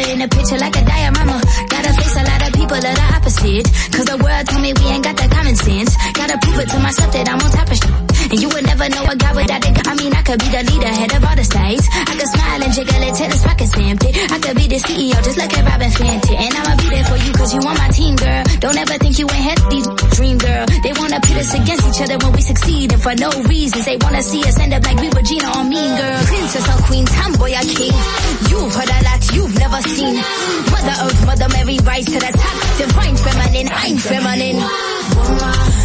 in a picture like a diorama. Gotta face a lot of people that are opposite. Cause the world told me we ain't got that common sense. Gotta prove it to myself that I'm on top of shit. And you would never know a guy without i mean, I could be the leader, head of all the states. I could smile and jiggle it till the pocket stamped it. I could be the CEO, just like at Robin Fenton. And I'ma be there for you cause you want my team, girl. Don't ever think you ain't had these dream, girl. They wanna pit us against each other when we succeed. And for no reasons, they wanna see us end up like we were Gina or Mean Girl. Princess or Queen, Tamboy or King. You've heard a lot, you've never seen. Mother Earth, Mother Mary, rise to the top. Divine feminine, I'm feminine. Woman.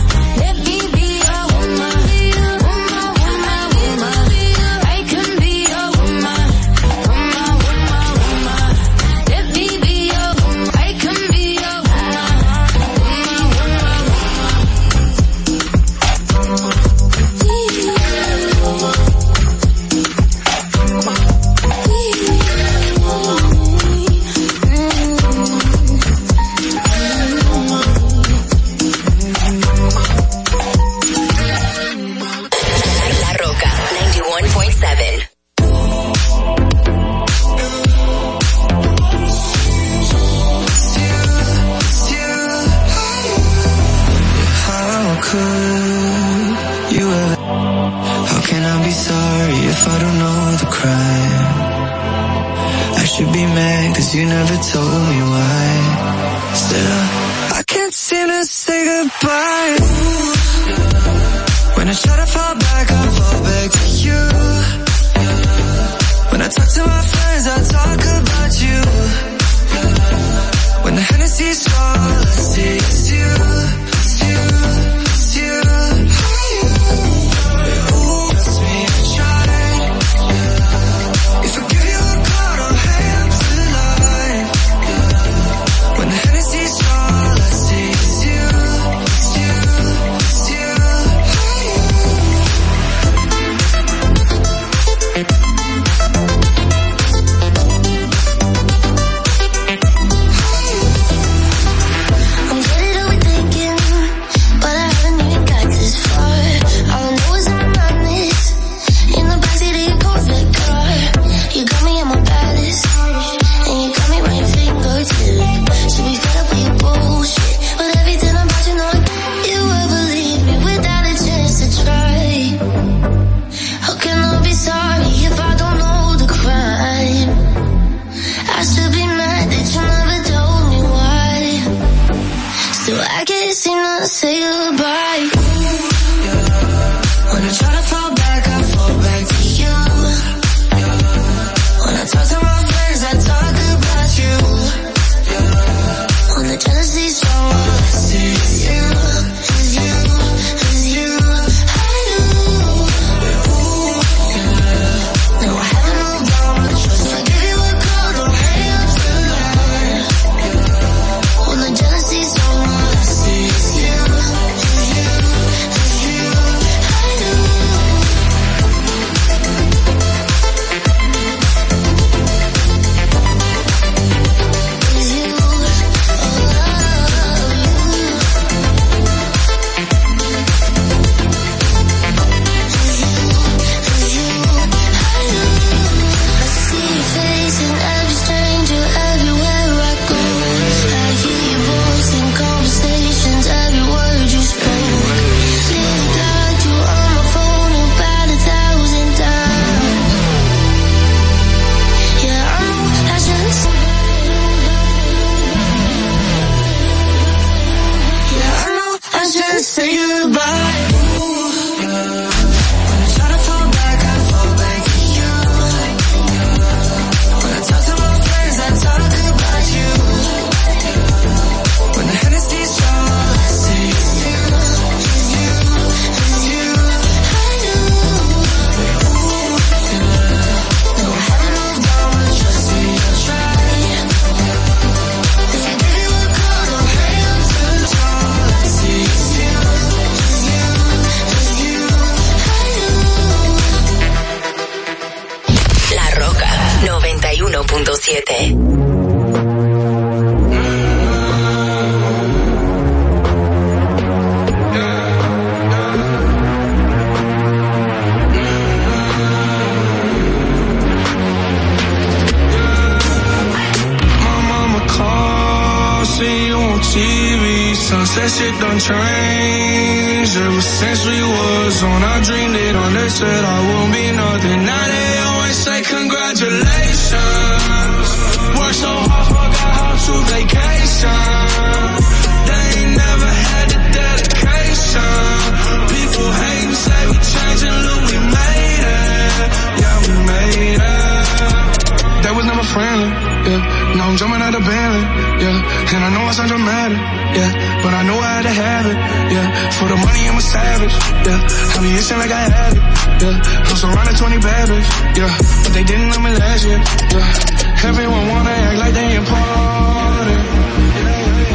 yeah. But I know I had to have it, yeah. For the money, I'm a savage, yeah. I be itching like I had it, yeah. I'm surrounded 20 bad bitch, yeah. But they didn't know me last year, yeah. Everyone wanna act like they important.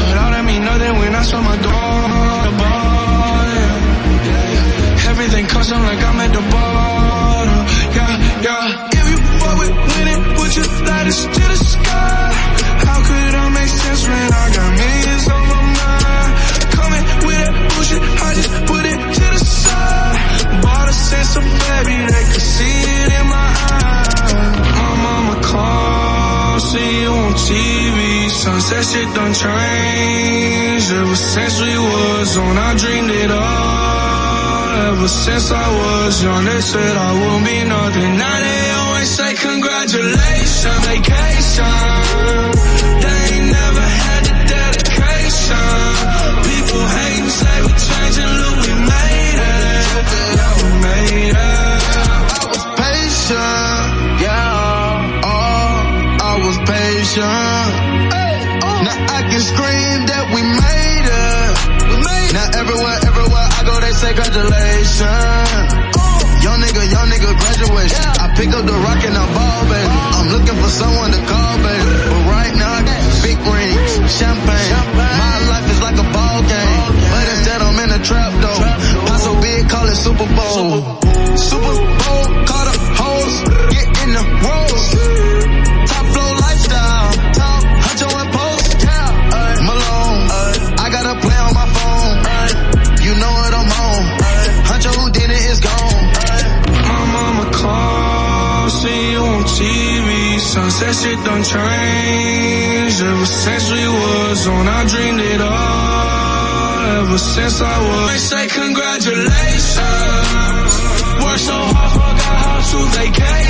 But all that mean nothing when I saw my door, the ball, yeah. Everything custom like I'm at the bottom, yeah, yeah. If you fuck with winning, would you lie to that shit done changed. Ever since we was on, I dreamed it all. Ever since I was young, they said I will be nothing. Now they always say congratulations, vacation. They ain't never had the dedication. People hate and say we're changing, look, we made it. Yeah, we made it. I was patient. congratulations. Young nigga, young nigga graduation. I pick up the rock and I'm ball, baby. I'm looking for someone to call, baby. But right now I got big rings, champagne. My life is like a ball game. But instead I'm in a trap though. Trap, so big, call it Super Bowl. Super Bowl. changed ever since we was on. I dreamed it all ever since I was. They say congratulations. Worked so hard, forgot how to vacation.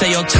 Say your time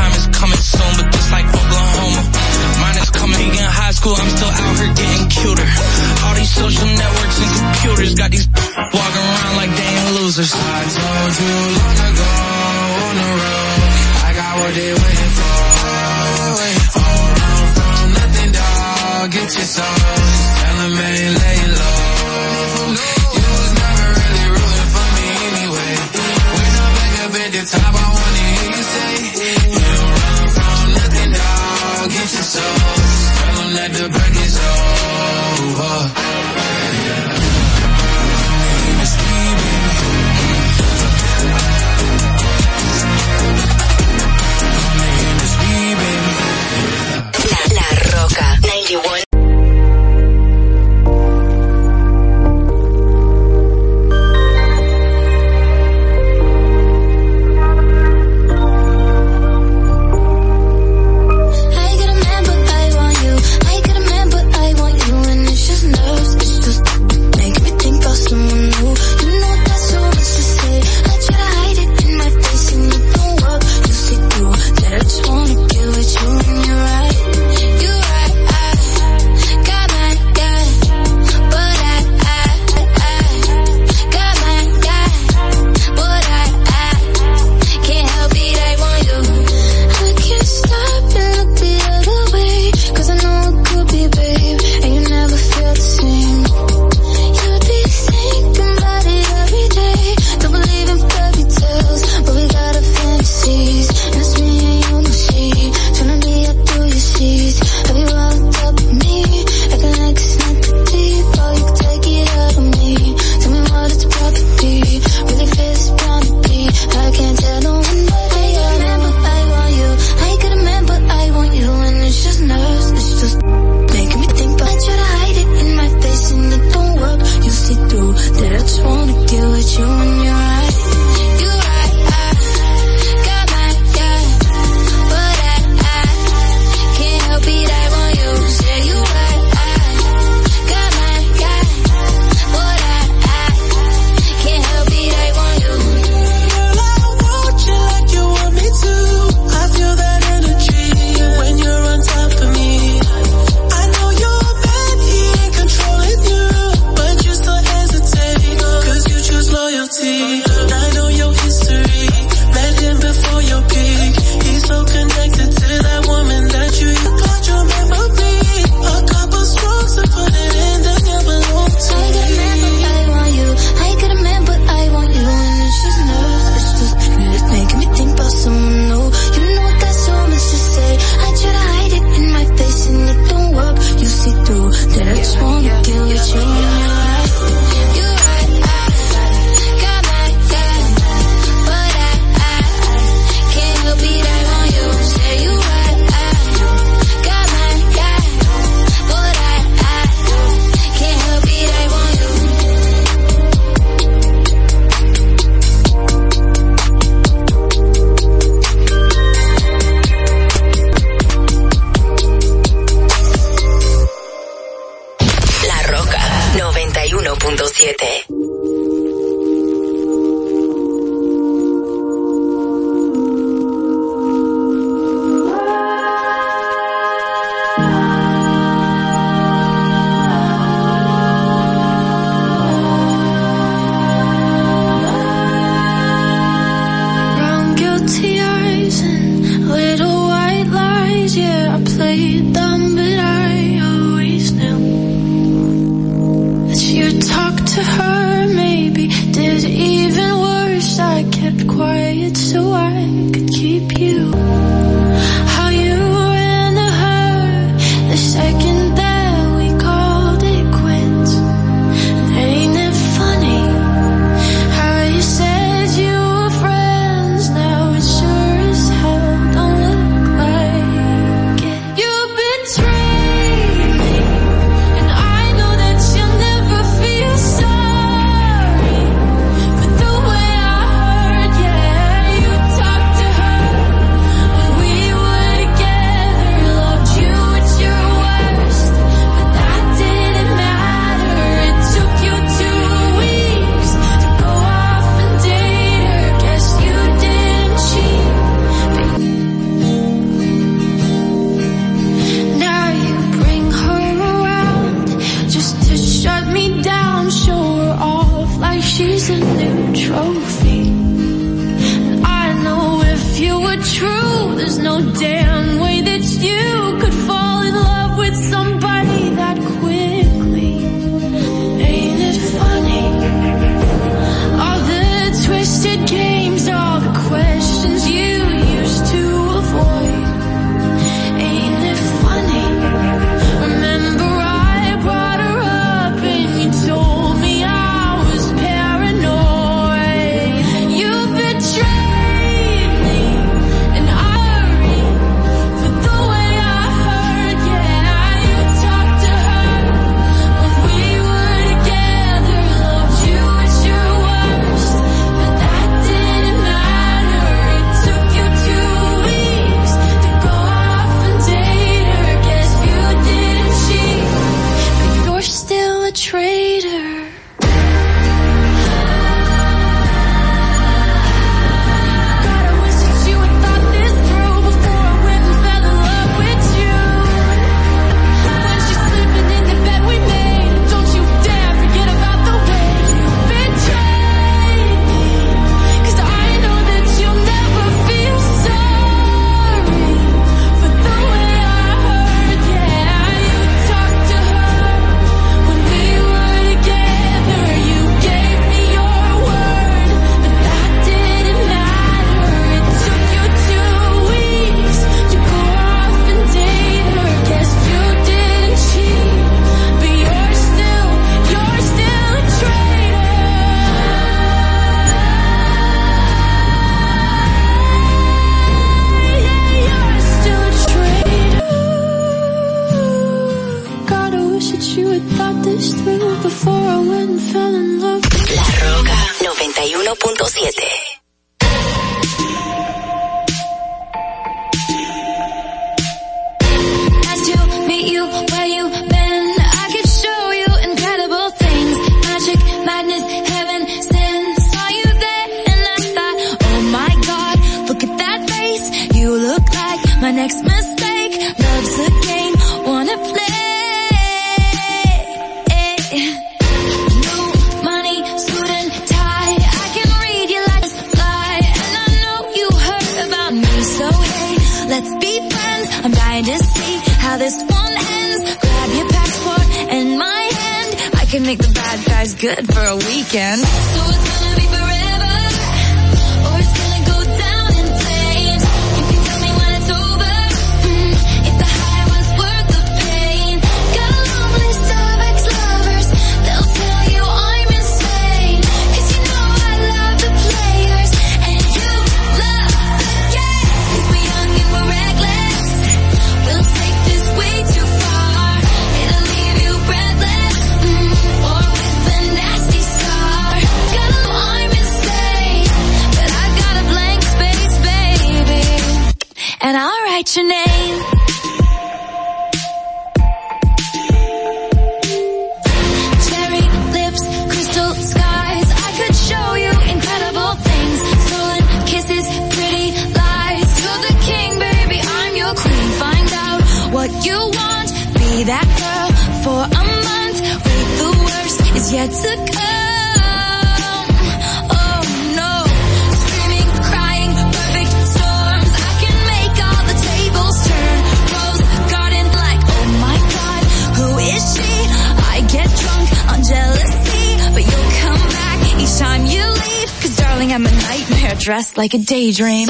like a daydream.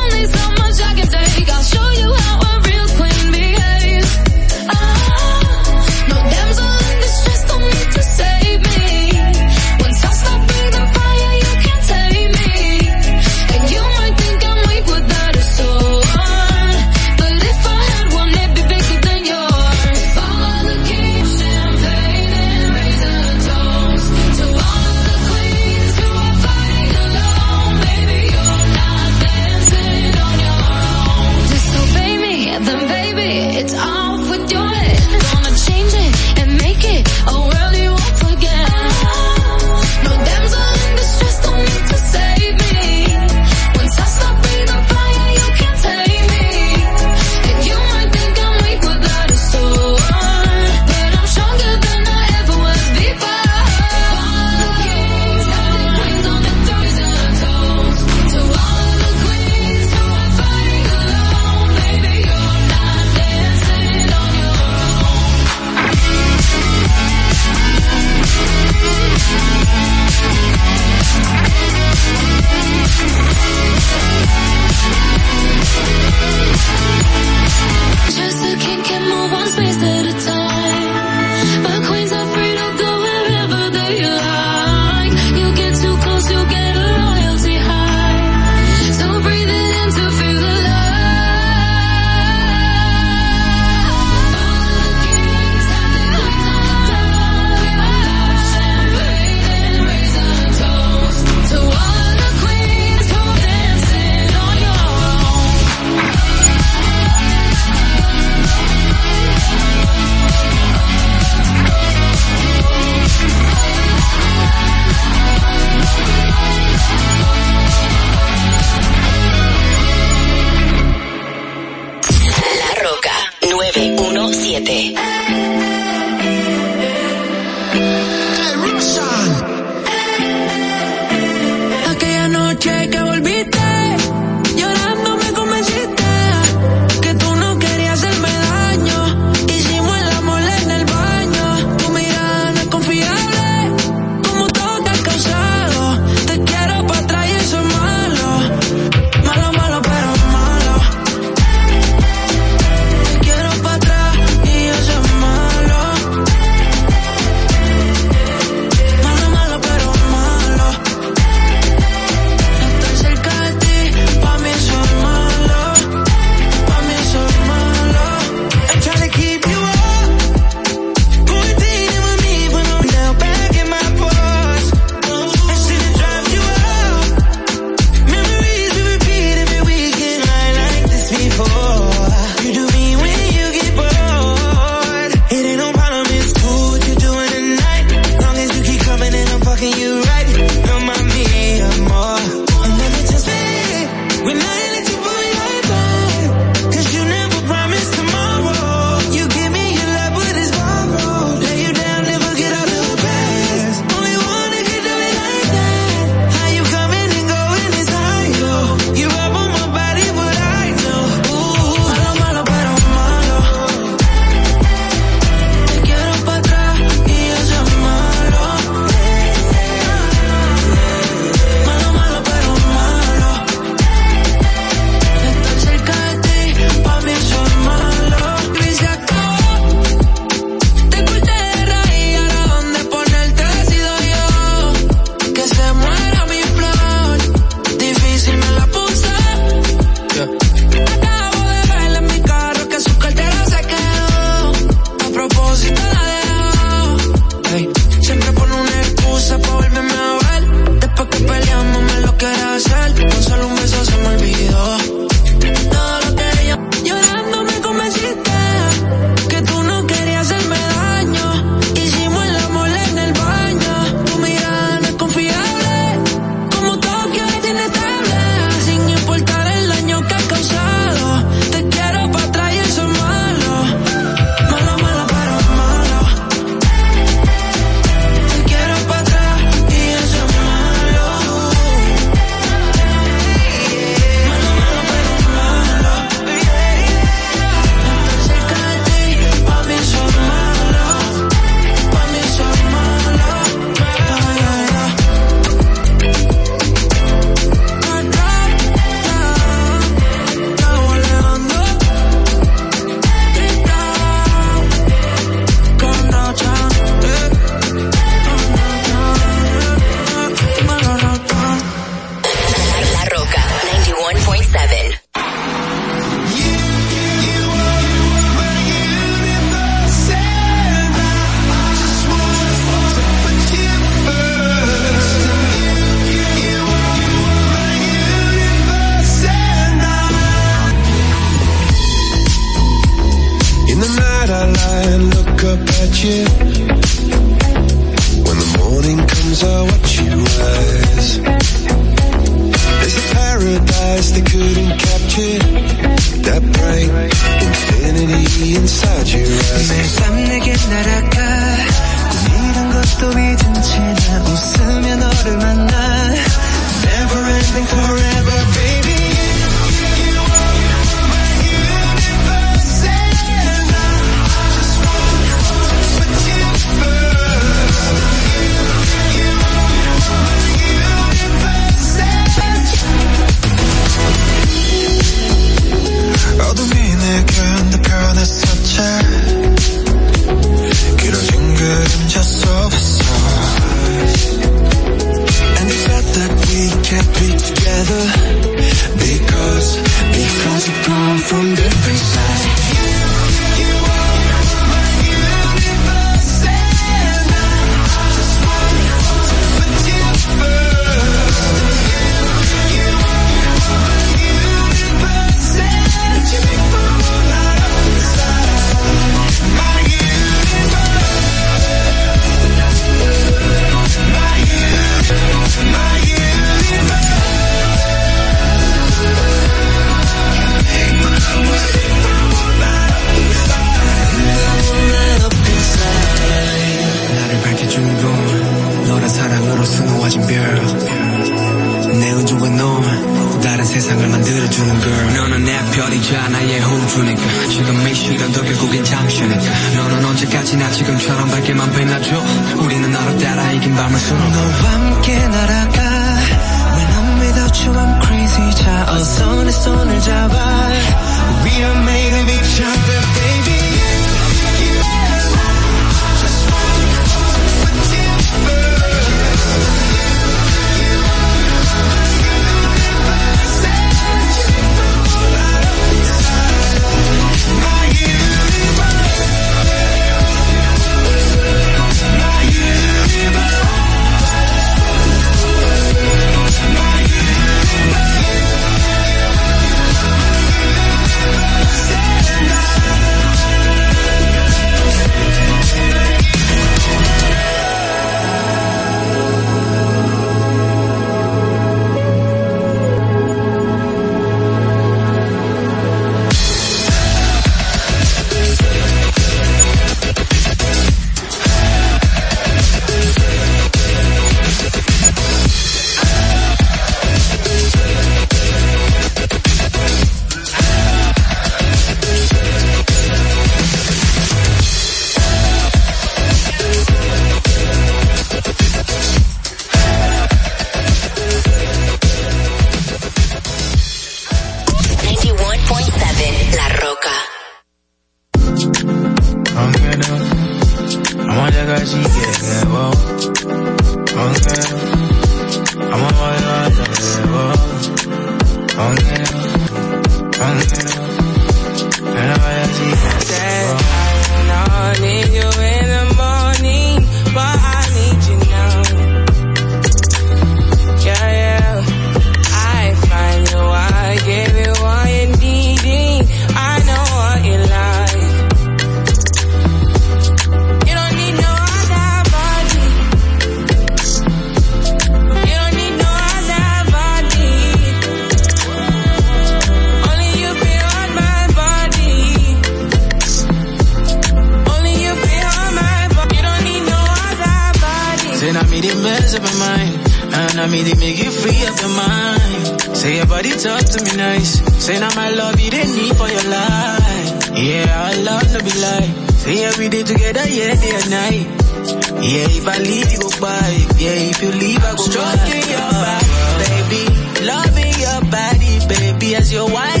you go by. Yeah, if you leave, I go Stroking your back, baby. Loving your body, baby, as your wife.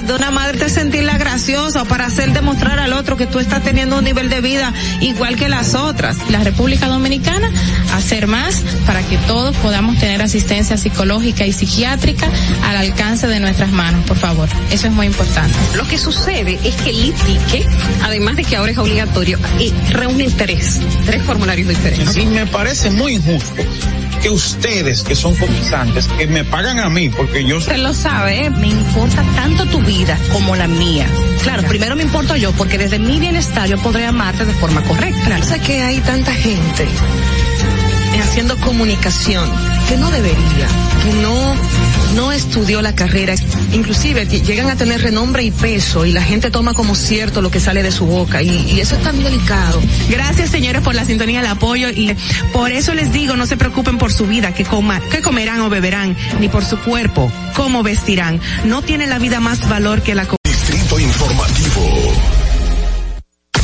De una madre de sentirla graciosa para hacer demostrar al otro que tú estás teniendo un nivel de vida igual que las otras? La República Dominicana hacer más para que todos podamos tener asistencia psicológica y psiquiátrica al alcance de nuestras manos, por favor. Eso es muy importante. Lo que sucede es que el ITIQUE, además de que ahora es obligatorio, eh, reúne tres, tres formularios diferentes. Sí, me parece muy injusto que ustedes, que son cotizantes, que me pagan a mí, porque yo Usted lo sabe, me importa tanto tu vida como la mía. Claro, primero me importo yo, porque desde mi bienestar yo podré amarte de forma correcta. Sea que hay tanta gente haciendo comunicación que no debería, que no, no estudió la carrera. Inclusive llegan a tener renombre y peso y la gente toma como cierto lo que sale de su boca y, y eso es tan delicado. Gracias señores por la sintonía, el apoyo y por eso les digo, no se preocupen por su vida, que coma, que comerán o beberán, ni por su cuerpo, cómo vestirán. No tiene la vida más valor que la Distrito Informativo.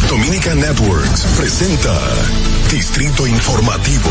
Dominica Networks presenta Distrito Informativo.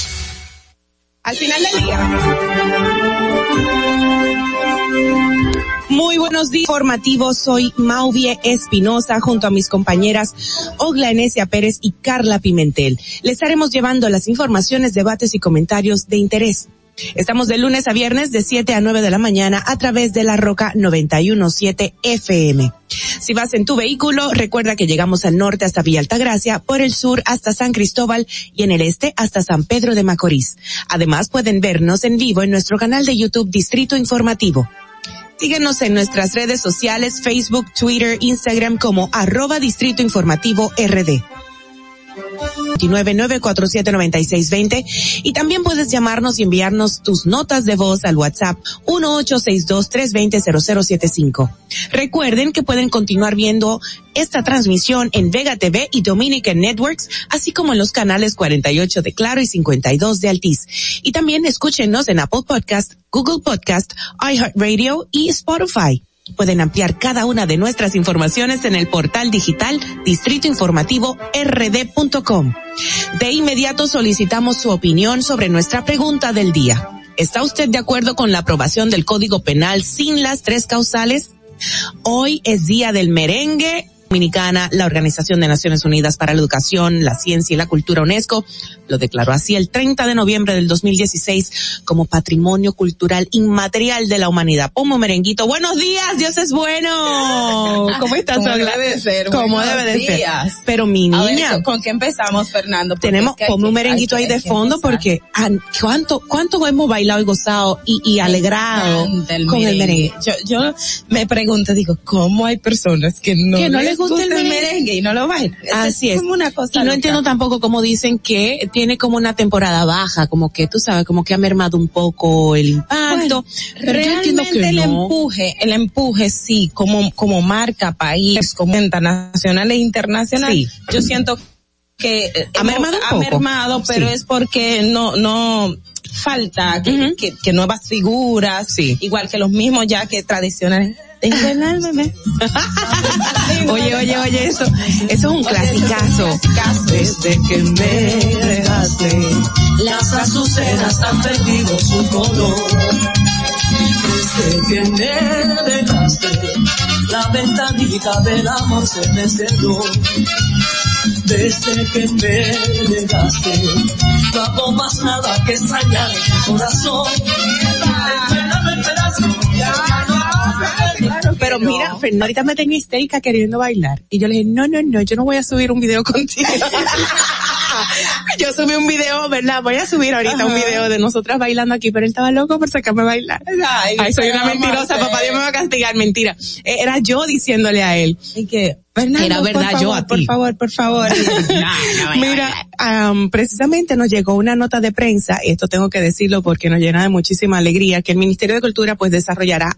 Al final del día. Muy buenos días informativos, soy Mauvie Espinosa junto a mis compañeras Ogla Enesia Pérez y Carla Pimentel. Les estaremos llevando las informaciones, debates y comentarios de interés. Estamos de lunes a viernes de 7 a 9 de la mañana a través de la Roca 917 FM. Si vas en tu vehículo, recuerda que llegamos al norte hasta Villa Altagracia, por el sur hasta San Cristóbal y en el este hasta San Pedro de Macorís. Además pueden vernos en vivo en nuestro canal de YouTube Distrito Informativo. Síguenos en nuestras redes sociales, Facebook, Twitter, Instagram como arroba Distrito Informativo RD. 2994799620 y también puedes llamarnos y enviarnos tus notas de voz al WhatsApp 1862-320-0075. Recuerden que pueden continuar viendo esta transmisión en Vega TV y Dominican Networks, así como en los canales 48 de Claro y 52 de Altiz. Y también escúchenos en Apple Podcast, Google Podcast, iHeartRadio y Spotify. Pueden ampliar cada una de nuestras informaciones en el portal digital distritoinformativo-rd.com. De inmediato solicitamos su opinión sobre nuestra pregunta del día. ¿Está usted de acuerdo con la aprobación del Código Penal sin las tres causales? Hoy es día del merengue. Dominicana, la Organización de Naciones Unidas para la Educación, la Ciencia y la Cultura UNESCO lo declaró así el 30 de noviembre del 2016 como Patrimonio Cultural Inmaterial de la Humanidad. Pomo merenguito, buenos días, Dios es bueno. ¿Cómo estás, Ogla? debe de ser, buenos debe de ser. Pero mi A ver, niña, ¿con- ¿con qué empezamos, Fernando? Porque tenemos es que un merenguito ahí de fondo porque an- cuánto cuánto hemos bailado y gozado y, y alegrado el con el merengue. Yo, yo me pregunto, digo, ¿cómo hay personas que no, Que no les gusta el merengue. y no lo baila. Así es. como una cosa y no loca. entiendo tampoco cómo dicen que tiene como una temporada baja, como que tú sabes, como que ha mermado un poco el impacto. pero yo entiendo Realmente que el no. empuje, el empuje sí, como, como marca país, como internacional e internacional, Sí. yo siento que eh, Ha mermado ha mermado, pero Sí. es porque no, no falta que nuevas figuras, igual que los mismos ya que tradicionales. Tengo el alma, Oye, oye, oye, eso, eso es un clasicazo. Desde que me dejaste, las azucenas han perdido su color. Desde que me dejaste, la ventanita del amor se me cerró. Desde que me dejaste, no hago más nada que extrañar tu corazón. Pedazo, ya no, Pero mira, Fernanda ahorita me tenía histérica queriendo bailar. Y yo le dije, no, no, no, yo no voy a subir un video contigo. yo subí un video, ¿verdad? Voy a subir ahorita un video de nosotras bailando aquí, pero él estaba loco por sacarme a bailar. Ay, Ay, soy ¿qué una mentirosa, papá Dios me va a castigar, mentira. Eh, Era yo diciéndole a él. Y que, Fernando, Era verdad, por yo a Por ti. favor, por favor. Mira, am, precisamente nos llegó una nota de prensa, y esto tengo que decirlo porque nos llena de muchísima alegría, que el Ministerio de Cultura pues desarrollará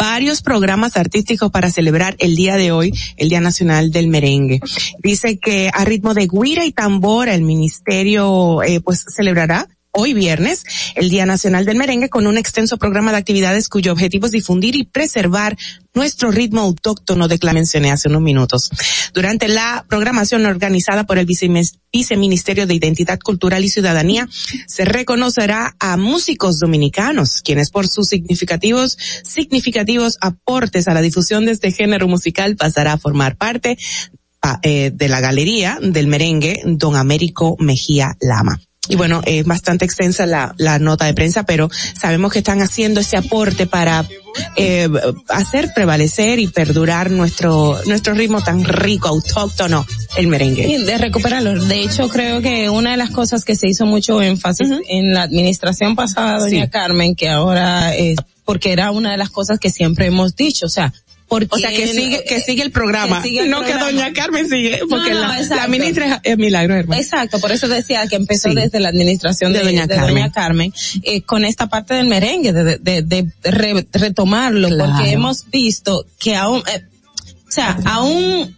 varios programas artísticos para celebrar el día de hoy, el Día Nacional del Merengue. Dice que a ritmo de guira y tambora el ministerio eh, pues celebrará hoy viernes el Día Nacional del Merengue con un extenso programa de actividades cuyo objetivo es difundir y preservar nuestro ritmo autóctono de que la mencioné hace unos minutos. Durante la programación organizada por el Viceministerio de Identidad Cultural y Ciudadanía, se reconocerá a músicos dominicanos, quienes por sus significativos, significativos aportes a la difusión de este género musical pasará a formar parte ah, eh, de la galería del merengue Don Américo Mejía Lama. Y bueno, es bastante extensa la, la nota de prensa, pero sabemos que están haciendo ese aporte para eh, hacer prevalecer y perdurar nuestro nuestro ritmo tan rico, autóctono, el merengue. Sí, de recuperarlo. De hecho, creo que una de las cosas que se hizo mucho énfasis en la administración pasada, doña Sí. Carmen, que ahora es, porque era una de las cosas que siempre hemos dicho, o sea, porque O sea, que sigue, que sigue el programa. que sigue el no programa. que doña Carmen sigue, porque No, no, la, ministra es, es milagro, hermano. Exacto, por eso decía que empezó Sí. desde la administración de, De doña de Carmen. doña Carmen, eh, con esta parte del merengue, de, de, de re- retomarlo, Claro. porque hemos visto que aún, eh, o sea, aún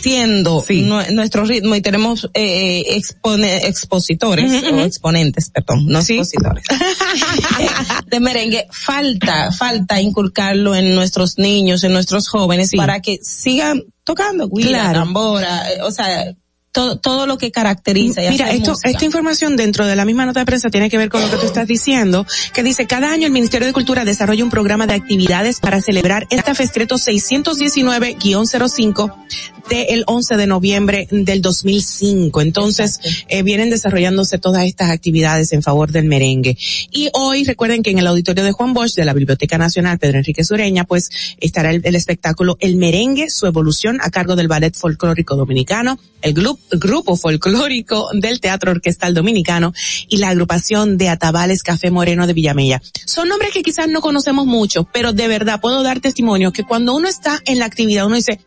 siendo nue- nuestro ritmo y tenemos eh, expone- expositores o exponentes, perdón, no expositores de merengue, falta, falta inculcarlo en nuestros niños, en nuestros jóvenes para que sigan tocando guira, Claro. tambora, eh, o sea, todo, todo lo que caracteriza. Mira, esto, música. esta información dentro de la misma nota de prensa tiene que ver con lo que tú estás diciendo, que dice, cada año el Ministerio de Cultura desarrolla un programa de actividades para celebrar esta Festreto 619-05 del 11 de noviembre del 2005. Entonces, eh, vienen desarrollándose todas estas actividades en favor del merengue. Y hoy, recuerden que en el auditorio de Juan Bosch de la Biblioteca Nacional Pedro Enrique Sureña, pues estará el, el espectáculo El Merengue, su evolución a cargo del Ballet Folclórico Dominicano, el grupo folclórico del Teatro Orquestal Dominicano y la agrupación de Atabales Café Moreno de Villamella. Son nombres que quizás no conocemos mucho, pero de verdad puedo dar testimonio que cuando uno está en la actividad uno dice,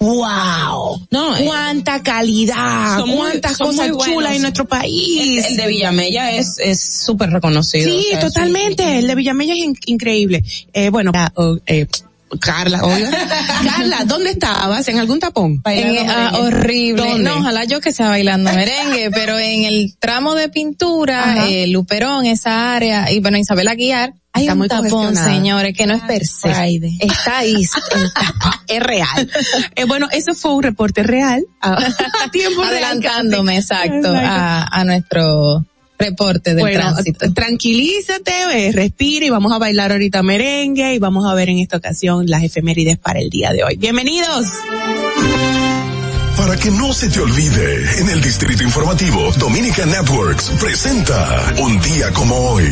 wow, No, eh, cuánta calidad, son cuántas cosas chulas en nuestro país. El, el de Villamella es es súper reconocido. Sí, o sea, totalmente. El de Villamella es in- increíble. Eh, bueno, ah, oh, eh, Carla, oiga. Carla, ¿dónde estabas? ¿En algún tapón? En- ah, horrible. ¿Dónde? No, ojalá yo que sea bailando merengue, pero en el tramo de pintura, eh, Luperón, esa área, y bueno, Isabel Aguiar, hay Está un muy tapón, señores, que no es per se. Friday. Está ahí. el tapón. es real. Eh, bueno, eso fue un reporte real. A, a tiempo real. Adelantándome, exacto, Exacto. a, a nuestro reporte del Bueno, tránsito. tranquilízate, eh, respira y vamos a bailar ahorita merengue y vamos a ver en esta ocasión las efemérides para el día de hoy. Bienvenidos. Para que no se te olvide, en el Distrito Informativo, Dominica Networks presenta Un día como hoy.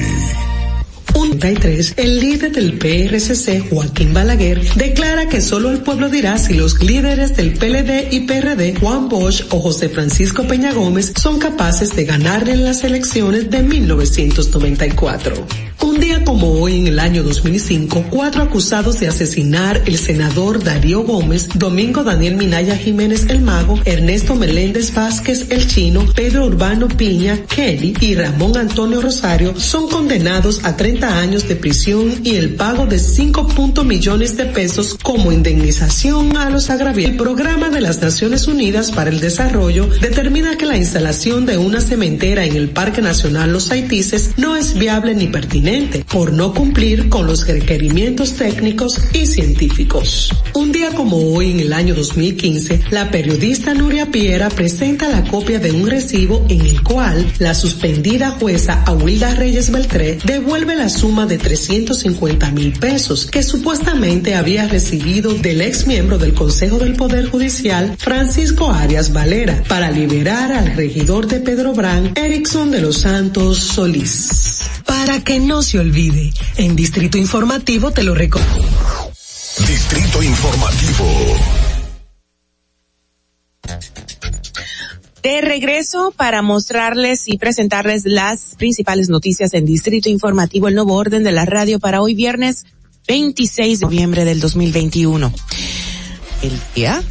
Un Un 33, el líder del PRCC, Joaquín Balaguer, declara que solo el pueblo dirá si los líderes del PLD y PRD, Juan Bosch o José Francisco Peña Gómez, son capaces de ganar en las elecciones de 1994. Un día como hoy en el año 2005, cuatro acusados de asesinar el senador Darío Gómez, Domingo Daniel Minaya Jiménez el Mago, Ernesto Meléndez Vázquez el Chino, Pedro Urbano Piña, Kelly y Ramón Antonio Rosario son condenados a 30 años de prisión y el pago de 5 millones de pesos como indemnización a los agraviados. El programa de las Naciones Unidas para el Desarrollo determina que la instalación de una cementera en el Parque Nacional Los Haitises no es viable ni pertinente por no cumplir con los requerimientos técnicos y científicos. Un día como hoy en el año 2015, la periodista Nuria Piera presenta la copia de un recibo en el cual la suspendida jueza Aguilda Reyes Beltré devuelve la suma de 350 mil pesos que supuestamente había recibido del ex miembro del Consejo del Poder Judicial, Francisco Arias Valera, para liberar al regidor de Pedro Brán, Erickson de los Santos Solís. Para que no se olvide, en Distrito Informativo te lo recomiendo. Distrito Informativo. De regreso para mostrarles y presentarles las principales noticias en Distrito Informativo, el nuevo orden de la radio para hoy viernes 26 de noviembre del 2021. El día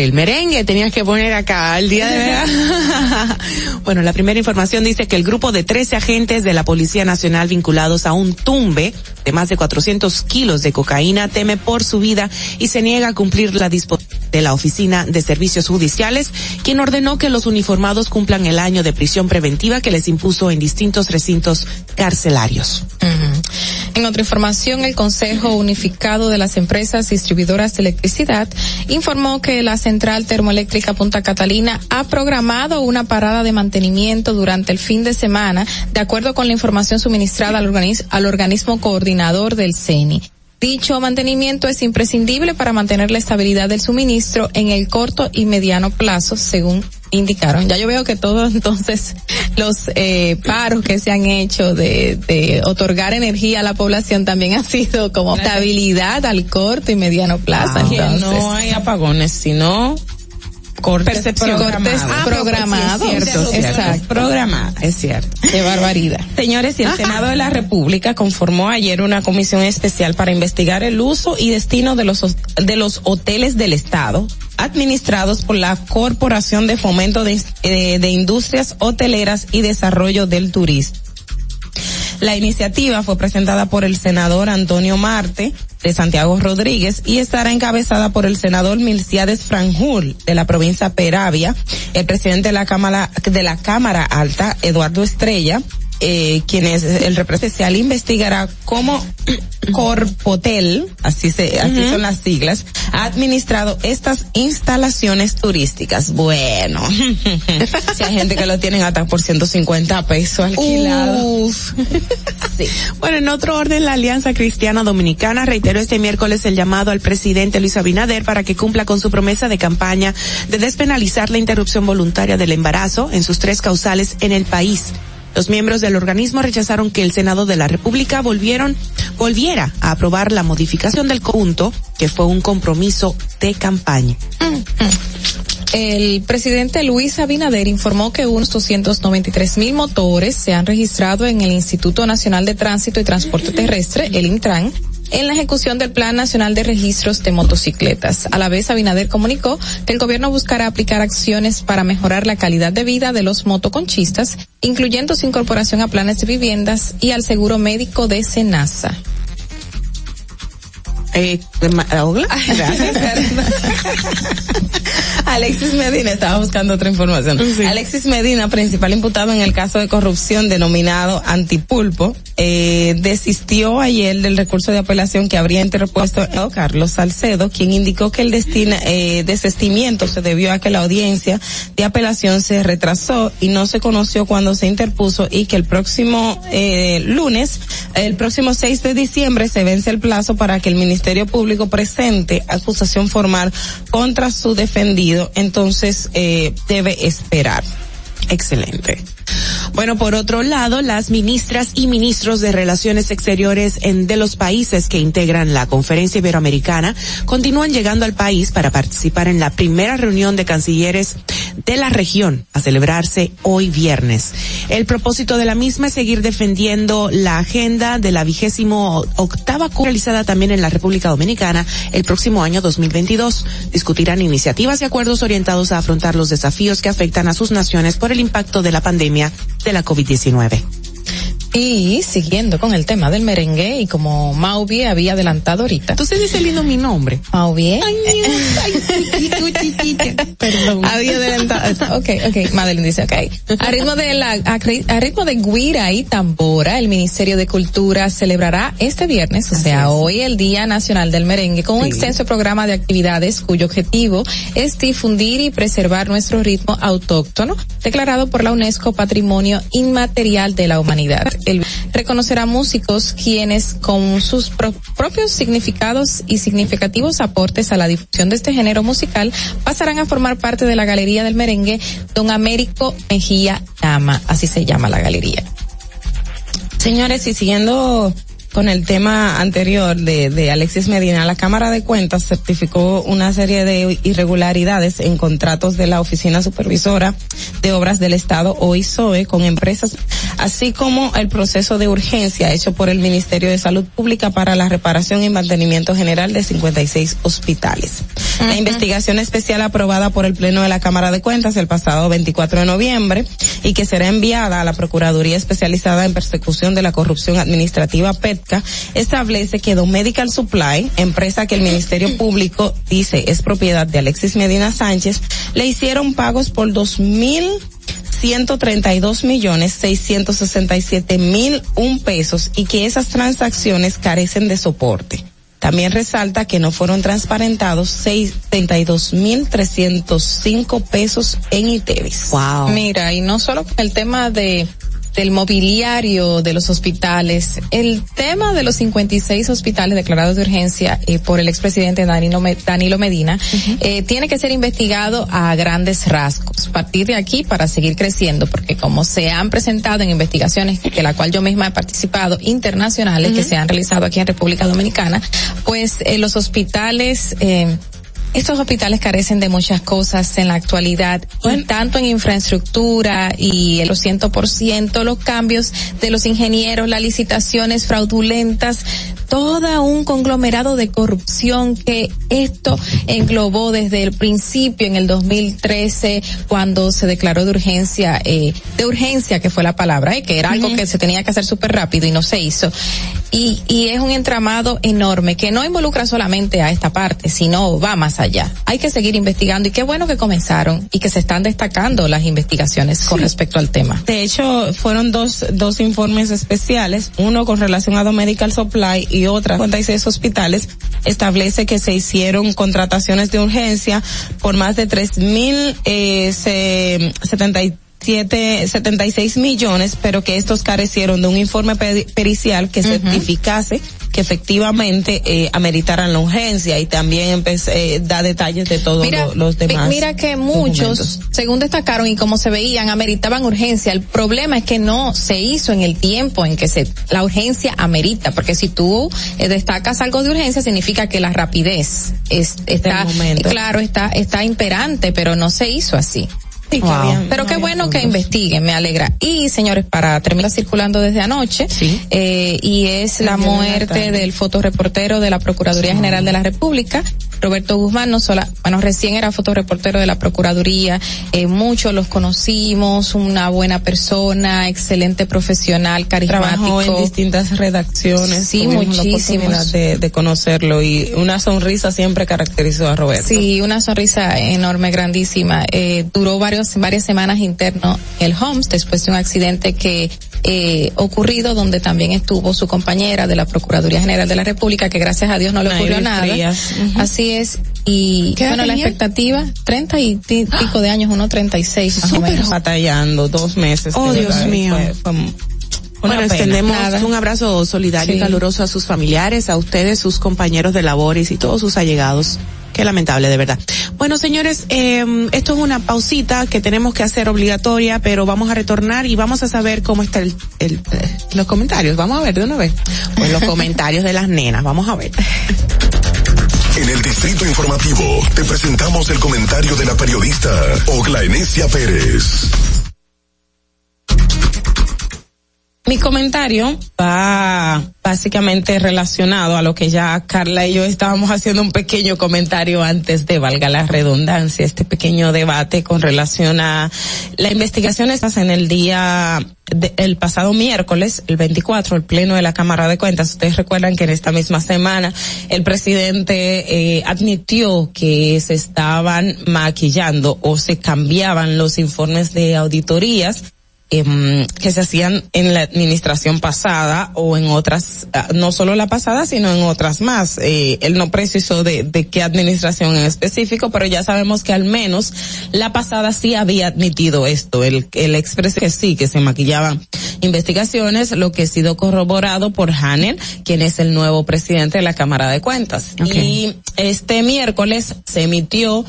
del merengue tenías que poner acá el día de verdad. bueno, la primera información dice que el grupo de 13 agentes de la Policía Nacional vinculados a un tumbe de más de 400 kilos de cocaína teme por su vida y se niega a cumplir la disposición de la Oficina de Servicios Judiciales, quien ordenó que los uniformados cumplan el año de prisión preventiva que les impuso en distintos recintos carcelarios. En otra información, el Consejo Unificado de las Empresas Distribuidoras de Electricidad informó que la Central Termoeléctrica Punta Catalina ha programado una parada de mantenimiento durante el fin de semana, de acuerdo con la información suministrada al, organis al organismo coordinador del CENI. Dicho mantenimiento es imprescindible para mantener la estabilidad del suministro en el corto y mediano plazo, según indicaron. Ya yo veo que todos entonces los eh, paros que se han hecho de, de otorgar energía a la población también ha sido como estabilidad al corto y mediano plazo. Ah, entonces. no hay apagones, sino cortes Percepción. Cortes programados. Es cierto, Exacto. Programados. Es cierto. Qué barbaridad. Señores, y el Senado de la República conformó ayer una comisión especial para investigar el uso y destino de los, de los hoteles del Estado administrados por la Corporación de Fomento de, eh, de Industrias Hoteleras y Desarrollo del Turismo. La iniciativa fue presentada por el senador Antonio Marte de Santiago Rodríguez y estará encabezada por el senador Milciades Franjul de la provincia Peravia, el presidente de la Cámara de la Cámara Alta Eduardo Estrella, eh, quien es el representante investigará cómo Corpotel, así se, así son las siglas, ha administrado estas instalaciones turísticas. Bueno, si hay gente que lo tienen hasta por 150 pesos alquilado. Sí. Bueno, en otro orden, la Alianza Cristiana Dominicana reiteró este miércoles el llamado al presidente Luis Abinader para que cumpla con su promesa de campaña de despenalizar la interrupción voluntaria del embarazo en sus tres causales en el país. Los miembros del organismo rechazaron que el Senado de la República volviera a aprobar la modificación del conjunto, que fue un compromiso de campaña. El presidente Luis Abinader informó que unos 293 mil motores se han registrado en el Instituto Nacional de Tránsito y Transporte Terrestre, el Intran, en la ejecución del Plan Nacional de Registros de Motocicletas. A la vez, Abinader comunicó que el gobierno buscará aplicar acciones para mejorar la calidad de vida de los motoconchistas, incluyendo su incorporación a planes de viviendas y al seguro médico de Senasa. Eh, Gracias. Alexis Medina, estaba buscando otra información. Alexis Medina, principal imputado en el caso de corrupción denominado Antipulpo, eh, desistió ayer del recurso de apelación que habría interpuesto Carlos Salcedo, quien indicó que el destina, eh, desestimiento se debió a que la audiencia de apelación se retrasó y no se conoció cuando se interpuso y que el próximo eh, lunes, el próximo 6 de diciembre, se vence el plazo para que el Ministerio Público presente acusación formal contra su defendido, entonces eh, debe esperar. Excelente. Bueno, por otro lado, las ministras y ministros de Relaciones Exteriores de los países que integran la Conferencia Iberoamericana continúan llegando al país para participar en la primera reunión de cancilleres de la región a celebrarse hoy viernes. El propósito de la misma es seguir defendiendo la agenda de la vigésimo octava realizada también en la República Dominicana el próximo año 2022. Discutirán iniciativas y acuerdos orientados a afrontar los desafíos que afectan a sus naciones por el impacto de la pandemia de la COVID-19. Y siguiendo con el tema del merengue y como Mauvie había adelantado ahorita. Entonces dice lindo mi nombre. Mauvie. Ay, chiquita. Perdón. Había adelantado. Ok, ok. Madeline dice, ok. A ritmo de la, a ritmo de guira y tambora, el Ministerio de Cultura celebrará este viernes, o sea, hoy el Día Nacional del Merengue, con un extenso programa de actividades cuyo objetivo es difundir y preservar nuestro ritmo autóctono, declarado por la UNESCO Patrimonio Inmaterial de la Humanidad. El reconocerá músicos quienes con sus pro- propios significados y significativos aportes a la difusión de este género musical pasarán a formar parte de la Galería del Merengue Don Américo Mejía Dama, así se llama la galería. Señores, y siguiendo con el tema anterior de, de Alexis Medina, la Cámara de Cuentas certificó una serie de irregularidades en contratos de la Oficina Supervisora de Obras del Estado, OISOE, con empresas, así como el proceso de urgencia hecho por el Ministerio de Salud Pública para la reparación y mantenimiento general de 56 hospitales. La investigación especial aprobada por el Pleno de la Cámara de Cuentas el pasado 24 de noviembre y que será enviada a la Procuraduría Especializada en Persecución de la Corrupción Administrativa Establece que The Medical Supply, empresa que el Ministerio Público dice es propiedad de Alexis Medina Sánchez, le hicieron pagos por dos mil 132 millones 667 mil un pesos y que esas transacciones carecen de soporte. También resalta que no fueron transparentados 62 mil 305 pesos en ITEVIS. Wow. Mira, y no solo con el tema de del mobiliario de los hospitales, el tema de los 56 hospitales declarados de urgencia eh, por el expresidente Danilo, Me- Danilo Medina eh, tiene que ser investigado a grandes rasgos. A partir de aquí para seguir creciendo, porque como se han presentado en investigaciones de la cual yo misma he participado internacionales que se han realizado aquí en República Dominicana, pues eh, los hospitales eh, estos hospitales carecen de muchas cosas en la actualidad, y tanto en infraestructura y el 100%, los cambios de los ingenieros, las licitaciones fraudulentas, todo un conglomerado de corrupción que esto englobó desde el principio en el 2013 cuando se declaró de urgencia, eh, de urgencia que fue la palabra, eh, que era algo que se tenía que hacer súper rápido y no se hizo. Y, y es un entramado enorme que no involucra solamente a esta parte, sino va más allá. Hay que seguir investigando y qué bueno que comenzaron y que se están destacando las investigaciones con respecto al tema. De hecho, fueron dos, dos informes especiales, uno con relación a The Medical Supply y otra, 56 hospitales, establece que se hicieron contrataciones de urgencia por más de tres mil eh, se- setenta y siete- 76 millones, pero que estos carecieron de un informe peri- pericial que certificase que efectivamente eh, ameritaran la urgencia y también empe- eh, da detalles de todos Mira, lo- los demás. mira que muchos, documentos. según destacaron y como se veían, ameritaban urgencia. El problema es que no se hizo en el tiempo en que se la urgencia amerita, porque si tú eh, destacas algo de urgencia significa que la rapidez es, está, claro, está, está imperante, pero no se hizo así. Sí, Pero qué bueno que investiguen, me alegra. Y señores, para terminar circulando desde anoche, eh, y es la muerte del fotoreportero de la Procuraduría General de la República, Roberto Guzmán, no sola, bueno, recién era fotoreportero de la Procuraduría, eh, muchos los conocimos, una buena persona, excelente profesional, carismático. Trabajó en distintas redacciones. Sí, la oportunidad De, de conocerlo y una sonrisa siempre caracterizó a Roberto. Sí, una sonrisa enorme, grandísima. Eh, duró varios, varias semanas interno en el Homs después de un accidente que eh, ocurrido donde también estuvo su compañera de la Procuraduría General de la República que gracias a Dios no le ocurrió nada. Frías. Ujú. Así es. Y ¿Qué edad bueno, la expectativa, treinta y ti- pico de años, uno treinta y seis más o Súper menos. batallando dos meses. Oh, Dios verdad, mío. fue- fue una Bueno, extendemos Nada. un abrazo solidario y caluroso a sus familiares, a ustedes, sus compañeros de labores y todos sus allegados. Qué lamentable, de verdad. Bueno, señores, eh, esto es una pausita que tenemos que hacer obligatoria, pero vamos a retornar y vamos a saber cómo está el, el- eh, los comentarios. Vamos a ver de una vez. Pues los comentarios de las nenas, vamos a ver. En el Distrito Informativo te presentamos el comentario de la periodista Ogla Enesia Pérez. Mi comentario va básicamente relacionado a lo que ya Carla y yo estábamos haciendo un pequeño comentario antes de valga la redundancia, este pequeño debate con relación a la investigación estas en el día de- el pasado miércoles, el 24, el pleno de la Cámara de Cuentas. Ustedes recuerdan que en esta misma semana el presidente eh, admitió que se estaban maquillando o se cambiaban los informes de auditorías em, que se hacían en la administración pasada o en otras, ah, no solo la pasada, sino en otras más. Eh, él no precisó de, de qué administración en específico, pero ya sabemos que al menos la pasada sí había admitido esto. El, el expreso que sí, que se maquillaban investigaciones, lo que ha sido corroborado por Hanel, quien es el nuevo presidente de la Cámara de Cuentas. Y este miércoles se emitió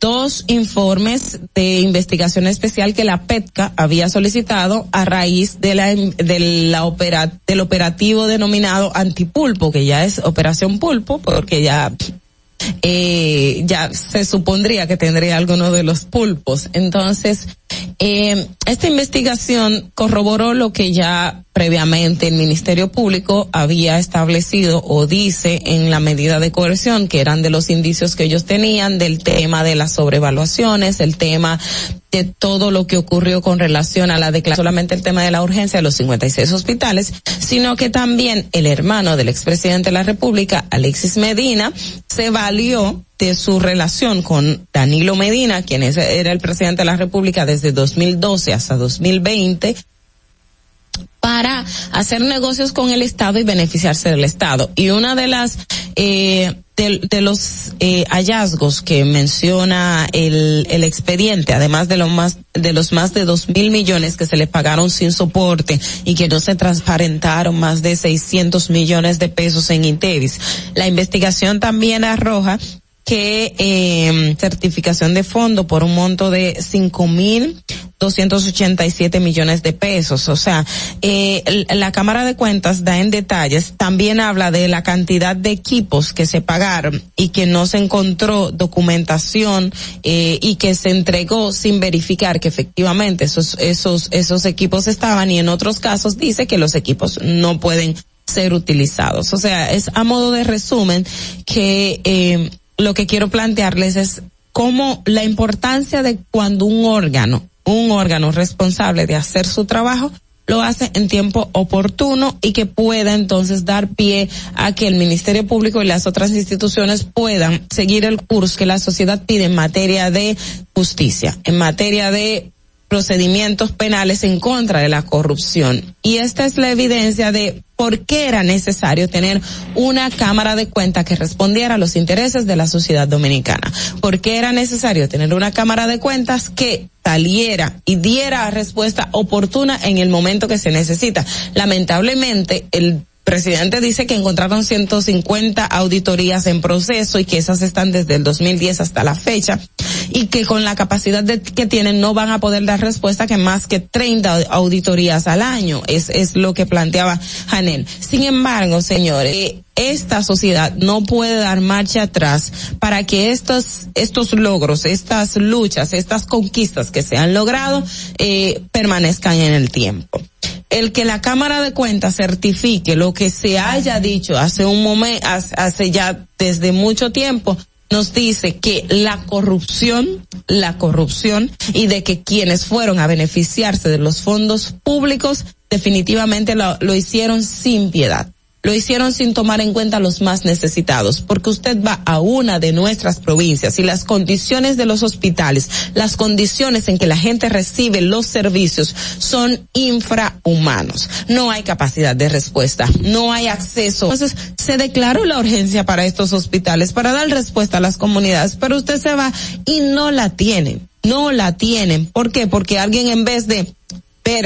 dos informes de investigación especial que la PETCA había solicitado a raíz de la, de la opera, del operativo denominado Antipulpo, que ya es Operación Pulpo, porque ya eh, ya se supondría que tendría alguno de los pulpos. Entonces, eh, esta investigación corroboró lo que ya previamente el Ministerio Público había establecido o dice en la medida de coerción, que eran de los indicios que ellos tenían del tema de las sobrevaluaciones, el tema de todo lo que ocurrió con relación a la declaración, solamente el tema de la urgencia de los 56 hospitales, sino que también el hermano del expresidente de la República, Alexis Medina, se valió de su relación con Danilo Medina, quien era el presidente de la República desde 2012 hasta 2020, para hacer negocios con el Estado y beneficiarse del Estado. Y una de las eh, de, de los eh, hallazgos que menciona el, el expediente, además de los más de los más de dos mil millones que se le pagaron sin soporte y que no se transparentaron más de 600 millones de pesos en Intevis, la investigación también arroja que eh, certificación de fondo por un monto de cinco mil 287 millones de pesos. O sea, eh, la Cámara de Cuentas da en detalles, también habla de la cantidad de equipos que se pagaron y que no se encontró documentación eh, y que se entregó sin verificar que efectivamente esos, esos, esos equipos estaban y en otros casos dice que los equipos no pueden ser utilizados. O sea, es a modo de resumen que eh, lo que quiero plantearles es cómo la importancia de cuando un órgano, un órgano responsable de hacer su trabajo, lo hace en tiempo oportuno y que pueda entonces dar pie a que el Ministerio Público y las otras instituciones puedan seguir el curso que la sociedad pide en materia de justicia, en materia de procedimientos penales en contra de la corrupción. Y esta es la evidencia de por qué era necesario tener una Cámara de Cuentas que respondiera a los intereses de la sociedad dominicana. Por qué era necesario tener una Cámara de Cuentas que saliera y diera respuesta oportuna en el momento que se necesita. Lamentablemente, el presidente dice que encontraron 150 auditorías en proceso y que esas están desde el 2010 hasta la fecha y que con la capacidad de, que tienen no van a poder dar respuesta que más que 30 auditorías al año. Es, es lo que planteaba Janel. Sin embargo, señores, esta sociedad no puede dar marcha atrás para que estos, estos logros, estas luchas, estas conquistas que se han logrado, eh, permanezcan en el tiempo el que la Cámara de Cuentas certifique lo que se haya dicho hace un momento, hace ya desde mucho tiempo, nos dice que la corrupción, la corrupción y de que quienes fueron a beneficiarse de los fondos públicos definitivamente lo, lo hicieron sin piedad. Lo hicieron sin tomar en cuenta a los más necesitados, porque usted va a una de nuestras provincias y las condiciones de los hospitales, las condiciones en que la gente recibe los servicios son infrahumanos. No hay capacidad de respuesta, no hay acceso. Entonces, se declaró la urgencia para estos hospitales, para dar respuesta a las comunidades, pero usted se va y no la tienen, no la tienen. ¿Por qué? Porque alguien en vez de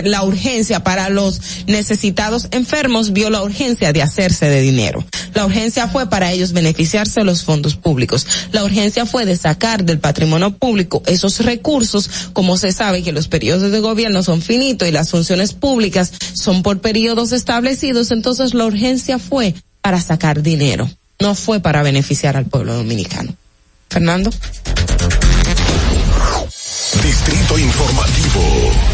la urgencia para los necesitados enfermos, vio la urgencia de hacerse de dinero. La urgencia fue para ellos beneficiarse de los fondos públicos. La urgencia fue de sacar del patrimonio público esos recursos, como se sabe que los periodos de gobierno son finitos y las funciones públicas son por periodos establecidos, entonces la urgencia fue para sacar dinero, no fue para beneficiar al pueblo dominicano. Fernando. Distrito Informativo.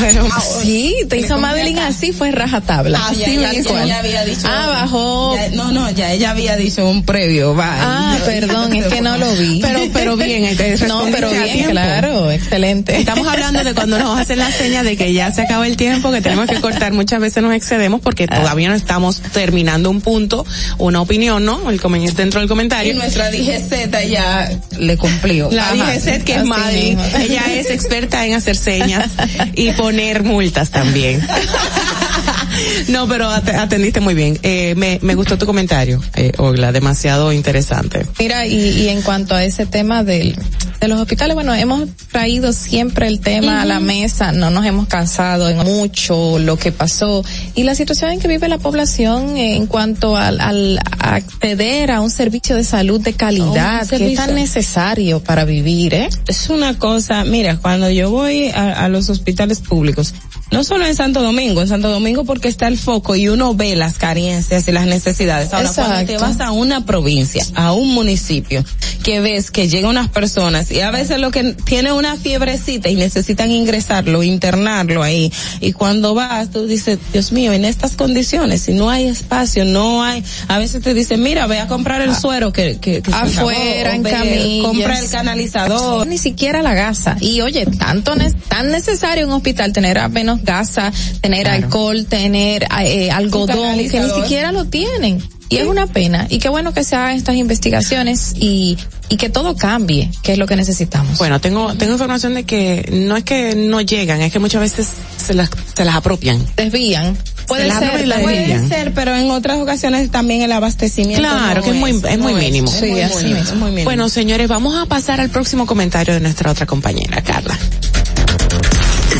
Bueno, sí, te hizo Madeline así, fue rajatabla. Así Así ya, mismo. ya, ya había dicho. Ah, bajó. No, no, ya ella había dicho un previo, va. Ah, perdón, es que no lo vi. Pero, pero bien, No, pero bien, claro, excelente. Estamos hablando de cuando nos hacen la seña de que ya se acaba el tiempo, que tenemos que cortar. Muchas veces nos excedemos porque Ah. todavía no estamos terminando un punto, una opinión, ¿no? El dentro del Y comentario. nuestra DGZ ya le cumplió. La Ajá. DGZ, que es mismo. ella es experta en hacer señas y poner multas también. No, pero at- atendiste muy bien. Eh, me, me gustó tu comentario, eh, Ogla, demasiado interesante. Mira, y, y en cuanto a ese tema del, de los hospitales, bueno, hemos traído siempre el tema a la mesa, no nos hemos cansado en mucho lo que pasó y la situación en que vive la población en cuanto al, al acceder a un servicio de salud de calidad, que es tan necesario para vivir, ¿eh? Es una cosa, mira, cuando yo voy a, a los hospitales públicos, no solo en Santo Domingo, en Santo Domingo porque está el foco y uno ve las carencias y las necesidades. Ahora, cuando te Exacto. vas a una provincia, a un municipio, que ves que llegan unas personas y a veces lo que tiene una fiebrecita y necesitan ingresarlo, internarlo ahí, y cuando vas, tú dices, Dios mío, en estas condiciones, si no hay espacio, no hay, a veces te dicen, mira, ve a comprar el suero que, que, que se acabó, afuera o en camillas. compra el canalizador. Ni siquiera la gasa. Y oye, tanto ne- tan necesario en un hospital tener apenas gasa, tener alcohol, tener eh, algodón, que ni siquiera lo tienen. Y es una pena. Y qué bueno que se hagan estas investigaciones y, y que todo cambie, que es lo que necesitamos. Bueno, tengo, tengo información de que no es que no llegan, es que muchas veces se las, se las apropian. Desvían. Puede ser, puede desvían. ser, pero en otras ocasiones también el abastecimiento. Claro, no que es muy, es muy mínimo. muy así mismo. es muy mínimo. Bueno, señores, vamos a pasar al próximo comentario de nuestra otra compañera, Carla.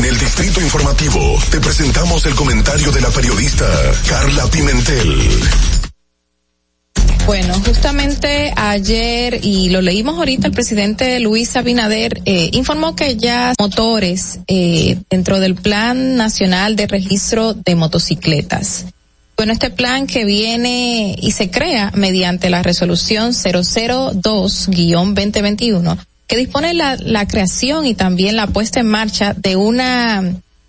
En el Distrito Informativo te presentamos el comentario de la periodista Carla Pimentel. Bueno, justamente ayer, y lo leímos ahorita, el presidente Luis Abinader eh, informó que ya motores eh, dentro del Plan Nacional de Registro de Motocicletas. Bueno, este plan que viene y se crea mediante la resolución 002-2021, que dispone la, la creación y también la puesta en marcha de una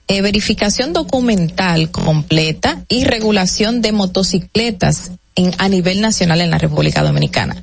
eh, verificación documental completa y regulación de motocicletas en, a nivel nacional en la República Dominicana.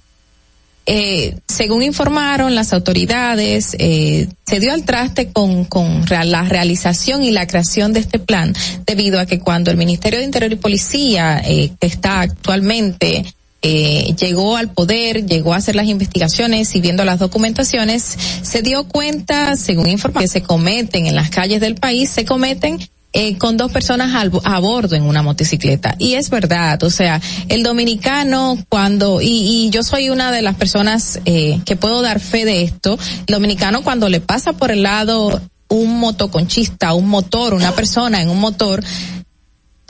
Eh, según informaron las autoridades, eh, se dio al traste con, con la realización y la creación de este plan, debido a que cuando el Ministerio de Interior y Policía, eh, que está actualmente, eh, llegó al poder, llegó a hacer las investigaciones y viendo las documentaciones, se dio cuenta, según informa, que se cometen en las calles del país, se cometen eh, con dos personas al- a bordo en una motocicleta. Y es verdad, o sea, el dominicano cuando, y, y yo soy una de las personas eh, que puedo dar fe de esto, el dominicano cuando le pasa por el lado un motoconchista, un motor, una persona en un motor,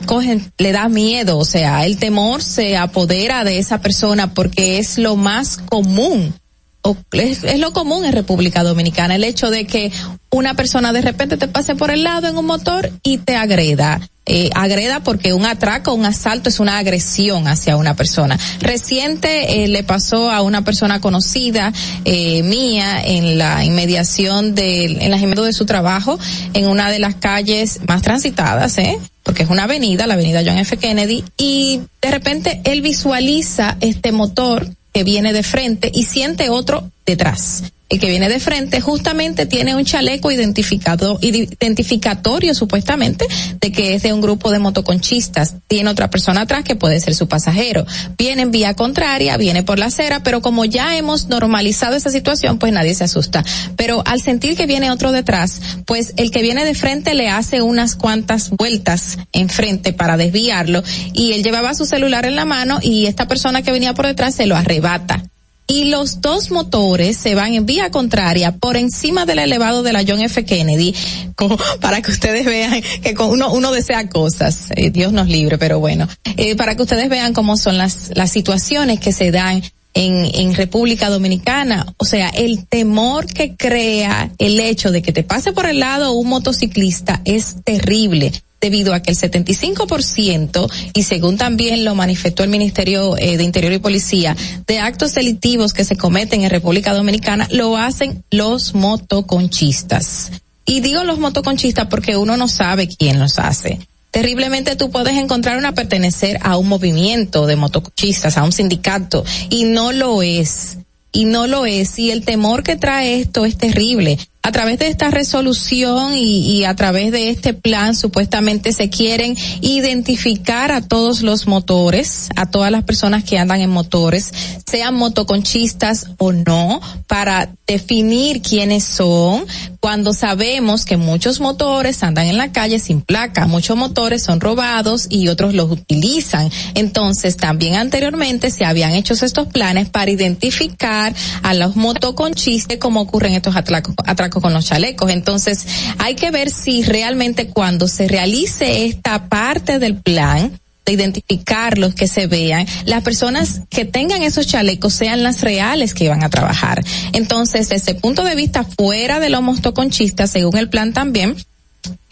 cogen, le da miedo, o sea, el temor se apodera de esa persona porque es lo más común. O es, es lo común en República Dominicana, el hecho de que una persona de repente te pase por el lado en un motor y te agreda. Eh, agreda porque un atraco, un asalto es una agresión hacia una persona. Reciente eh, le pasó a una persona conocida eh, mía en la inmediación de, en la de su trabajo, en una de las calles más transitadas, ¿eh? Porque es una avenida, la avenida John F. Kennedy, y de repente él visualiza este motor que viene de frente y siente otro detrás. El que viene de frente justamente tiene un chaleco identificado, identificatorio supuestamente de que es de un grupo de motoconchistas. Tiene otra persona atrás que puede ser su pasajero. Viene en vía contraria, viene por la acera, pero como ya hemos normalizado esa situación, pues nadie se asusta. Pero al sentir que viene otro detrás, pues el que viene de frente le hace unas cuantas vueltas enfrente para desviarlo y él llevaba su celular en la mano y esta persona que venía por detrás se lo arrebata y los dos motores se van en vía contraria por encima del elevado de la John F. Kennedy, para que ustedes vean que uno, uno desea cosas, eh, Dios nos libre, pero bueno, eh, para que ustedes vean cómo son las, las situaciones que se dan en, en República Dominicana. O sea, el temor que crea el hecho de que te pase por el lado un motociclista es terrible debido a que el 75% y según también lo manifestó el Ministerio eh, de Interior y Policía de actos delictivos que se cometen en República Dominicana lo hacen los motoconchistas. Y digo los motoconchistas porque uno no sabe quién los hace. Terriblemente tú puedes encontrar una pertenecer a un movimiento de motoconchistas, a un sindicato, y no lo es. Y no lo es. Y el temor que trae esto es terrible a través de esta resolución y, a través de este plan supuestamente se quieren identificar a todos los motores, a todas las personas que andan en motores, sean motoconchistas o no, para definir quiénes son, cuando sabemos que muchos motores andan en la calle sin placa, muchos motores son robados y otros los utilizan. Entonces, también anteriormente se habían hecho estos planes para identificar a los motoconchistas como ocurren estos atracos, con los chalecos. Entonces, hay que ver si realmente cuando se realice esta parte del plan, de identificarlos, que se vean, las personas que tengan esos chalecos sean las reales que iban a trabajar. Entonces, desde el punto de vista fuera de los mostoconchistas, según el plan también,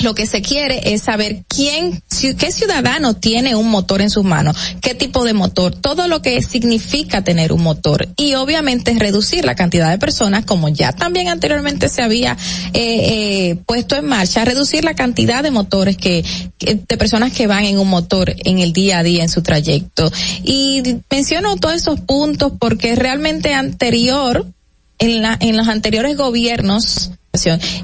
lo que se quiere es saber quién, qué ciudadano tiene un motor en sus manos, qué tipo de motor, todo lo que significa tener un motor y obviamente reducir la cantidad de personas, como ya también anteriormente se había eh, eh, puesto en marcha, reducir la cantidad de motores que, de personas que van en un motor en el día a día en su trayecto. Y menciono todos esos puntos porque realmente anterior, en la, en los anteriores gobiernos,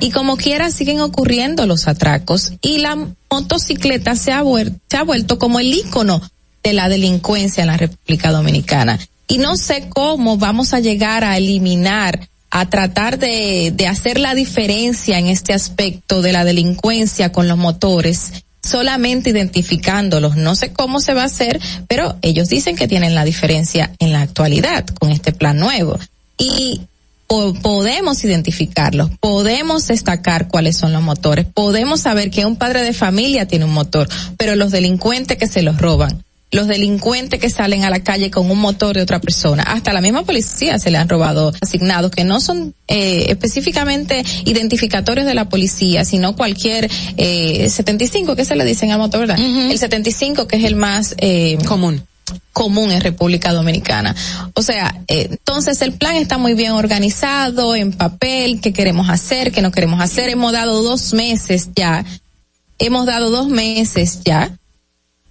y como quiera siguen ocurriendo los atracos y la motocicleta se ha, vuelto, se ha vuelto como el ícono de la delincuencia en la República Dominicana. Y no sé cómo vamos a llegar a eliminar a tratar de, de hacer la diferencia en este aspecto de la delincuencia con los motores solamente identificándolos. No sé cómo se va a hacer, pero ellos dicen que tienen la diferencia en la actualidad con este plan nuevo. Y podemos identificarlos, podemos destacar cuáles son los motores, podemos saber que un padre de familia tiene un motor, pero los delincuentes que se los roban, los delincuentes que salen a la calle con un motor de otra persona, hasta la misma policía se le han robado asignados que no son eh, específicamente identificatorios de la policía, sino cualquier eh, 75 que se le dicen al motor, ¿verdad? Uh -huh. El 75 que es el más eh, común común en República Dominicana. O sea, eh, entonces el plan está muy bien organizado en papel, qué queremos hacer, qué no queremos hacer. Hemos dado dos meses ya, hemos dado dos meses ya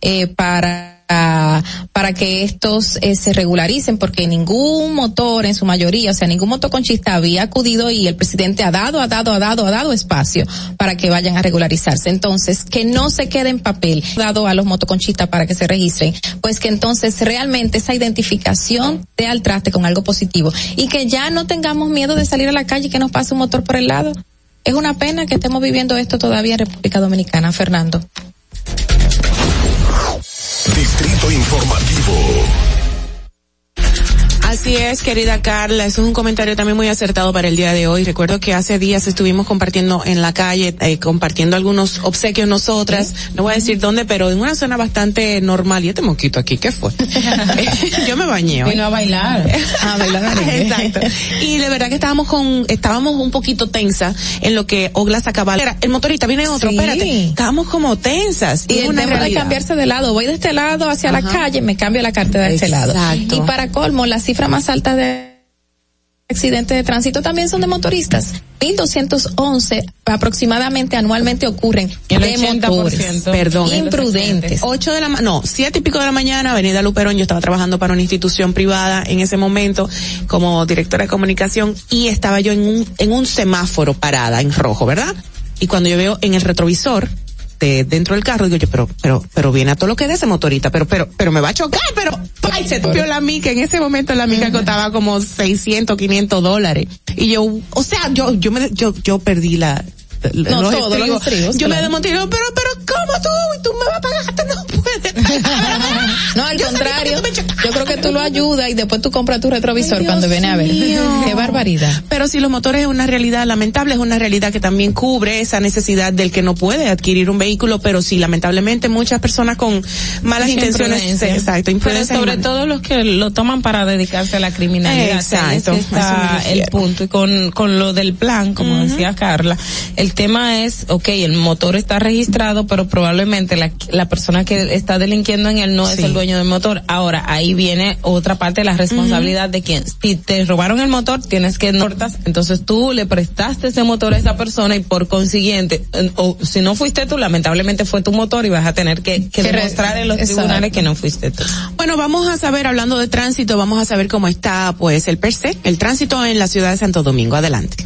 eh, para para que estos eh, se regularicen porque ningún motor en su mayoría, o sea, ningún motoconchista había acudido y el presidente ha dado, ha dado, ha dado, ha dado espacio para que vayan a regularizarse. Entonces, que no se quede en papel dado a los motoconchistas para que se registren, pues que entonces realmente esa identificación dé al traste con algo positivo y que ya no tengamos miedo de salir a la calle y que nos pase un motor por el lado. Es una pena que estemos viviendo esto todavía en República Dominicana, Fernando. Distrito Informativo. Así es, querida Carla, eso es un comentario también muy acertado para el día de hoy. Recuerdo que hace días estuvimos compartiendo en la calle, eh, compartiendo algunos obsequios nosotras, no voy a decir dónde, pero en una zona bastante normal. Y este mosquito aquí, ¿qué fue? Yo me bañé. Vino a bailar. a bailar. Exacto. Y de verdad que estábamos con, estábamos un poquito tensas en lo que Oglas acababa. El motorista viene otro, sí. espérate. Estábamos como tensas. Y, y el tema de cambiarse de lado. Voy de este lado hacia Ajá. la calle, me cambio la cartera de este lado. Y para colmo, la cifra más alta de accidentes de tránsito también son de motoristas. 1211 aproximadamente anualmente ocurren el de motores, perdón, imprudentes. 8 de la no, siete y pico de la mañana, Avenida Luperón, yo estaba trabajando para una institución privada en ese momento como directora de comunicación y estaba yo en un en un semáforo parada en rojo, ¿verdad? Y cuando yo veo en el retrovisor de, dentro del carro, digo yo, pero, pero, pero viene a todo lo que de ese motorista, pero, pero, pero me va a chocar, pero, ay, se tupió la mica, en ese momento la mica costaba como 600, 500 dólares. Y yo, o sea, yo, yo me, yo, yo perdí la, no, los todos estribos. los estribos, yo claro. me desmonté, pero, pero, ¿cómo tú? ¿Y tú me vas a pagar? No no, al contrario. Yo creo que tú lo ayudas y después tú compras tu retrovisor cuando viene a ver. Qué barbaridad. Pero si los motores es una realidad lamentable, es una realidad que también cubre esa necesidad del que no puede adquirir un vehículo, pero sí, lamentablemente muchas personas con malas intenciones, Imprudencia. exacto, Pero imprudencia sobre todo los que lo toman para dedicarse a la criminalidad. Exacto, Ahí es que a eso me está el punto. Y con, con lo del plan, como decía Carla, el tema es, ok, el motor está registrado, pero probablemente la, la persona que está delinquiendo en él no es Sí. el dueño del motor. Ahora, ahí viene otra parte de la responsabilidad de quien, si te robaron el motor, tienes que notas, entonces tú le prestaste ese motor a esa persona y por consiguiente, o si no fuiste tú, lamentablemente fue tu motor y vas a tener que, que demostrar en los Exacto. tribunales que no fuiste tú. Bueno, vamos a saber, hablando de tránsito, vamos a saber cómo está, pues, el per se, el tránsito en la ciudad de Santo Domingo. Adelante.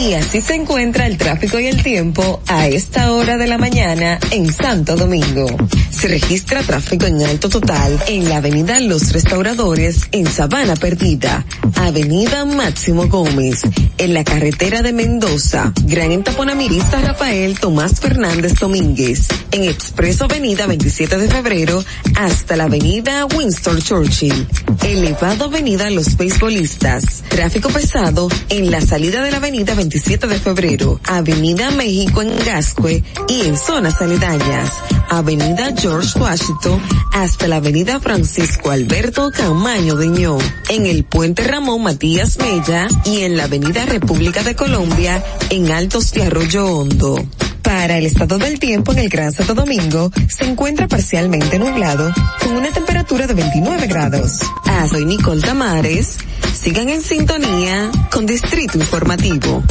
Y así se encuentra el tráfico y el tiempo a esta hora de la mañana en Santo Domingo. Se registra tráfico en alto total en la avenida Los Restauradores en Sabana Perdida, avenida Máximo Gómez, en la carretera de Mendoza, Gran Entaponamiento Rafael Tomás Fernández Domínguez, en Expreso Avenida 27 de Febrero hasta la avenida Winston Churchill, elevado avenida Los Beisbolistas, tráfico pesado en la salida de la avenida 27 de Febrero, avenida México en Gascue y en zonas aledañas, avenida George Washington hasta la avenida Francisco Alberto Camaño Deñó, en el puente Ramón Matías Mella y en la avenida República de Colombia en Altos de Arroyo Hondo. Para el estado del tiempo en el Gran Santo Domingo, se encuentra parcialmente nublado, con una temperatura de 29 grados. Ah, soy Nicole Tamares. Sigan en sintonía con Distrito Informativo.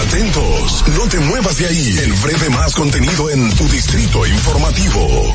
Atentos, no te muevas de ahí. El breve más contenido en tu distrito informativo.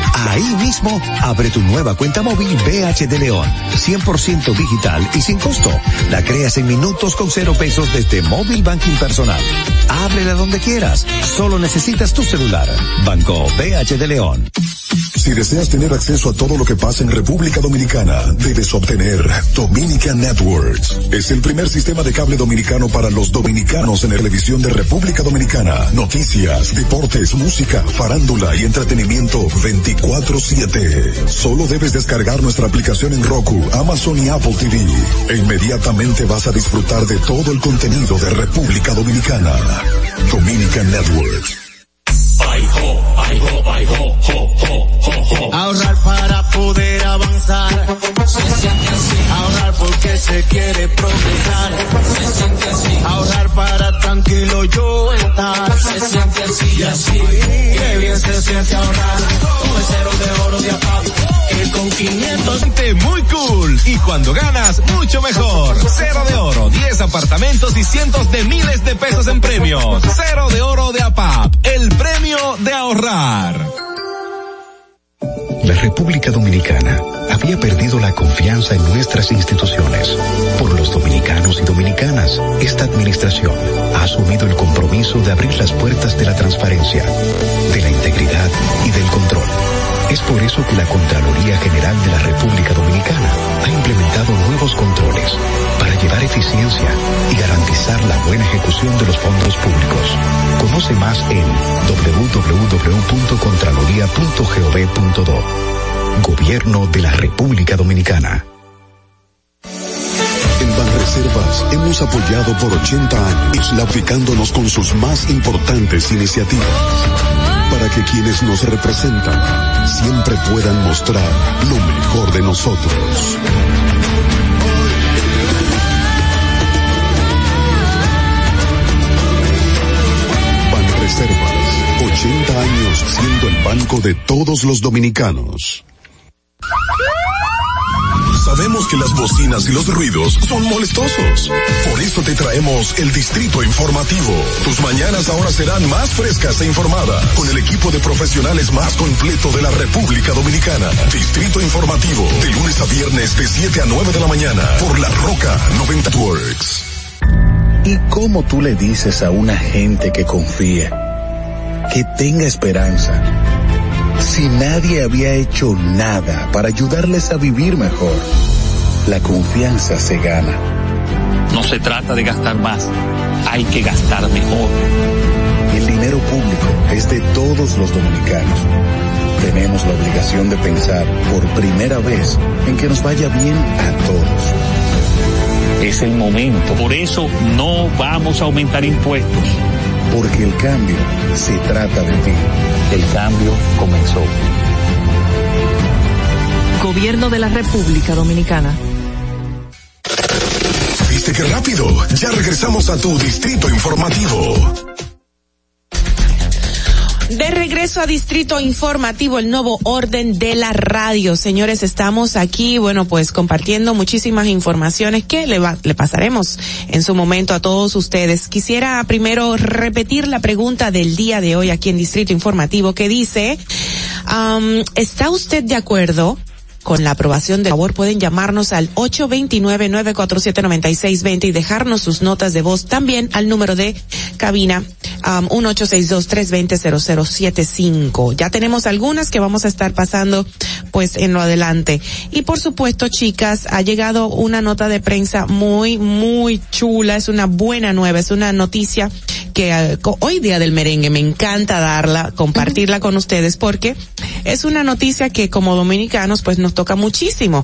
Ahí mismo, abre tu nueva cuenta móvil BH de León. 100% digital y sin costo. La creas en minutos con cero pesos desde Móvil Banking Personal. Ábrela donde quieras. Solo necesitas tu celular. Banco BH de León. Si deseas tener acceso a todo lo que pasa en República Dominicana, debes obtener Dominican Networks. Es el primer sistema de cable dominicano para los dominicanos en la televisión de República Dominicana. Noticias, deportes, música, farándula y entretenimiento 24/7. Solo debes descargar nuestra aplicación en Roku, Amazon y Apple TV. E inmediatamente vas a disfrutar de todo el contenido de República Dominicana. Dominican Ahorrar para poder avanzar. Se siente así. Ahorrar porque se quiere progresar. Se siente así. Ahorrar para tranquilo yo estar. Se siente así y así. Qué bien se siente ahorrar. Cero de oro de APAP. Con 500 Siente muy cool y cuando ganas mucho mejor. Cero de oro, 10 apartamentos y cientos de miles de pesos en premios. Cero de oro de APAP, el premio de ahorrar. La República Dominicana había perdido la confianza en nuestras instituciones. Por los dominicanos y dominicanas, esta administración ha asumido el compromiso de abrir las puertas de la transparencia, de la integridad y del control. Es por eso que la Contraloría General de la República Dominicana ha implementado nuevos controles para llevar eficiencia y garantizar la buena ejecución de los fondos públicos. Conoce más en www.contraloría.gov.do. Gobierno de la República Dominicana. En Banreservas hemos apoyado por 80 años, aplicándonos con sus más importantes iniciativas, para que quienes nos representan siempre puedan mostrar lo mejor de nosotros. Banreservas, 80 años siendo el banco de todos los dominicanos. Sabemos que las bocinas y los ruidos son molestosos. Por eso traemos el Distrito Informativo. Tus mañanas ahora serán más frescas e informadas con el equipo de profesionales más completo de la República Dominicana. Distrito Informativo, de lunes a viernes de 7 a 9 de la mañana por La Roca 90 Works. ¿Y cómo tú le dices a una gente que confía, que tenga esperanza, si nadie había hecho nada para ayudarles a vivir mejor? La confianza se gana. No se trata de gastar más, hay que gastar mejor. El dinero público es de todos los dominicanos. Tenemos la obligación de pensar por primera vez en que nos vaya bien a todos. Es el momento. Por eso no vamos a aumentar impuestos. Porque el cambio se trata de ti. El cambio comenzó. Gobierno de la República Dominicana. ¿Viste qué rápido? Ya regresamos a tu Distrito Informativo. De regreso a Distrito Informativo, el nuevo orden de la radio. Señores, estamos aquí, bueno, pues compartiendo muchísimas informaciones que le, va, le pasaremos en su momento a todos ustedes. Quisiera primero repetir la pregunta del día de hoy aquí en Distrito Informativo que dice, ¿está usted de acuerdo? Con la aprobación del favor pueden llamarnos al 829-947-9620 y dejarnos sus notas de voz también al número de cabina um, 1862-320-0075. Ya tenemos algunas que vamos a estar pasando pues en lo adelante. Y por supuesto, chicas, ha llegado una nota de prensa muy, muy chula. Es una buena nueva, es una noticia que uh, hoy día del merengue me encanta darla, compartirla con ustedes porque es una noticia que como dominicanos pues nos toca muchísimo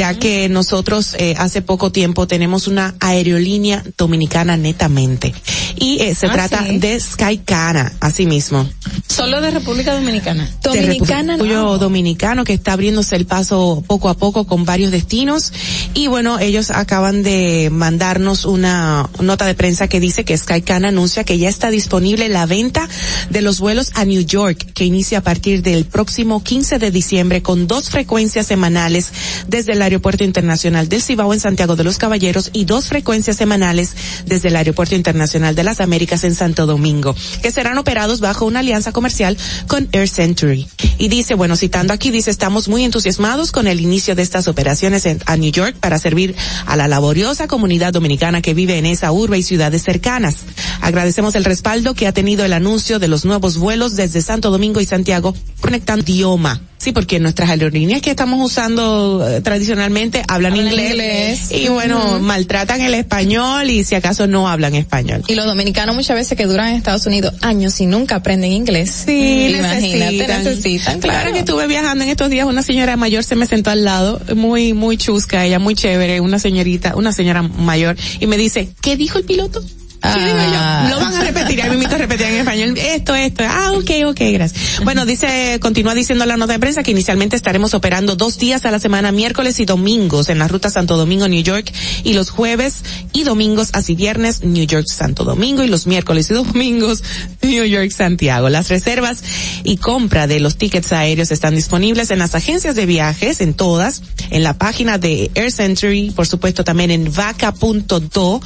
ya que nosotros eh, hace poco tiempo tenemos una aerolínea dominicana netamente y eh, se Ah, trata sí. de Skycana, así mismo. Solo de República Dominicana. De Dominicana República- no. dominicano que está abriéndose el paso poco a poco con varios destinos y bueno ellos acaban de mandarnos una nota de prensa que dice que Skycana anuncia que ya está disponible la venta de los vuelos a New York que inicia a partir del próximo 15 de diciembre con dos frecuencias semanales desde el aeropuerto internacional del Cibao en Santiago de los Caballeros y dos frecuencias semanales desde el aeropuerto internacional de las Américas en Santo Domingo que serán operados bajo una alianza comercial con Air Century. Y dice, bueno, citando aquí, dice, estamos muy entusiasmados con el inicio de estas operaciones en, a New York para servir a la laboriosa comunidad dominicana que vive en esa urbe y ciudades cercanas. Agradecemos el respaldo que ha tenido el anuncio de los nuevos vuelos desde Santo Domingo y Santiago conectando idioma. Sí, porque nuestras aerolíneas que estamos usando eh, tradicionalmente hablan Hablan inglés, inglés. y bueno, maltratan el español y si acaso no hablan español. Y los dominicanos muchas veces que duran en Estados Unidos años y nunca aprenden inglés. Sí, Imagínate, necesitan. necesitan, Claro claro. que estuve viajando en estos días, una señora mayor se me sentó al lado, muy, muy chusca, ella muy chévere, una señorita, una señora mayor, y me dice, ¿qué dijo el piloto? ¿Qué digo Ah. yo? Lo van a repetir, a mí me repetir en español, esto, esto, ah, ok, ok, gracias. Bueno, dice, continúa diciendo la nota de prensa que inicialmente estaremos operando dos días a la semana, miércoles y domingos en la ruta Santo Domingo, New York, y los jueves y domingos, así viernes, New York, Santo Domingo, y los miércoles y domingos, New York, Santiago. Las reservas y compra de los tickets aéreos están disponibles en las agencias de viajes, en todas, en la página de Air Century, por supuesto también en vaca.do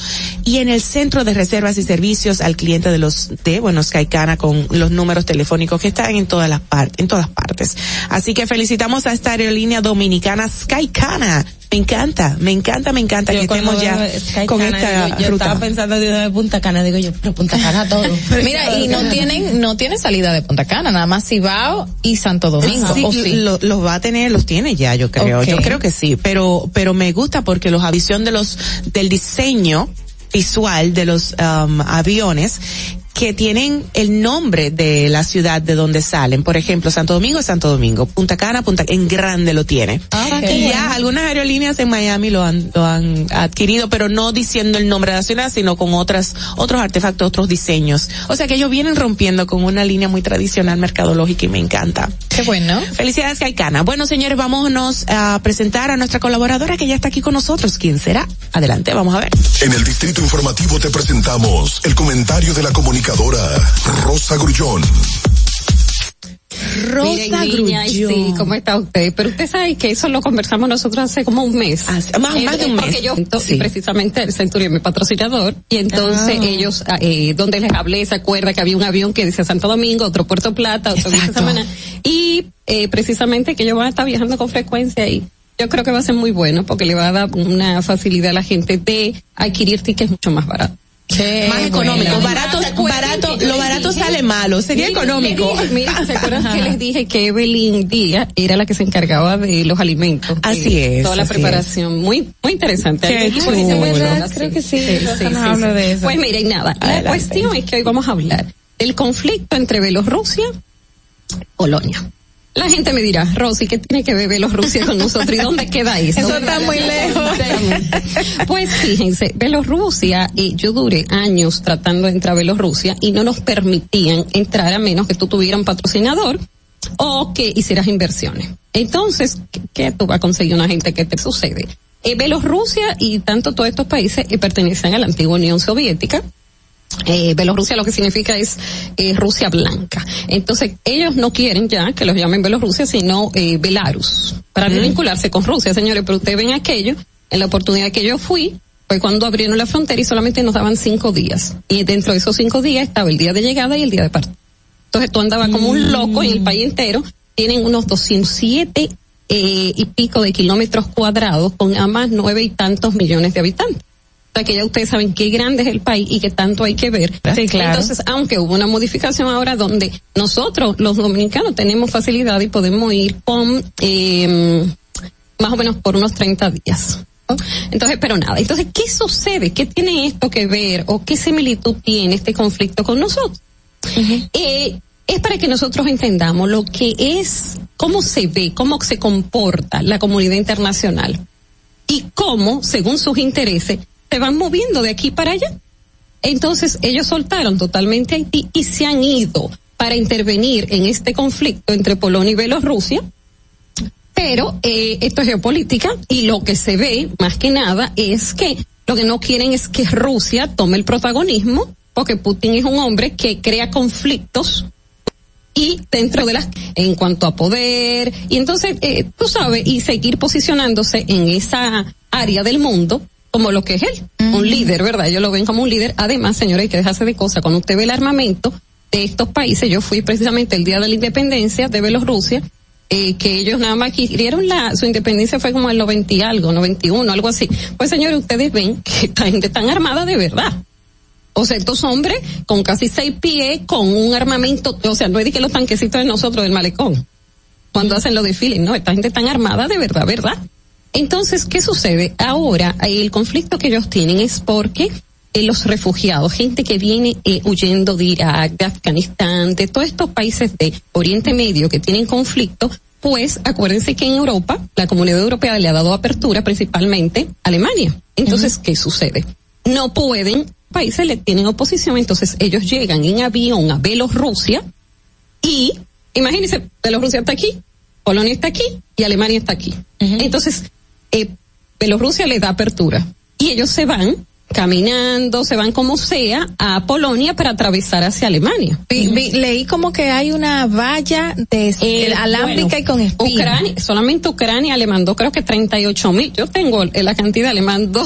y en el centro de reservas y servicios al cliente de los de bueno Skycana con los números telefónicos que están en todas las partes, en todas partes. Así que felicitamos a esta aerolínea dominicana Skycana. Me encanta, me encanta, me encanta que estemos ya con esta yo, yo ruta. estaba pensando digo, de Punta Cana, digo yo, pero Punta Cana todo. Mira, y no tienen, no tiene salida de Punta Cana, nada más Cibao y Santo Domingo. Sí, ¿o sí? lo- los va a tener, los tiene ya, yo creo. Yo creo que sí, pero, pero me gusta porque los, a visión de los, del diseño visual de los um, aviones que tienen el nombre de la ciudad de donde salen. Por ejemplo, Santo Domingo es Santo Domingo, Punta Cana, Punta en grande lo tiene. Ah, y ya bueno. algunas aerolíneas en Miami lo han, lo han adquirido, pero no diciendo el nombre de la ciudad, sino con otras, otros artefactos, otros diseños. O sea que ellos vienen rompiendo con una línea muy tradicional mercadológica y me encanta. Qué bueno. Felicidades, Caicana. Bueno, señores, vámonos a presentar a nuestra colaboradora que ya está aquí con nosotros. ¿Quién será? Adelante, vamos a ver. En el Distrito Informativo te presentamos el comentario de la comunicadora Rosa Grullón. Rosa Miren, niña, y Grullón. Sí, ¿cómo está usted? Pero usted sabe que eso lo conversamos nosotros hace como un mes. más- más de un Porque mes. yo, Sí. precisamente, el Centurión, mi patrocinador, y entonces Ah. ellos, eh, donde les hablé, se acuerda que había un avión que decía Santo Domingo, otro Puerto Plata, otro. Samaná, y eh, precisamente que ellos van a estar viajando con frecuencia y yo creo que va a ser muy bueno porque le va a dar una facilidad a la gente de adquirir tickets mucho más baratos. Más económico, barato, barato, lo barato sale malo, sería Mira, económico. dije, Mira, ¿se acuerdan que les dije que Evelyn Díaz era la que se encargaba de los alimentos? Así es, Toda la preparación, muy muy interesante. Qué Ahí chulo. ese ¿Verdad? Creo que sí, sí, sí, nos sí, habla sí. de eso. Pues miren, nada, la cuestión es que hoy vamos a hablar del conflicto entre Bielorrusia y Polonia. La gente me dirá, Rosy, ¿qué tiene que ver Bielorrusia con nosotros? ¿Y dónde queda eso? Eso está muy lejos. Pues fíjense, Bielorrusia, eh, yo duré años tratando de entrar a Bielorrusia y no nos permitían entrar a menos que tú tuvieras un patrocinador o que hicieras inversiones. Entonces, ¿qué, qué tú vas a conseguir una gente que te sucede? Eh, Bielorrusia y tanto todos estos países eh, pertenecen a la antigua Unión Soviética. Eh, Bielorrusia lo que significa es eh, Rusia blanca. Entonces, ellos no quieren ya que los llamen Bielorrusia, sino eh, Belarus, para no vincularse con Rusia, señores. Pero ustedes ven aquello, en la oportunidad que yo fui, fue cuando abrieron la frontera y solamente nos daban cinco días. Y dentro de esos cinco días estaba el día de llegada y el día de partida. Entonces tú andabas como un loco en el país entero. Tienen unos 207 eh, y pico de kilómetros cuadrados con nada más nueve y tantos millones de habitantes. Que ya ustedes saben qué grande es el país y qué tanto hay que ver. Sí, claro. Entonces, aunque hubo una modificación ahora donde nosotros, los dominicanos, tenemos facilidad y podemos ir con eh, más o menos por unos 30 días. Entonces, pero nada. Entonces, ¿qué sucede? ¿Qué tiene esto que ver o qué similitud tiene este conflicto con nosotros? Eh, es para que nosotros entendamos lo que es, cómo se ve, cómo se comporta la comunidad internacional y cómo, según sus intereses, se van moviendo de aquí para allá. Entonces, ellos soltaron totalmente Haití y se han ido para intervenir en este conflicto entre Polonia y Bielorrusia. Pero eh, esto es geopolítica y lo que se ve, más que nada, es que lo que no quieren es que Rusia tome el protagonismo, porque Putin es un hombre que crea conflictos y dentro de las en cuanto a poder y entonces eh, tú sabes y seguir posicionándose en esa área del mundo como lo que es él, un líder, ¿verdad? Ellos lo ven como un líder. Además, señores, hay que dejarse de cosas. Cuando usted ve el armamento de estos países, yo fui precisamente el día de la independencia de Bielorrusia, eh, que ellos nada más adquirieron la, su independencia fue como los 20 y algo, 91, algo así. Pues señores, ustedes ven que esta gente tan armada de verdad. O sea, estos hombres con casi seis pies, con un armamento, o sea, no es de que los tanquecitos de nosotros del malecón, cuando hacen los desfiles, no, esta gente tan armada de verdad, ¿verdad? Entonces, ¿qué sucede? Ahora, eh, el conflicto que ellos tienen es porque eh, los refugiados, gente que viene eh, huyendo de Irak, de Afganistán, de todos estos países de Oriente Medio que tienen conflicto, pues acuérdense que en Europa, la comunidad europea le ha dado apertura principalmente a Alemania. Entonces, ¿qué sucede? No pueden, países le tienen oposición, entonces ellos llegan en avión a Bielorrusia y, imagínense, Bielorrusia está aquí, Polonia está aquí y Alemania está aquí. Entonces, eh, Bielorrusia le da apertura y ellos se van caminando, se van como sea a Polonia para atravesar hacia Alemania. Vi- vi- leí como que hay una valla de Eh, alámbrica bueno, y con espina. Ucrania, solamente Ucrania le mandó creo que 38 mil. Yo tengo eh, la cantidad, le mandó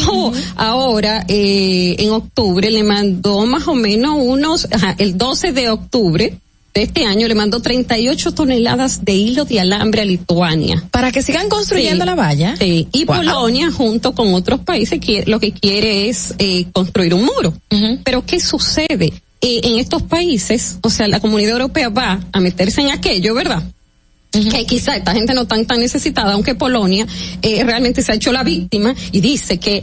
ahora eh, en octubre, le mandó más o menos unos, ajá, el 12 de octubre de este año le mandó 38 toneladas de hilo de alambre a Lituania. Para que sigan construyendo Sí. la valla. Sí, y Polonia junto con otros países que lo que quiere es eh, construir un muro. Pero ¿qué sucede? Eh, en estos países, o sea, la comunidad europea va a meterse en aquello, ¿verdad? Que quizá esta gente no tan tan necesitada, aunque Polonia eh, realmente se ha hecho la víctima y dice que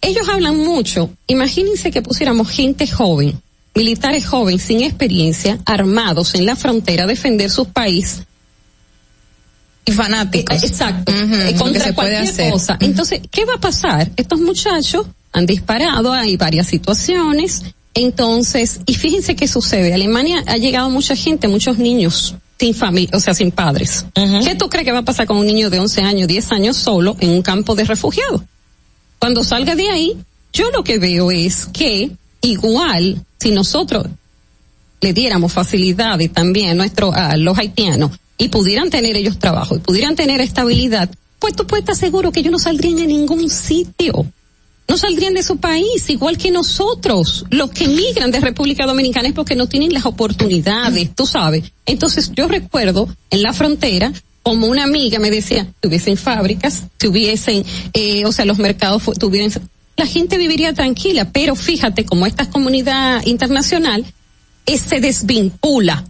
ellos hablan mucho. Imagínense que pusiéramos gente joven, militares jóvenes sin experiencia, armados en la frontera a defender su país y fanáticos. Eh, Exacto. Lo contra puede cualquier hacer. cosa. Entonces, ¿qué va a pasar? Estos muchachos han disparado, hay varias situaciones. Entonces, y fíjense qué sucede. Alemania ha llegado mucha gente, muchos niños sin familia, o sea, sin padres. ¿Qué tú crees que va a pasar con un niño de 11 años, 10 años solo en un campo de refugiados? Cuando salga de ahí, yo lo que veo es que igual, si nosotros le diéramos facilidades también a nuestro, a los haitianos y pudieran tener ellos trabajo y pudieran tener estabilidad, pues tú puedes estar seguro que ellos no saldrían a ningún sitio. No saldrían de su país, igual que nosotros. Los que emigran de República Dominicana es porque no tienen las oportunidades, tú sabes. Entonces yo recuerdo en la frontera como una amiga me decía, tuviesen fábricas, tuviesen, eh, o sea, los mercados tuvieran, la gente viviría tranquila, pero fíjate como esta comunidad internacional eh, se desvincula.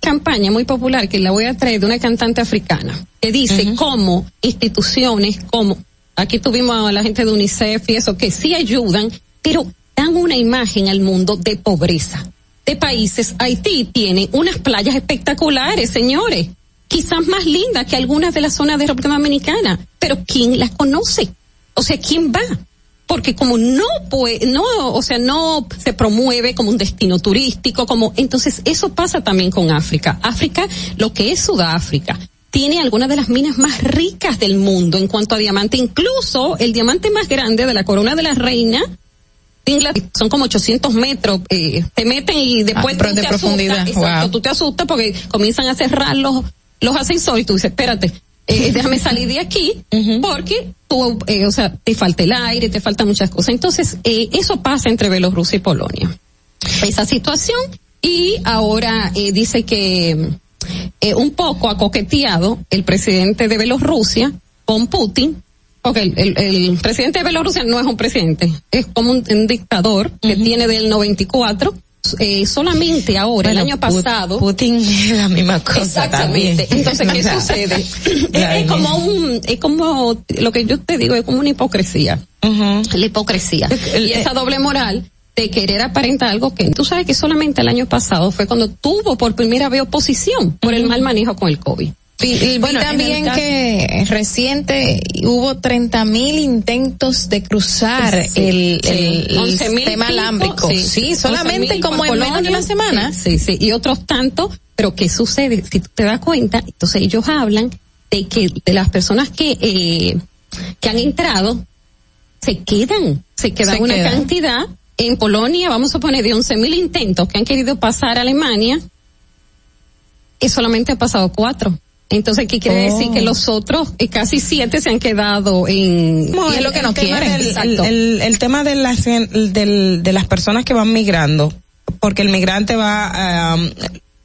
Campaña muy popular que la voy a traer de una cantante africana que dice cómo instituciones como aquí tuvimos a la gente de UNICEF y eso que sí ayudan, pero dan una imagen al mundo de pobreza. De países, Haití tiene unas playas espectaculares, señores, quizás más lindas que algunas de las zonas de República Dominicana, pero ¿quién las conoce? O sea, ¿quién va? Porque como no puede, no, o sea, no se promueve como un destino turístico, como, entonces eso pasa también con África. África, lo que es Sudáfrica, tiene algunas de las minas más ricas del mundo en cuanto a diamante, incluso el diamante más grande de la corona de la reina, de Inglaterra, son como 800 metros, eh, te meten y después Ah, tú de te profundidad, asustas, exacto, wow. tú te asustas porque comienzan a cerrar los, los ascensores y tú dices, espérate, eh, déjame salir de aquí porque tú, eh, o sea, te falta el aire, te faltan muchas cosas. Entonces, eh, eso pasa entre Bielorrusia y Polonia. Esa situación y ahora eh, dice que un poco ha coqueteado el presidente de Bielorrusia con Putin, porque el, el- el presidente de Bielorrusia no es un presidente, es como un, un dictador que tiene del 94. Eh, solamente ahora, el año pasado. Putin es la misma cosa Exactamente. también. Entonces, ¿qué sucede? es, como un, es como, lo que yo te digo, es como una hipocresía. La hipocresía. y esa doble moral de querer aparentar algo que tú sabes que solamente el año pasado fue cuando tuvo por primera vez oposición por el mal manejo con el COVID. Vi, Bueno, en también caso- que reciente hubo 30 mil intentos de cruzar Sí, el, sí. el, el 11.000 sistema pico, alámbrico. Sí, solamente 11.000 como en menos de una semana. Sí, sí, y otros tantos, pero ¿qué sucede? Si tú te das cuenta, entonces ellos hablan de que de las personas que, eh, que han entrado, se quedan, se quedan Se una quedan. cantidad. En Polonia, vamos a poner de 11.000 mil intentos que han querido pasar a Alemania, y solamente ha pasado cuatro. Entonces, ¿qué quiere Oh. decir? Que los otros, eh, casi siete, se han quedado en... No, es lo que el no tema quieren. del-. El, el- tema de las, del- de las personas que van migrando, porque el migrante va, am,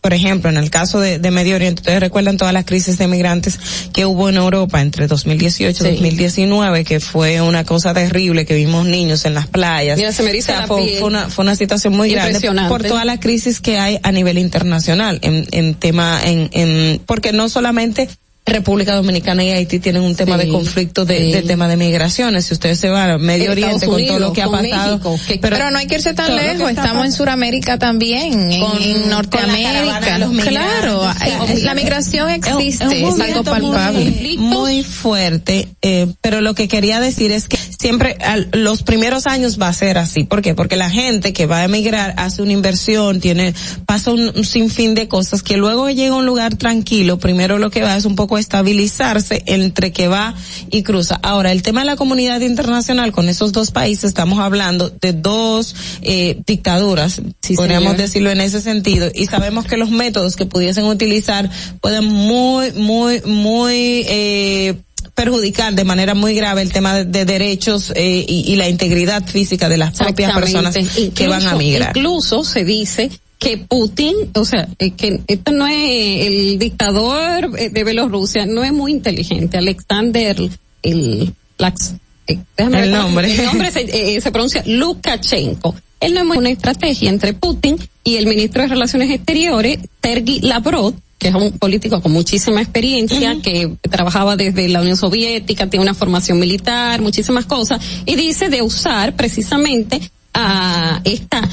por ejemplo, en el caso de, de Medio Oriente, ustedes recuerdan todas las crisis de migrantes que hubo en Europa entre 2018 y Sí. 2019, que fue una cosa terrible, que vimos niños en las playas. Mira, se me O sea, la fue, una, fue una situación muy grande por toda la crisis que hay a nivel internacional en, en tema, en, en, porque no solamente República Dominicana y Haití tienen un tema Sí, de conflicto de, sí. de tema de migraciones. Si ustedes se van al Medio Estados Oriente con todo lo que ha pasado, México, que- Pero, no hay que irse tan lejos, estamos en Sudamérica también, en, Con- en con la Norteamérica. claro, la migración existe, es algo palpable. Muy, muy fuerte, eh, pero lo que quería decir es que siempre al- los primeros años va a ser así. ¿Por qué? Porque la gente que va a emigrar hace una inversión, tiene, pasa un, un sinfín de cosas que luego llega a un lugar tranquilo, primero lo que va es un poco estabilizarse entre que va y cruza. Ahora, el tema de la comunidad internacional con esos dos países, estamos hablando de dos eh, dictaduras, podríamos señor. decirlo en ese sentido, y sabemos que los métodos que pudiesen utilizar pueden muy, muy, muy, eh, perjudicar de manera muy grave el tema de, de derechos eh, y, y la integridad física de las propias personas que van a migrar. Incluso se dice que Putin, o sea, eh, que esto no es el dictador eh, de Bielorrusia, no es muy inteligente. Alexander, el, eh, déjame El ver nombre. el nombre se, eh, se pronuncia Lukashenko. Él no es muy una estrategia entre Putin y el ministro de Relaciones Exteriores, Sergei Lavrov, que es un político con muchísima experiencia, que trabajaba desde la Unión Soviética, tiene una formación militar, muchísimas cosas, y dice de usar precisamente a esta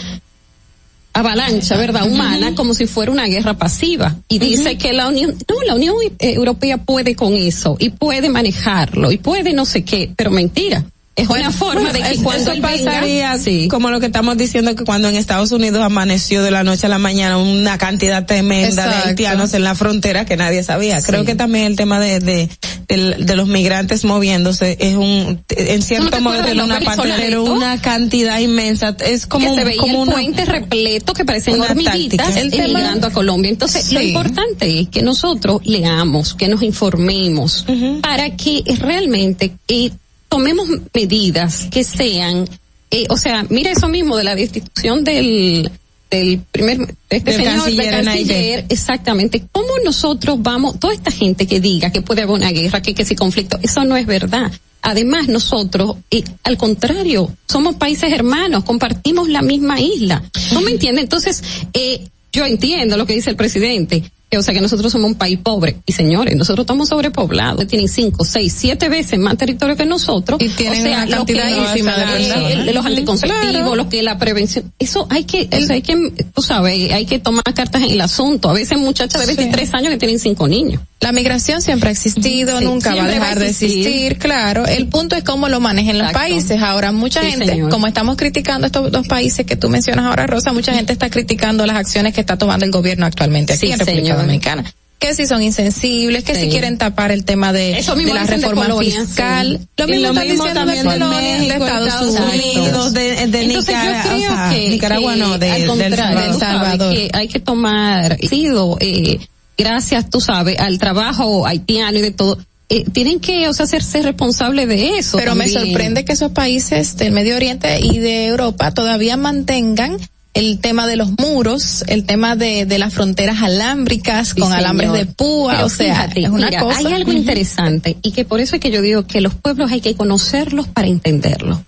avalancha, ¿verdad? Humana, como si fuera una guerra pasiva. Y dice que la Unión, no, la Unión eh, Europea puede con eso, y puede manejarlo, y puede no sé qué, pero mentira. Es una forma de que Eso cuando él venga, pasaría como lo que estamos diciendo que cuando en Estados Unidos amaneció de la noche a la mañana una cantidad tremenda de Exacto. haitianos en la frontera que nadie sabía. Creo que también el tema de, de, del- de los migrantes moviéndose es un, en cierto modo de una parte, pero una cantidad inmensa. Es como, que un- se veía como una, puente repleto que parecían una hormiguitas emigrando a Colombia. Entonces, lo Sí. importante es que nosotros leamos, que nos informemos, para que realmente eh, tomemos medidas que sean, eh, o sea, mira eso mismo de la destitución del del primer de este Del señor canciller del canciller, exactamente cómo nosotros vamos toda esta gente que diga que puede haber una guerra que que si conflicto eso no es verdad Además, nosotros, eh, al contrario, somos países hermanos, compartimos la misma isla. ¿No me entiende? Entonces, eh, yo entiendo lo que dice el presidente, o sea que nosotros somos un país pobre. Y señores, nosotros estamos sobrepoblados. Tienen cinco, seis, siete veces más territorio que nosotros. Y tienen o sea, una lo cantidad que- ínfima de personas. el- los anticonceptivos, Claro. lo que la prevención. Eso hay que, o sea, hay que, tú sabes, hay que tomar cartas en el asunto. A veces muchachas de 23 años que tienen cinco niños. La migración siempre ha existido, Sí, nunca va a siempre va a dejar de existir. claro. El punto es cómo lo manejen los países. Ahora, mucha Sí, gente, señor. como estamos criticando estos dos países que tú mencionas ahora, Rosa, mucha gente está criticando las acciones que está tomando el gobierno actualmente aquí Sí, en República señor. Dominicana. Que si son insensibles, que si quieren tapar el tema de, Eso de mismo la de reforma fiscal. sí. Lo mismo, lo están mismo diciendo también de de Estados Unidos, de, de Entonces Nicaragua, yo creo o sea, que, Nicaragua que, no, de, al del contrario, Salvador. que hay que tomar sido eh, gracias tú sabes al trabajo haitiano y de todo eh, tienen que o sea hacerse responsable de eso Pero me sorprende que esos países del Medio Oriente y de Europa todavía mantengan el tema de los muros, el tema de, de las fronteras alámbricas Sí, con señor. alambres de púa, Pero o sea, fíjate, es una mira, cosa. hay algo interesante y que por eso es que yo digo que los pueblos hay que conocerlos para entenderlos.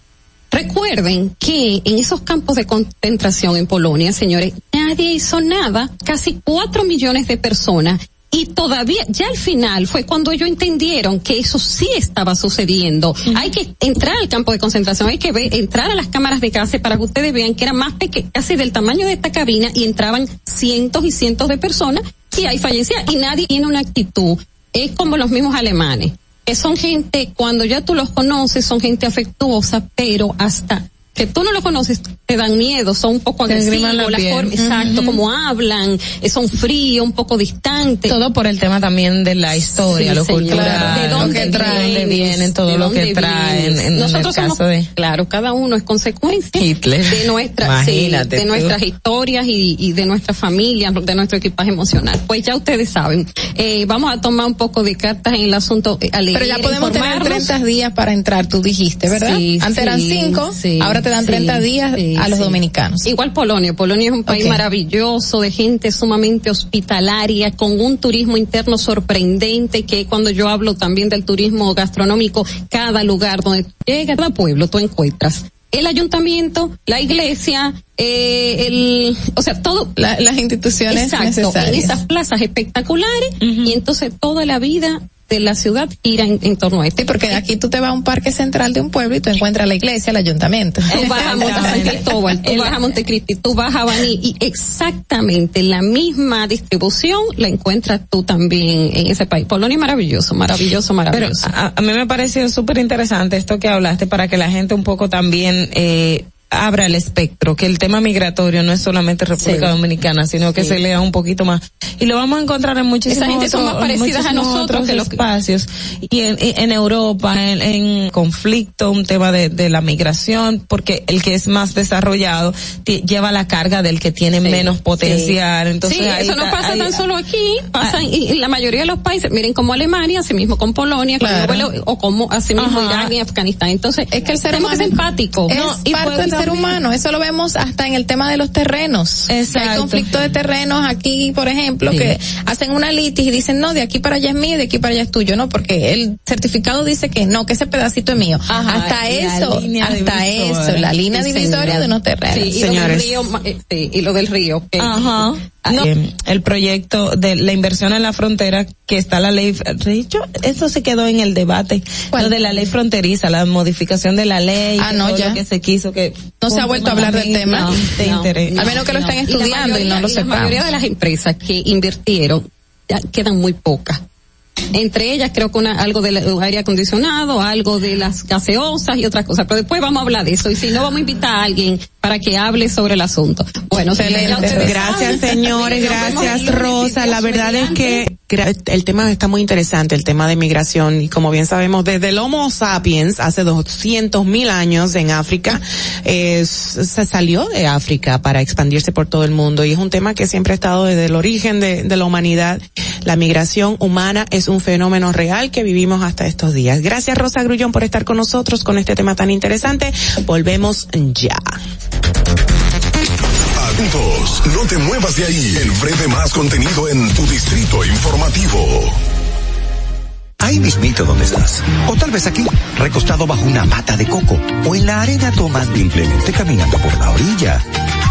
Recuerden que en esos campos de concentración en Polonia, señores, nadie hizo nada, casi cuatro millones de personas. Y todavía, ya al final fue cuando ellos entendieron que eso sí estaba sucediendo. Hay que entrar al campo de concentración, hay que ver, entrar a las cámaras de gas para que ustedes vean que era más pequeño, casi del tamaño de esta cabina y entraban cientos y cientos de personas y ahí fallecía y nadie tiene una actitud. Es como los mismos alemanes que son gente, cuando ya tú los conoces, son gente afectuosa, pero hasta que tú no los conoces, te dan miedo, son un poco agresivos, la forma- exacto, Ujú. como hablan, eh, son fríos, un poco distantes. Todo por el tema también de la historia, Sí, lo señor. cultural, ¿De lo dónde que traen, de vienen, todo ¿De lo que traen. En Nosotros el somos, caso de claro, cada uno es consecuencia Hitler. de nuestra, sí, de tú. nuestras historias y, y de nuestra familia, de nuestro equipaje emocional. Pues ya ustedes saben, eh, vamos a tomar un poco de cartas en el asunto, eh, a leer, Pero ya podemos tener informarnos. 30 días para entrar, tú dijiste, ¿verdad? Sí, Antes eran sí, 5, sí, ahora te dan sí, 30 días sí, a los sí. dominicanos. Igual Polonia. Polonia es un país maravilloso, de gente sumamente hospitalaria, con un turismo interno sorprendente, que cuando yo hablo también del turismo gastronómico, cada lugar donde tú llegas, cada pueblo, tú encuentras el ayuntamiento, la iglesia, eh, el, o sea, todo. La- las instituciones Exacto, en necesarias. esas plazas espectaculares, y entonces toda la vida de la ciudad gira en, en torno a esto. Sí, porque de aquí tú te vas a un parque central de un pueblo y tú encuentras la iglesia, el ayuntamiento. Tú vas a Monte San Cristóbal, tú vas a Montecristi, tú vas a Baní y exactamente la misma distribución la encuentras tú también en ese país. Polonia es maravilloso, maravilloso, Pero maravilloso. a, a mí me pareció súper interesante esto que hablaste para que la gente un poco también eh, abra el espectro, que el tema migratorio no es solamente República Sí. Dominicana, sino que Sí. se lea un poquito más. Y lo vamos a encontrar en muchísimos Esa gente son más parecidas a nosotros otros que los espacios. Y en, en Europa, en, en conflicto, un tema de, de la migración, porque el que es más desarrollado lleva la carga del que tiene menos potencial. Entonces, sí, ahí eso no pasa ahí- tan solo aquí, pasa en, en la mayoría de los países, miren como Alemania, así mismo con Polonia, con Claro. Noruega, o como así mismo Ajá. Irán y Afganistán. Entonces, Es que el ser humano ser empático. es No, y parte ser humano. Eso lo vemos hasta en el tema de los terrenos. Exacto. Hay conflicto de terrenos aquí, por ejemplo, Sí. que hacen una litis y dicen, no, de aquí para allá es mío, de aquí para allá es tuyo, no, porque el certificado dice que no, que ese pedacito es mío. Ajá, hasta eso, hasta eso, la línea Sí, divisoria de unos terrenos. Sí, y Señores. lo del río, ma- eh, sí, y lo del río. Ajá. No. Eh, el proyecto de la inversión en la frontera, que está la ley, de hecho, eso se quedó en el debate, ¿Cuál? lo de la ley fronteriza, la modificación de la ley, Ah, que no, ya. lo que se quiso que No se ha vuelto a hablar del tema. No, de No, interés. A menos que lo estén Y la estudiando y, mayoría- no lo La sepamos. mayoría de las empresas que invirtieron ya quedan muy pocas. Entre ellas creo que una, algo del aire acondicionado, algo de las gaseosas y otras cosas. Pero después vamos a hablar de eso. Y si no, vamos a invitar a alguien para que hable sobre el asunto. Bueno, Gracias, señores. Gracias, Rosa. La verdad es que el tema está muy interesante, el tema de migración. Y como bien sabemos, desde el Homo sapiens, hace 200 mil años en África, eh, se salió de África para expandirse por todo el mundo. Y es un tema que siempre ha estado desde el origen de, de la humanidad. La migración humana es un fenómeno real que vivimos hasta estos días. Gracias, Rosa Grullón, por estar con nosotros con este tema tan interesante. Volvemos ya. Atentos, no te muevas de ahí. El breve más contenido en tu distrito informativo. Ahí mismito donde estás. O tal vez aquí, recostado bajo una mata de coco. O en la arena tomando simplemente caminando por la orilla.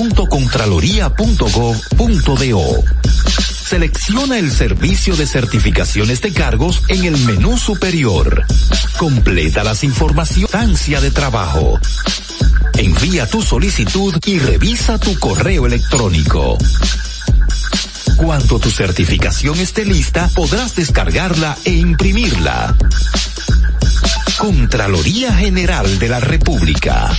www.contraloría.gov.do. Selecciona el servicio de certificaciones de cargos en el menú superior. Completa las informaciones de trabajo. Envía tu solicitud y revisa tu correo electrónico. Cuando tu certificación esté lista, podrás descargarla e imprimirla. Contraloría General de la República.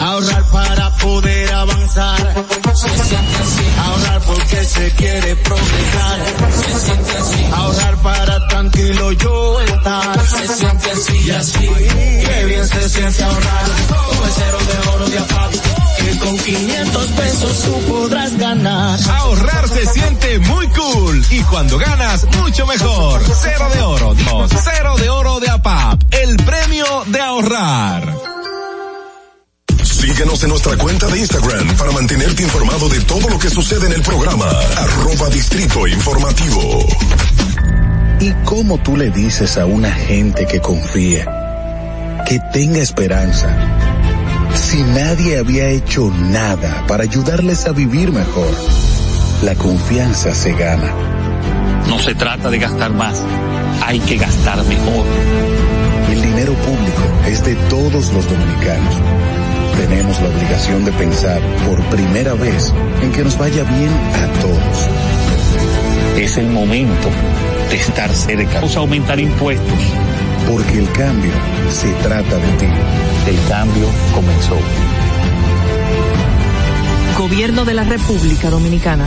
Ahorrar para poder avanzar. Se siente así. Ahorrar porque se quiere progresar. Se siente así. Ahorrar para tranquilo yo estar. Se siente así y así. Qué bien se siente ahorrar. Cero de oro de APAP. Que con 500 pesos tú podrás ganar. Ahorrar se siente muy cool y cuando ganas mucho mejor. Cero de oro, dos, cero de oro de APAP, el premio de ahorrar. Síguenos en nuestra cuenta de Instagram para mantenerte informado de todo lo que sucede en el programa. Arroba Distrito Informativo. ¿Y cómo tú le dices a una gente que confía, que tenga esperanza, si nadie había hecho nada para ayudarles a vivir mejor? La confianza se gana. No se trata de gastar más, hay que gastar mejor. Es de todos los dominicanos. Tenemos la obligación de pensar por primera vez en que nos vaya bien a todos. Es el momento de estar cerca. Vamos a aumentar impuestos. Porque el cambio se trata de ti. El cambio comenzó. Gobierno de la República Dominicana.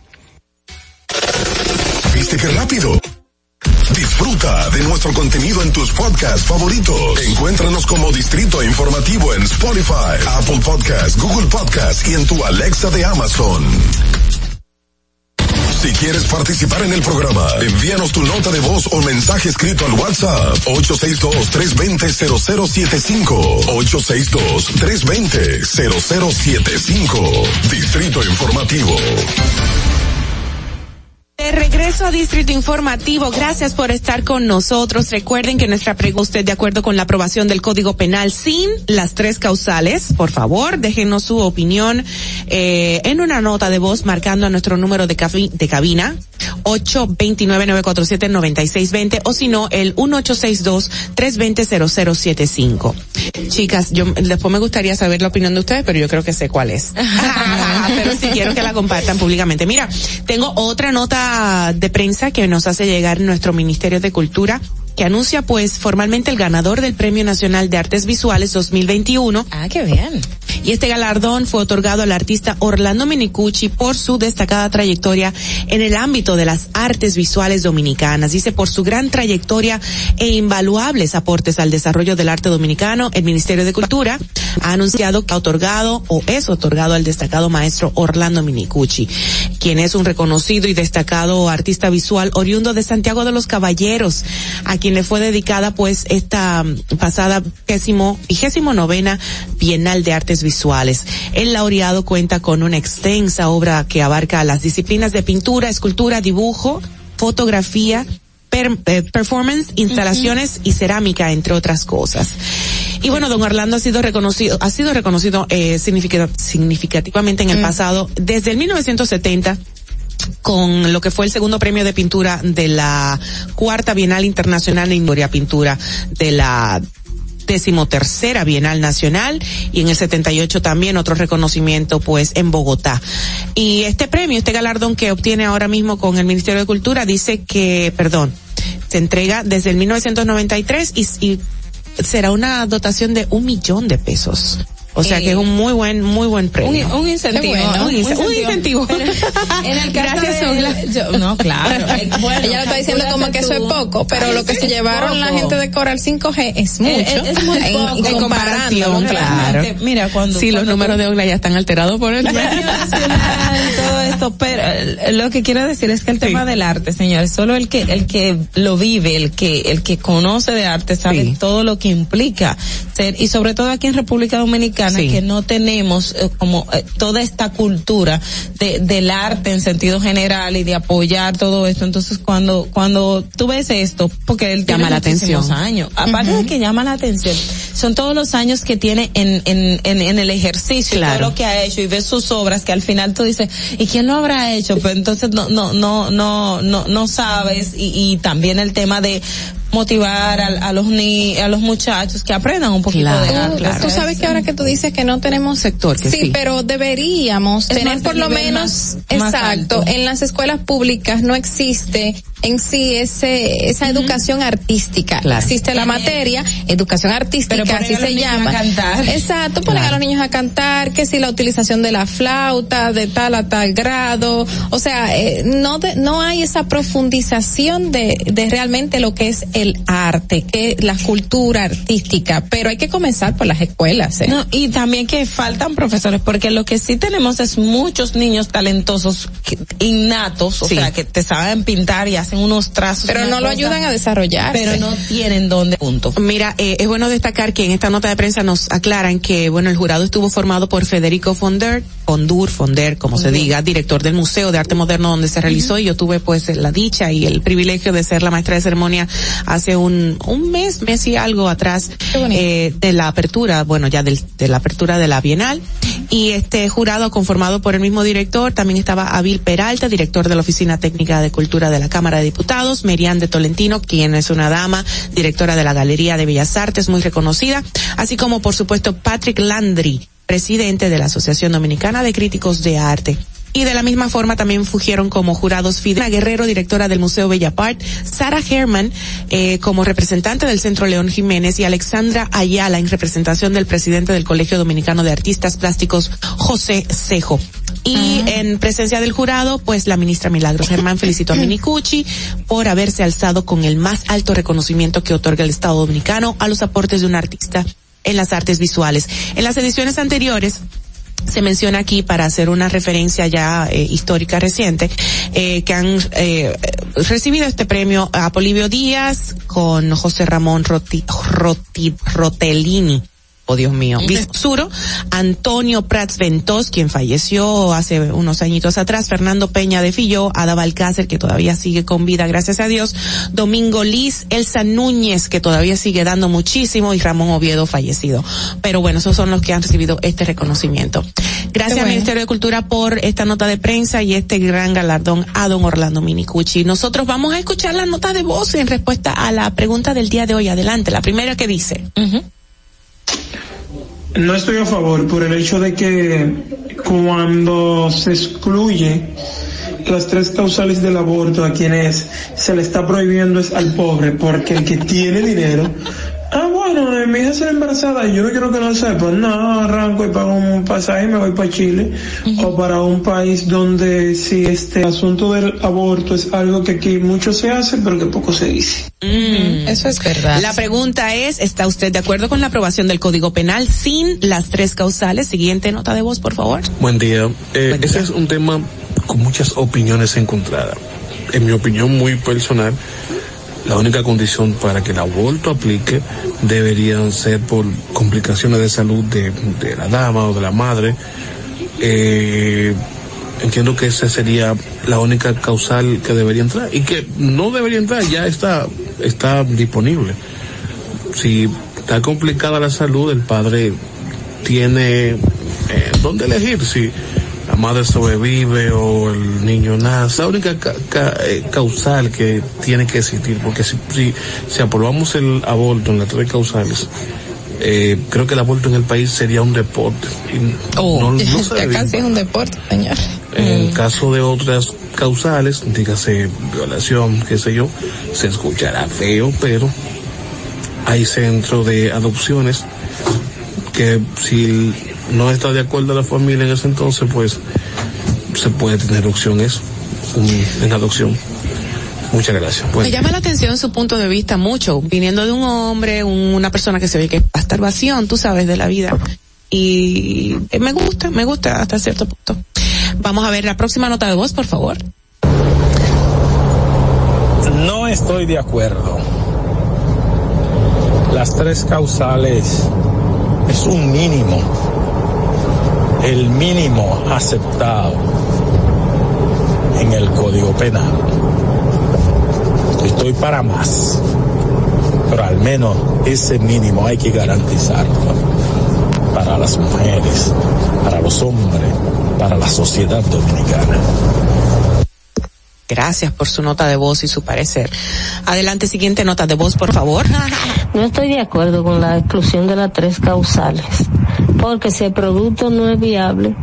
¿Viste qué rápido? Disfruta de nuestro contenido en tus podcasts favoritos. Encuéntranos como Distrito Informativo en Spotify, Apple Podcasts, Google Podcasts y en tu Alexa de Amazon. Si quieres participar en el programa, envíanos tu nota de voz o mensaje escrito al WhatsApp 862-320-0075. 862-320-0075. Distrito Informativo. De regreso a Distrito Informativo. Gracias por estar con nosotros. Recuerden que nuestra pregunta usted de acuerdo con la aprobación del Código Penal sin las tres causales. Por favor, déjenos su opinión eh, en una nota de voz marcando a nuestro número de, de cabina 829-947-9620 o si no el 1862-320-0075. Chicas, yo después me gustaría saber la opinión de ustedes, pero yo creo que sé cuál es. pero sí quiero que la compartan públicamente. Mira, tengo otra nota de prensa que nos hace llegar nuestro Ministerio de Cultura que anuncia pues formalmente el ganador del Premio Nacional de Artes Visuales 2021. Ah, qué bien. Y este galardón fue otorgado al artista Orlando Minicucci por su destacada trayectoria en el ámbito de las artes visuales dominicanas. Dice, por su gran trayectoria e invaluables aportes al desarrollo del arte dominicano, el Ministerio de Cultura ha anunciado que ha otorgado o es otorgado al destacado maestro Orlando Minicucci, quien es un reconocido y destacado artista visual oriundo de Santiago de los Caballeros, a quien le fue dedicada pues esta mm, pasada vigésimo, vigésimo novena Bienal de Artes Visuales. El laureado cuenta con una extensa obra que abarca las disciplinas de pintura, escultura, dibujo, fotografía, per- eh, performance, instalaciones y cerámica, entre otras cosas. Y bueno, don Orlando ha sido reconocido, ha sido reconocido eh, significa- significativamente en el pasado desde el 1970 con lo que fue el segundo premio de pintura de la cuarta Bienal Internacional de Historia Pintura de la decimotercera Bienal Nacional y en el 78 también otro reconocimiento pues en Bogotá. Y este premio, este galardón que obtiene ahora mismo con el Ministerio de Cultura dice que, perdón, se entrega desde el 1993 y, y será una dotación de un millón de pesos. O sea Eh, que es un muy buen, muy buen premio. Un, un incentivo. Bueno, un, un incentivo. incentivo. En el caso Gracias, de- yo- no, claro. Eh, bueno, Ella lo está diciendo como que eso es tú. poco, pero Ay, lo que se llevaron la poco. gente de Coral 5G es mucho. Es, es muy En- poco. en comparación, claro. Mira, cuando. Sí, los cuando números de Ogla ya están alterados por el Premio Nacional, todo esto, pero lo que quiero decir es que el tema del arte, señores, solo el que el que lo vive, el que el que conoce de arte sabe Sí. todo lo que implica ser y sobre todo aquí en República Dominicana Sí. que no tenemos eh, como eh, toda esta cultura de, del arte en sentido general y de apoyar todo esto. Entonces, cuando cuando tú ves esto, porque él tiene Llama la atención. años, aparte de que llama la atención, son todos los años que tiene en en en, en el ejercicio, y Claro. todo lo que ha hecho y ves sus obras que al final tú dices, ¿y quién lo habrá hecho? Pues entonces no, no, no, no, no, no sabes y, y también el tema de motivar a, a los ni, a los muchachos que aprendan un poquito Claro, de Tú, arte. claro. tú sabes que ahora que tú dices que no tenemos sector que sí. pero deberíamos Es tener por lo menos más- exacto en las escuelas públicas no existe en sí ese esa educación artística Claro. existe la materia educación artística Pero así a los se niños llama a cantar. exacto ponen a los niños a cantar que si la utilización de la flauta de tal a tal grado o sea eh, no de- no hay esa profundización de, de realmente lo que es el arte que la cultura artística pero hay que comenzar por las escuelas ¿eh? No, y también que faltan profesores, porque lo que sí tenemos es muchos niños talentosos, que- innatos, o Sí. sea, que te saben pintar y hacen unos trazos. pero no lo ayudan a desarrollarse Pero no tienen dónde, punto. Mira, eh, es bueno destacar que en esta nota de prensa nos aclaran que, bueno, el jurado estuvo formado por Federico Fonder, Fondur, Fonder, como se diga, director del Museo de Arte Moderno donde se realizó y yo tuve pues la dicha y el privilegio de ser la maestra de ceremonia hace un, un mes, mes y algo atrás, eh, de la apertura, bueno, ya del- de la apertura de la Bienal. Y este jurado conformado por el mismo director, también estaba Avil Peralta, director de la Oficina Técnica de Cultura de la Cámara de Diputados, Merian de Tolentino, quien es una dama, directora de la Galería de Bellas Artes, muy reconocida, así como por supuesto Patrick Landry, presidente de la Asociación Dominicana de Críticos de Arte. Y de la misma forma también fugieron como jurados Fidena Guerrero, directora del Museo Bella Part, Sara Herman, eh, como representante del Centro León Jiménez y Alexandra Ayala en representación del presidente del Colegio Dominicano de Artistas Plásticos, José Cejo. Y en presencia del jurado, pues la ministra Milagros Germán felicitó a Minicucci por haberse alzado con el más alto reconocimiento que otorga el Estado Dominicano a los aportes de un artista en las artes visuales. En las ediciones anteriores, se menciona aquí para hacer una referencia ya eh, histórica reciente eh, que han eh, recibido este premio a Polivio Díaz con José Ramón Roti, Roti- Rotellini Oh, Dios mío. Suro, Antonio Prats Ventos, quien falleció hace unos añitos atrás, Fernando Peña de Filló, Ada Balcácer, que todavía sigue con vida, gracias a Dios, Domingo Liz, Elsa Núñez, que todavía sigue dando muchísimo, y Ramón Oviedo fallecido. Pero bueno, esos son los que han recibido este reconocimiento. Gracias al Ministerio de Cultura por esta nota de prensa y este gran galardón a don Orlando Minicucci. Nosotros vamos a escuchar la nota de voz en respuesta a la pregunta del día de hoy. Adelante, la primera que dice. No estoy a favor por el hecho de que cuando se excluye las tres causales del aborto a quienes se le está prohibiendo es al pobre, porque el que tiene dinero, bueno, eh, mi hija se embarazada y yo no quiero que lo sepa, no, arranco y pago un pasaje y me voy para Chile o para un país donde si este asunto del aborto es algo que aquí mucho se hace pero que poco se dice. Mm. Eso es verdad. La pregunta es, ¿está usted de acuerdo con la aprobación del Código Penal sin las tres causales? Siguiente nota de voz, por favor. Buen día. Eh, ese es un tema con muchas opiniones encontradas. En mi opinión muy personal, la única condición para que el aborto aplique deberían ser por complicaciones de salud de, de la dama o de la madre. Eh, entiendo que esa sería la única causal que debería entrar y que no debería entrar, ya está, está disponible. Si está complicada la salud, el padre tiene eh, dónde elegir si la madre sobrevive o el niño nace. La única ca- ca- eh, causal que tiene que existir, porque si, si, si aprobamos el aborto en las tres causales, eh, creo que el aborto en el país sería un deporte. Y no, no se casi es un deporte, señor. en el caso de otras causales, dígase violación, qué sé yo, se escuchará feo, pero hay centros de adopciones que si no está de acuerdo la familia en ese entonces, pues se puede tener opción eso, un- en adopción. Muchas gracias. Pues, Me llama la atención su punto de vista mucho, viniendo de un hombre, un- una persona que se ve que es masturbación, tú sabes, de la vida. Y eh, me gusta, me gusta hasta cierto punto. Vamos a ver la próxima nota de voz, por favor. No estoy de acuerdo. Las tres causales es un mínimo, el mínimo aceptado en el Código Penal. Estoy para más, pero al menos ese mínimo hay que garantizarlo para las mujeres, para los hombres, para la sociedad dominicana. Gracias por su nota de voz y su parecer. Adelante, siguiente nota de voz, por favor. No estoy de acuerdo con la exclusión de las tres causales, porque si el producto no es viable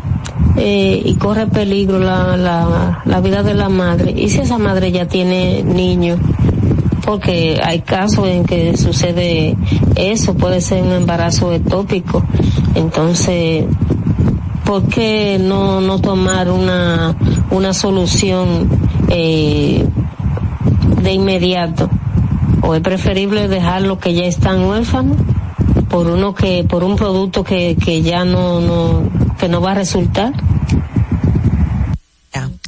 eh, y corre peligro la, la, la vida de la madre, y si esa madre ya tiene niños, porque hay casos en que sucede eso, puede ser un embarazo ectópico, entonces, ¿por qué no, no tomar una, una solución eh, de inmediato? ¿O es preferible dejarlo que ya están huérfanos por uno que, por un producto que, que ya no, no, que no va a resultar?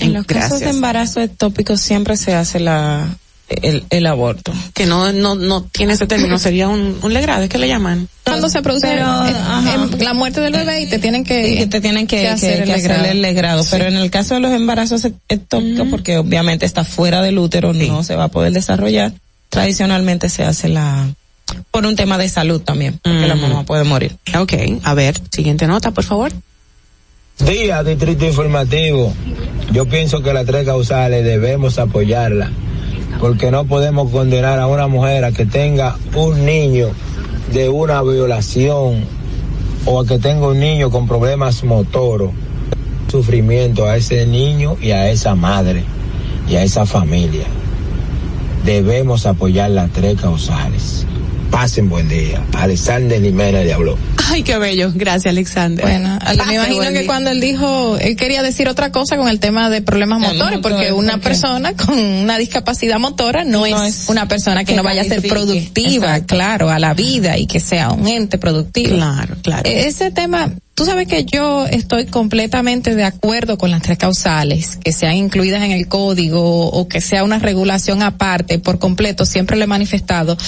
En los casos de embarazo ectópico siempre se hace la el, el aborto. Que no, no, no tiene ese término, sería un, un legrado, ¿qué le llaman? Cuando se produce Pero, la muerte del bebé y te tienen que, y que te tienen que, que, hacer que el legrado. el legrado. Sí. Pero en el caso de los embarazos ectópicos, porque obviamente está fuera del útero, no se va a poder desarrollar, tradicionalmente se hace la, por un tema de salud también, porque la mamá puede morir. Ok, a ver, siguiente nota, por favor. Día Distrito Informativo. Yo pienso que las tres causales debemos apoyarla, porque no podemos condenar a una mujer a que tenga un niño de una violación o a que tenga un niño con problemas motoros. Sufrimiento a ese niño y a esa madre y a esa familia. Debemos apoyar las tres causales. Pasen buen día. Alexander Jiménez le habló. Ay, qué bello. Gracias, Alexander. Bueno, me imagino que día. cuando él dijo, él quería decir otra cosa con el tema de problemas motores, motor, porque una persona con una discapacidad motora no, es, una persona que, que no vaya a ser productiva, Exacto. claro, a la vida y que sea un ente productivo. Claro, claro. Eh, Ese tema, Tú sabes que yo estoy completamente de acuerdo con las tres causales que sean incluidas en el código o que sea una regulación aparte por completo, siempre lo he manifestado.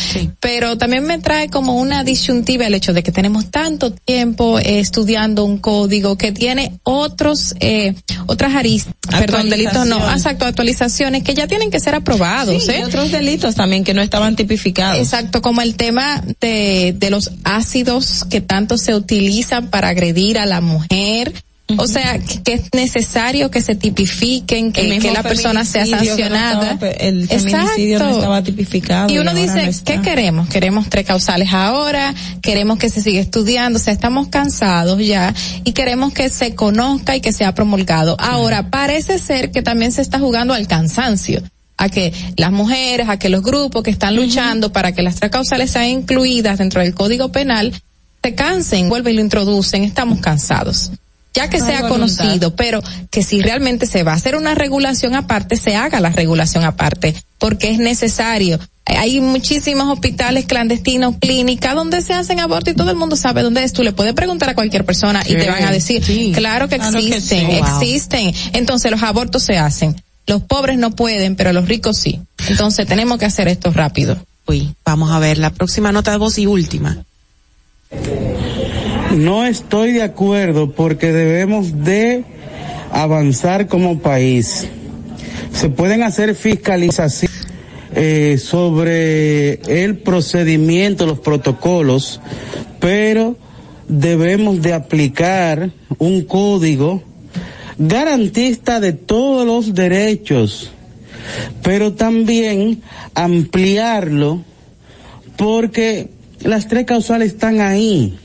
Pero también me trae como una disyuntiva el hecho de que tenemos tanto tiempo eh, estudiando un código que tiene otros, eh, otras aristas, perdón, delitos no, exacto, actualizaciones que ya tienen que ser aprobados, Sí, ¿eh? y otros delitos también que no estaban tipificados. Exacto, como el tema de, de los ácidos que tanto se utilizan para agredir a la mujer. O sea, que, es necesario que se tipifiquen, que, la persona sea no sancionada. estaba- el feminicidio no estaba tipificado Y uno dice, está. ¿qué queremos? Queremos tres causales ahora, queremos que se siga estudiando, o sea, estamos cansados ya y queremos que se conozca y que sea promulgado. Ahora, parece ser que también se está jugando al cansancio a que las mujeres, a que los grupos que están luchando para que las tres causales sean incluidas dentro del Código Penal se cansen, vuelven y lo introducen, estamos cansados. Ya que No sea voluntad. conocido, pero que si realmente se va a hacer una regulación aparte, se haga la regulación aparte, porque es necesario. Hay muchísimos hospitales clandestinos, clínicas, donde se hacen abortos y todo el mundo sabe dónde es. Tú le puedes preguntar a cualquier persona y te van a decir, sí. claro que Claro que existen, sí. Wow. existen. Entonces los abortos se hacen. Los pobres no pueden, pero los ricos sí. Entonces tenemos que hacer esto rápido. Uy, vamos a ver la próxima nota de voz y última. No estoy de acuerdo porque debemos de avanzar como país. Se pueden hacer fiscalizaciones eh, sobre el procedimiento, los protocolos, pero debemos de aplicar un código garantista de todos los derechos, pero también ampliarlo porque las tres causales están ahí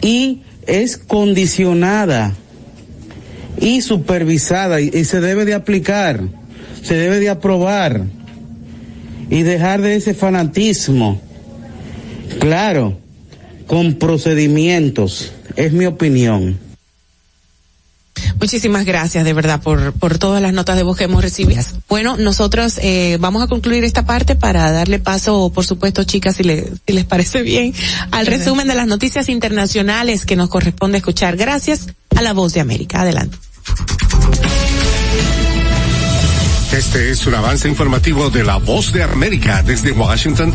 y es condicionada y supervisada y, se debe de aplicar, se debe de aprobar y dejar de ese fanatismo. Claro, con procedimientos, es mi opinión. Muchísimas gracias de verdad por, por todas las notas de voz que hemos recibido. Bueno, nosotros eh, vamos a concluir esta parte para darle paso, por supuesto, chicas, si, le- si les parece bien, al resumen de las noticias internacionales que nos corresponde escuchar. Gracias a la voz de América. Adelante. Este es un avance informativo de la voz de América desde Washington.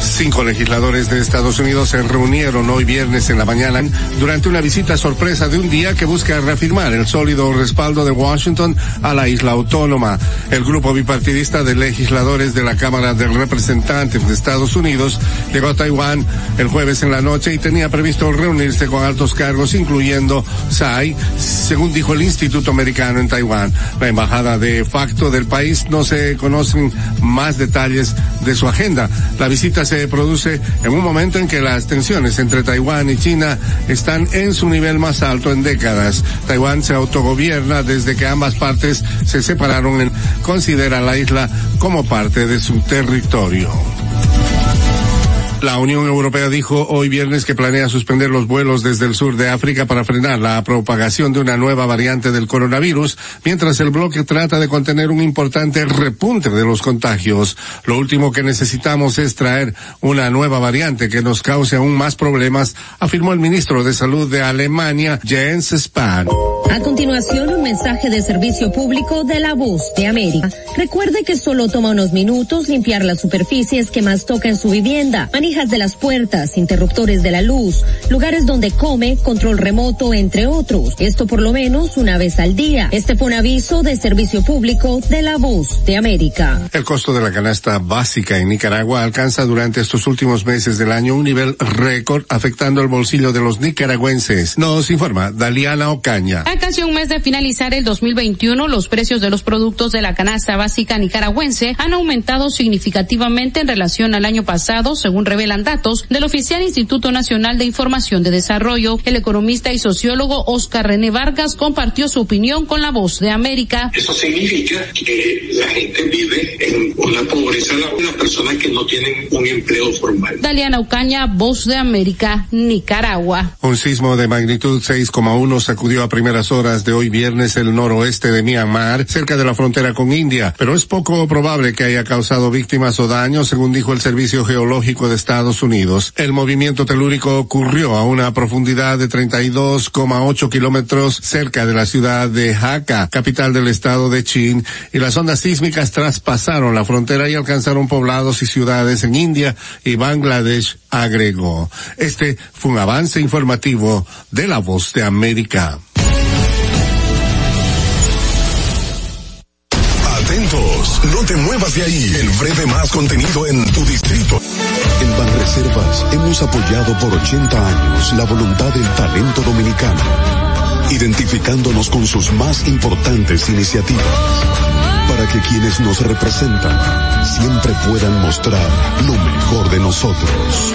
Cinco legisladores de Estados Unidos se reunieron hoy viernes en la mañana durante una visita sorpresa de un día que busca reafirmar el sólido respaldo de Washington a la isla autónoma. El grupo bipartidista de legisladores de la Cámara de Representantes de Estados Unidos llegó a Taiwán el jueves en la noche y tenía previsto reunirse con altos cargos, incluyendo Tsai, según dijo el Instituto Americano en Taiwán. La embajada de facto del país no se conocen más detalles de su agenda. La visita se produce en un momento en que las tensiones entre Taiwán y China están en su nivel más alto en décadas. Taiwán se autogobierna desde que ambas partes se separaron en considera la isla como parte de su territorio. La Unión Europea dijo hoy viernes que planea suspender los vuelos desde el sur de África para frenar la propagación de una nueva variante del coronavirus, mientras el bloque trata de contener un importante repunte de los contagios. Lo último que necesitamos es traer una nueva variante que nos cause aún más problemas, afirmó el ministro de Salud de Alemania, Jens Spahn. A continuación, un mensaje de servicio público de la voz de América. Recuerde que solo toma unos minutos limpiar las superficies que más toca en su vivienda, de las puertas, interruptores de la luz, lugares donde come, control remoto, entre otros. Esto por lo menos una vez al día. Este fue un aviso de servicio público de la voz de América. El costo de la canasta básica en Nicaragua alcanza durante estos últimos meses del año un nivel récord afectando el bolsillo de los nicaragüenses. Nos informa Daliana Ocaña. A casi un mes de finalizar el 2021, los precios de los productos de la canasta básica nicaragüense han aumentado significativamente en relación al año pasado, según revela revelan datos del oficial Instituto Nacional de Información de Desarrollo. El economista y sociólogo Oscar René Vargas compartió su opinión con la voz de América. Eso significa que la gente vive en una pobreza, una persona que no tienen un empleo formal. Daliana Ucaña, voz de América, Nicaragua. Un sismo de magnitud 6,1 sacudió a primeras horas de hoy viernes el noroeste de Myanmar, cerca de la frontera con India, pero es poco probable que haya causado víctimas o daños, según dijo el Servicio Geológico de Estados Unidos. El movimiento telúrico ocurrió a una profundidad de 32,8 kilómetros cerca de la ciudad de Hakka, capital del estado de Chin, y las ondas sísmicas traspasaron la frontera y alcanzaron poblados y ciudades en India y Bangladesh, agregó. Este fue un avance informativo de la voz de América. No te muevas de ahí. El breve más contenido en tu distrito. En Banreservas hemos apoyado por 80 años la voluntad del talento dominicano, identificándonos con sus más importantes iniciativas, para que quienes nos representan siempre puedan mostrar lo mejor de nosotros.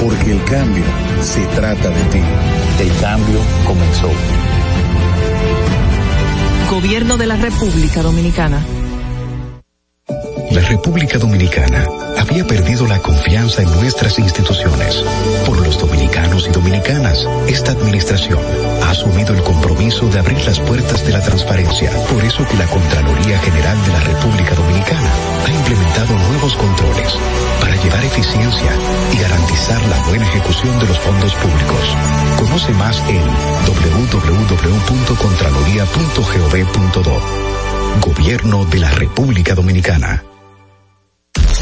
Porque el cambio se trata de ti. El cambio comenzó. Gobierno de la República Dominicana. La República Dominicana había perdido la confianza en nuestras instituciones. Por los dominicanos y dominicanas, esta administración ha asumido el compromiso de abrir las puertas de la transparencia. Por eso que la Contraloría General de la República Dominicana ha implementado nuevos controles para llevar eficiencia y garantizar la buena ejecución de los fondos públicos. Conoce más en www.contraloría.gov.do. Gobierno de la República Dominicana.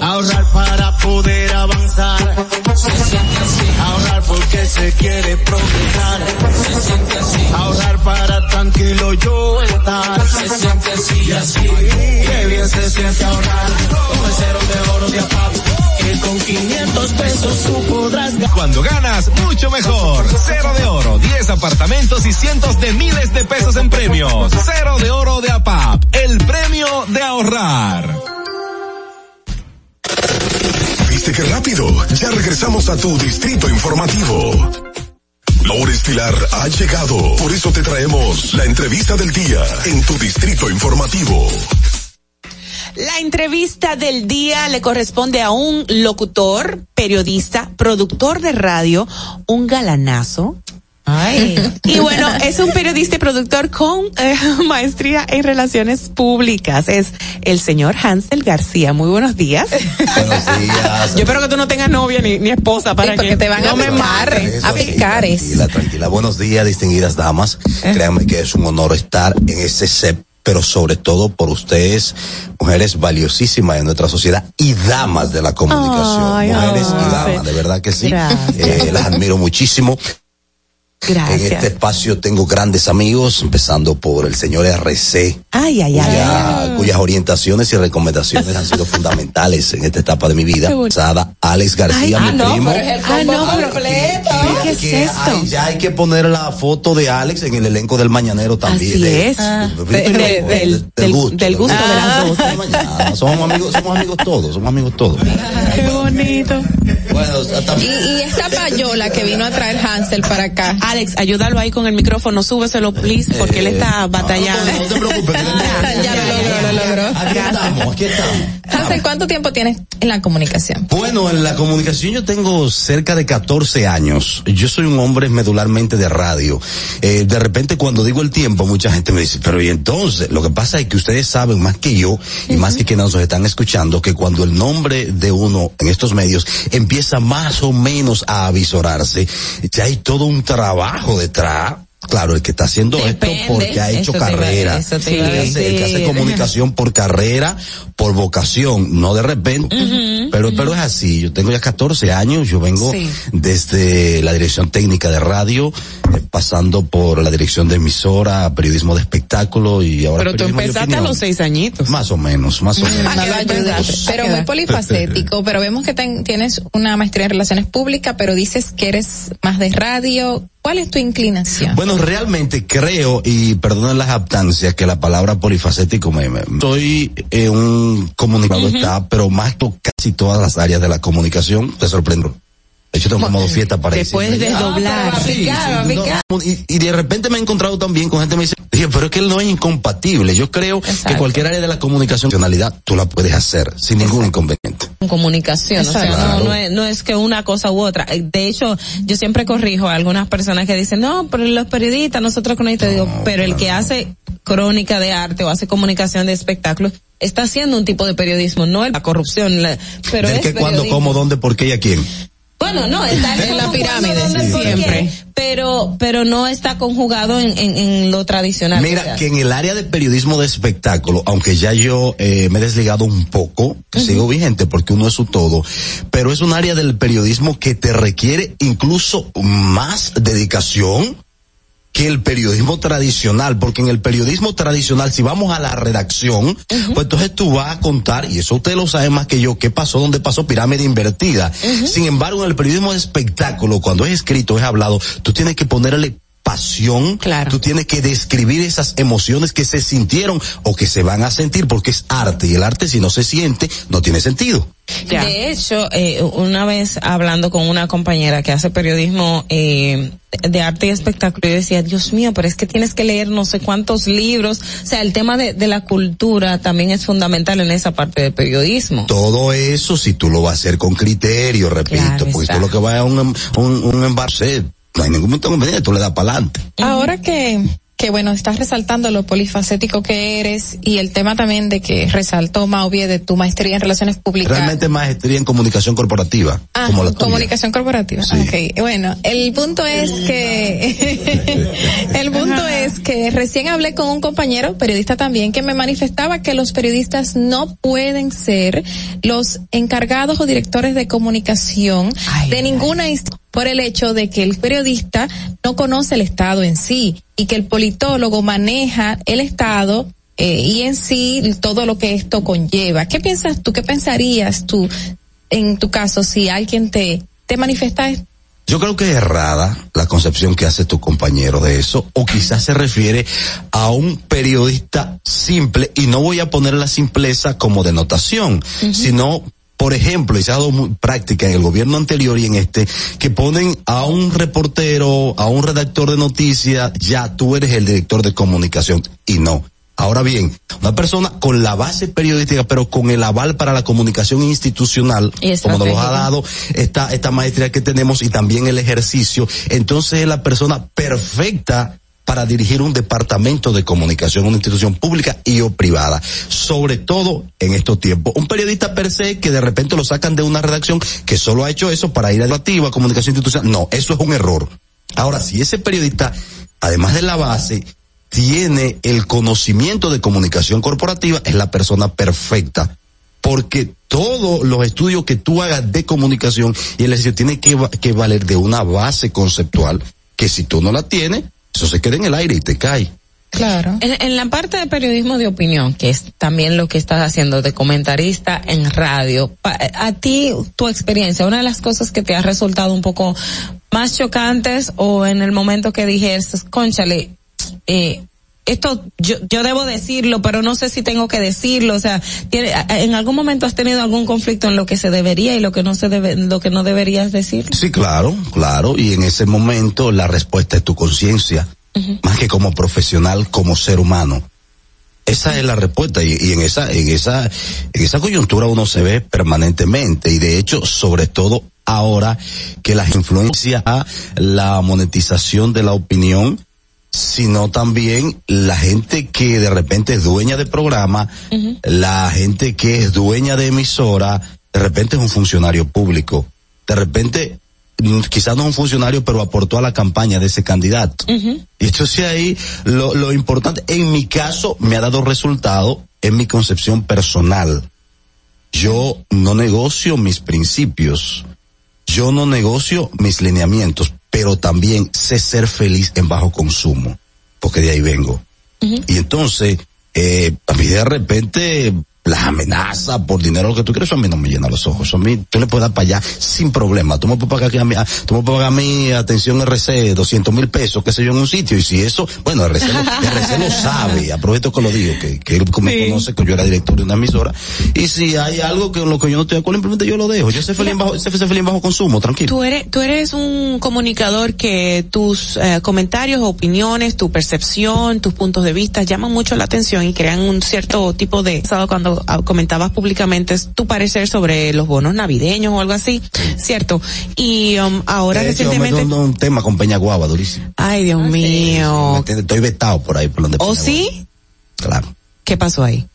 Ahorrar para poder avanzar. Se siente así. Ahorrar porque se quiere progresar. Se siente así. Ahorrar para tranquilo yo estar. Se siente así y así. Qué bien se siente ahorrar. Cero de oro de apago. Que con 500 pesos tú podrás Cuando ganas, mucho mejor. Cero de oro, 10 apartamentos y cientos de miles de pesos en premios. Cero de oro de APAP, el premio de ahorrar. ¿Viste qué rápido? Ya regresamos a tu Distrito Informativo. La hora estilar ha llegado. Por eso te traemos la entrevista del día en tu Distrito Informativo. La entrevista del día le corresponde a un locutor, periodista, productor de radio, un galanazo. Ay. Y bueno, es un periodista y productor con eh, maestría en relaciones públicas. Es el señor Hansel García. Muy buenos días. Buenos días. Yo espero que tú no tengas novia ni, ni esposa para Sí, que porque te van no a me picar, maten. A picares. Tranquila, tranquila. Buenos días, distinguidas damas. Créanme que es un honor estar en este set pero sobre todo por ustedes, mujeres valiosísimas de nuestra sociedad y damas de la comunicación. Ay, mujeres ay. y damas, de verdad que sí. Gracias. Eh, las admiro muchísimo. Gracias. En este espacio tengo grandes amigos, empezando por el señor RC, Ay, ay, ay. cuya- cuyas orientaciones y recomendaciones han sido fundamentales en esta etapa de mi vida. Sada Alex García, mi primo. Ah, no, pero ¿Qué es que esto? hay- ya hay que poner la foto de Alex en el elenco del Mañanero también. Así de- es. Ah, de- de- de- del- del- gusto. del gusto de las dos. Mañana. Somos amigos, somos amigos todos, somos amigos todos. Qué bonito. Bueno, hasta- Y, y esta payola que vino a traer Hansel para acá. Alex, ayúdalo ahí con el micrófono, súbeselo, please, porque él está batallando. No te preocupes, ya lo logró, lo logró. aquí estamos, aquí estamos. Hansel, ¿cuánto tiempo tienes en la comunicación? Bueno, en la comunicación yo tengo cerca de 14 años. Yo soy un hombre medularmente de radio. Eh, de repente cuando digo el tiempo, mucha gente me dice, pero y entonces, lo que pasa es que ustedes saben más que yo y más que quienes nos están escuchando, que cuando el nombre de uno en estos medios empieza más o menos a avisorarse, ya hay todo un trabajo detrás. Claro, el que está haciendo Depende, esto porque ha hecho eso te iba- carrera. te el, que hace, el que hace decir. comunicación por carrera, por vocación, no de repente. Pero, pero es así, yo tengo ya 14 años, yo vengo Sí. desde la dirección técnica de radio, eh, pasando por la dirección de emisora, periodismo de espectáculo y ahora Pero tú empezaste a los seis añitos. Más o menos, más o menos. Pero muy polifacético, pero vemos que ten- tienes una maestría en relaciones públicas, pero dices que eres más de radio. ¿Cuál es tu inclinación? Bueno, realmente creo, y perdonen las aptancias, que la palabra polifacético me, me- soy eh, un comunicador está, pero más casi todas las áreas de la comunicación, te sorprendo. De hecho, tengo como dos fiestas para Te puedes desdoblar. Sí, sí, no, y, y de repente me he encontrado también con gente que me dice, "Oye, pero es que él no es incompatible. Yo creo que cualquier área de la comunicación, tú la puedes hacer sin ningún inconveniente. con comunicación, o sea, Claro. no, no, es, no es que una cosa u otra. Eh, De hecho, yo siempre corrijo a algunas personas que dicen, no, pero los periodistas, nosotros cronistas, digo, pero el que hace crónica de arte o hace comunicación de espectáculos, está haciendo un tipo de periodismo, no la corrupción, la- pero Del es que, cuándo, cómo, dónde, por qué y a quién. Bueno, no, está En la pirámide, sí, siempre. Pero, pero no está conjugado en, en, en lo tradicional. o Mira, sea. que en el área de periodismo de espectáculo, aunque ya yo eh, me he desligado un poco, sigo vigente porque uno es su todo, pero es un área del periodismo que te requiere incluso más dedicación que el periodismo tradicional, porque en el periodismo tradicional, si vamos a la redacción, pues entonces tú vas a contar, y eso usted lo sabe más que yo, qué pasó, dónde pasó pirámide invertida. Sin embargo, en el periodismo de espectáculo, cuando es escrito, es hablado, tú tienes que ponerle pasión, tú tienes que describir esas emociones que se sintieron o que se van a sentir, porque es arte, y el arte si no se siente, no tiene sentido. De hecho, eh, una vez hablando con una compañera que hace periodismo eh, de arte y espectáculo, yo decía, Dios mío, pero es que tienes que leer no sé cuántos libros. O sea, el tema de, de la cultura también es fundamental en esa parte del periodismo. Todo eso, si tú lo vas a hacer con criterio, repito, Claro porque está. tú lo que vas a un, un, un embarse, no hay ningún inconveniente, tú le das para adelante. Ahora que, que bueno, estás resaltando lo polifacético que eres y el tema también de que resaltó Mauvie de tu maestría en relaciones públicas. Realmente maestría en comunicación corporativa, Ah, como la tuya. comunicación corporativa. Ok, bueno, el punto es que el punto es que recién hablé con un compañero periodista también que me manifestaba que los periodistas no pueden ser los encargados o directores de comunicación de ninguna institución por el hecho de que el periodista no conoce el Estado en sí y que el politólogo maneja el Estado eh, y en sí todo lo que esto conlleva. ¿Qué piensas tú? ¿Qué pensarías tú en tu caso si alguien te, te manifiesta esto? Yo creo que es errada la concepción que hace tu compañero de eso, o quizás se refiere a un periodista simple, y no voy a poner la simpleza como denotación, sino por ejemplo, y se ha dado muy práctica en el gobierno anterior y en este, que ponen a un reportero, a un redactor de noticias, ya tú eres el director de comunicación, y no. Ahora bien, una persona con la base periodística, pero con el aval para la comunicación institucional, como nos lo ha dado esta, esta maestría que tenemos y también el ejercicio, entonces es la persona perfecta para dirigir un departamento de comunicación, una institución pública y o privada, sobre todo en estos tiempos. Un periodista per se que de repente lo sacan de una redacción que solo ha hecho eso para ir a a comunicación institucional, no, eso es un error. Ahora, si ese periodista, además de la base, tiene el conocimiento de comunicación corporativa, es la persona perfecta. Porque todos los estudios que tú hagas de comunicación y el ejercicio tiene que, que valer de una base conceptual que si tú no la tienes, eso se queda en el aire y te cae. Claro. En, en la parte de periodismo de opinión, que es también lo que estás haciendo de comentarista en radio, pa- a ti, tu experiencia, una de las cosas que te ha resultado un poco más chocantes o en el momento que dijeras, conchale, eh, esto yo, yo debo decirlo, pero no sé si tengo que decirlo, o sea, tiene, en algún momento has tenido algún conflicto en lo que se debería y lo que no se debe, lo que no deberías decir. Sí, claro, claro. Y en ese momento la respuesta es tu conciencia, más que como profesional, como ser humano. Esa es la respuesta y, y en esa, en esa, en esa coyuntura uno se ve permanentemente y de hecho, sobre todo ahora que las influencias a la monetización de la opinión, sino también la gente que de repente es dueña de programa, la gente que es dueña de emisora, de repente es un funcionario público, de repente mm, quizás no es un funcionario, pero aportó a la campaña de ese candidato. Y entonces ahí lo, lo importante, en mi caso, me ha dado resultado en mi concepción personal. Yo no negocio mis principios, yo no negocio mis lineamientos, pero también sé ser feliz en bajo consumo, porque de ahí vengo. Y entonces, eh, a mí de repente, las amenazas por dinero, lo que tú quieres, eso a mí no me llena los ojos. A mí, tú le puedes dar para allá sin problema. Tú me puedes pagar aquí a mí, a- tú me puedes pagar a mí, atención RC, 200 mil pesos, qué sé yo, en un sitio. Y si eso, bueno, RC lo, RC lo sabe, aprovecho que lo digo, que, que él me conoce, que yo era director de una emisora. Y si hay algo que lo que yo no estoy de acuerdo, simplemente yo lo dejo. Yo sé feliz bajo, sé feliz bajo consumo, tranquilo. Tú eres, tú eres un comunicador que tus eh, comentarios, opiniones, tu percepción, tus puntos de vista llaman mucho la atención y crean un cierto tipo de, cuando ah, comentabas públicamente es tu parecer sobre los bonos navideños o algo así, ¿cierto? Y um, ahora De hecho, me recientemente, dando un tema con Peña Guava, durísimo. ay Dios ¿Me mío? Estoy vetado por ahí, por donde ¿o Peña sí? Claro. ¿Qué pasó ahí?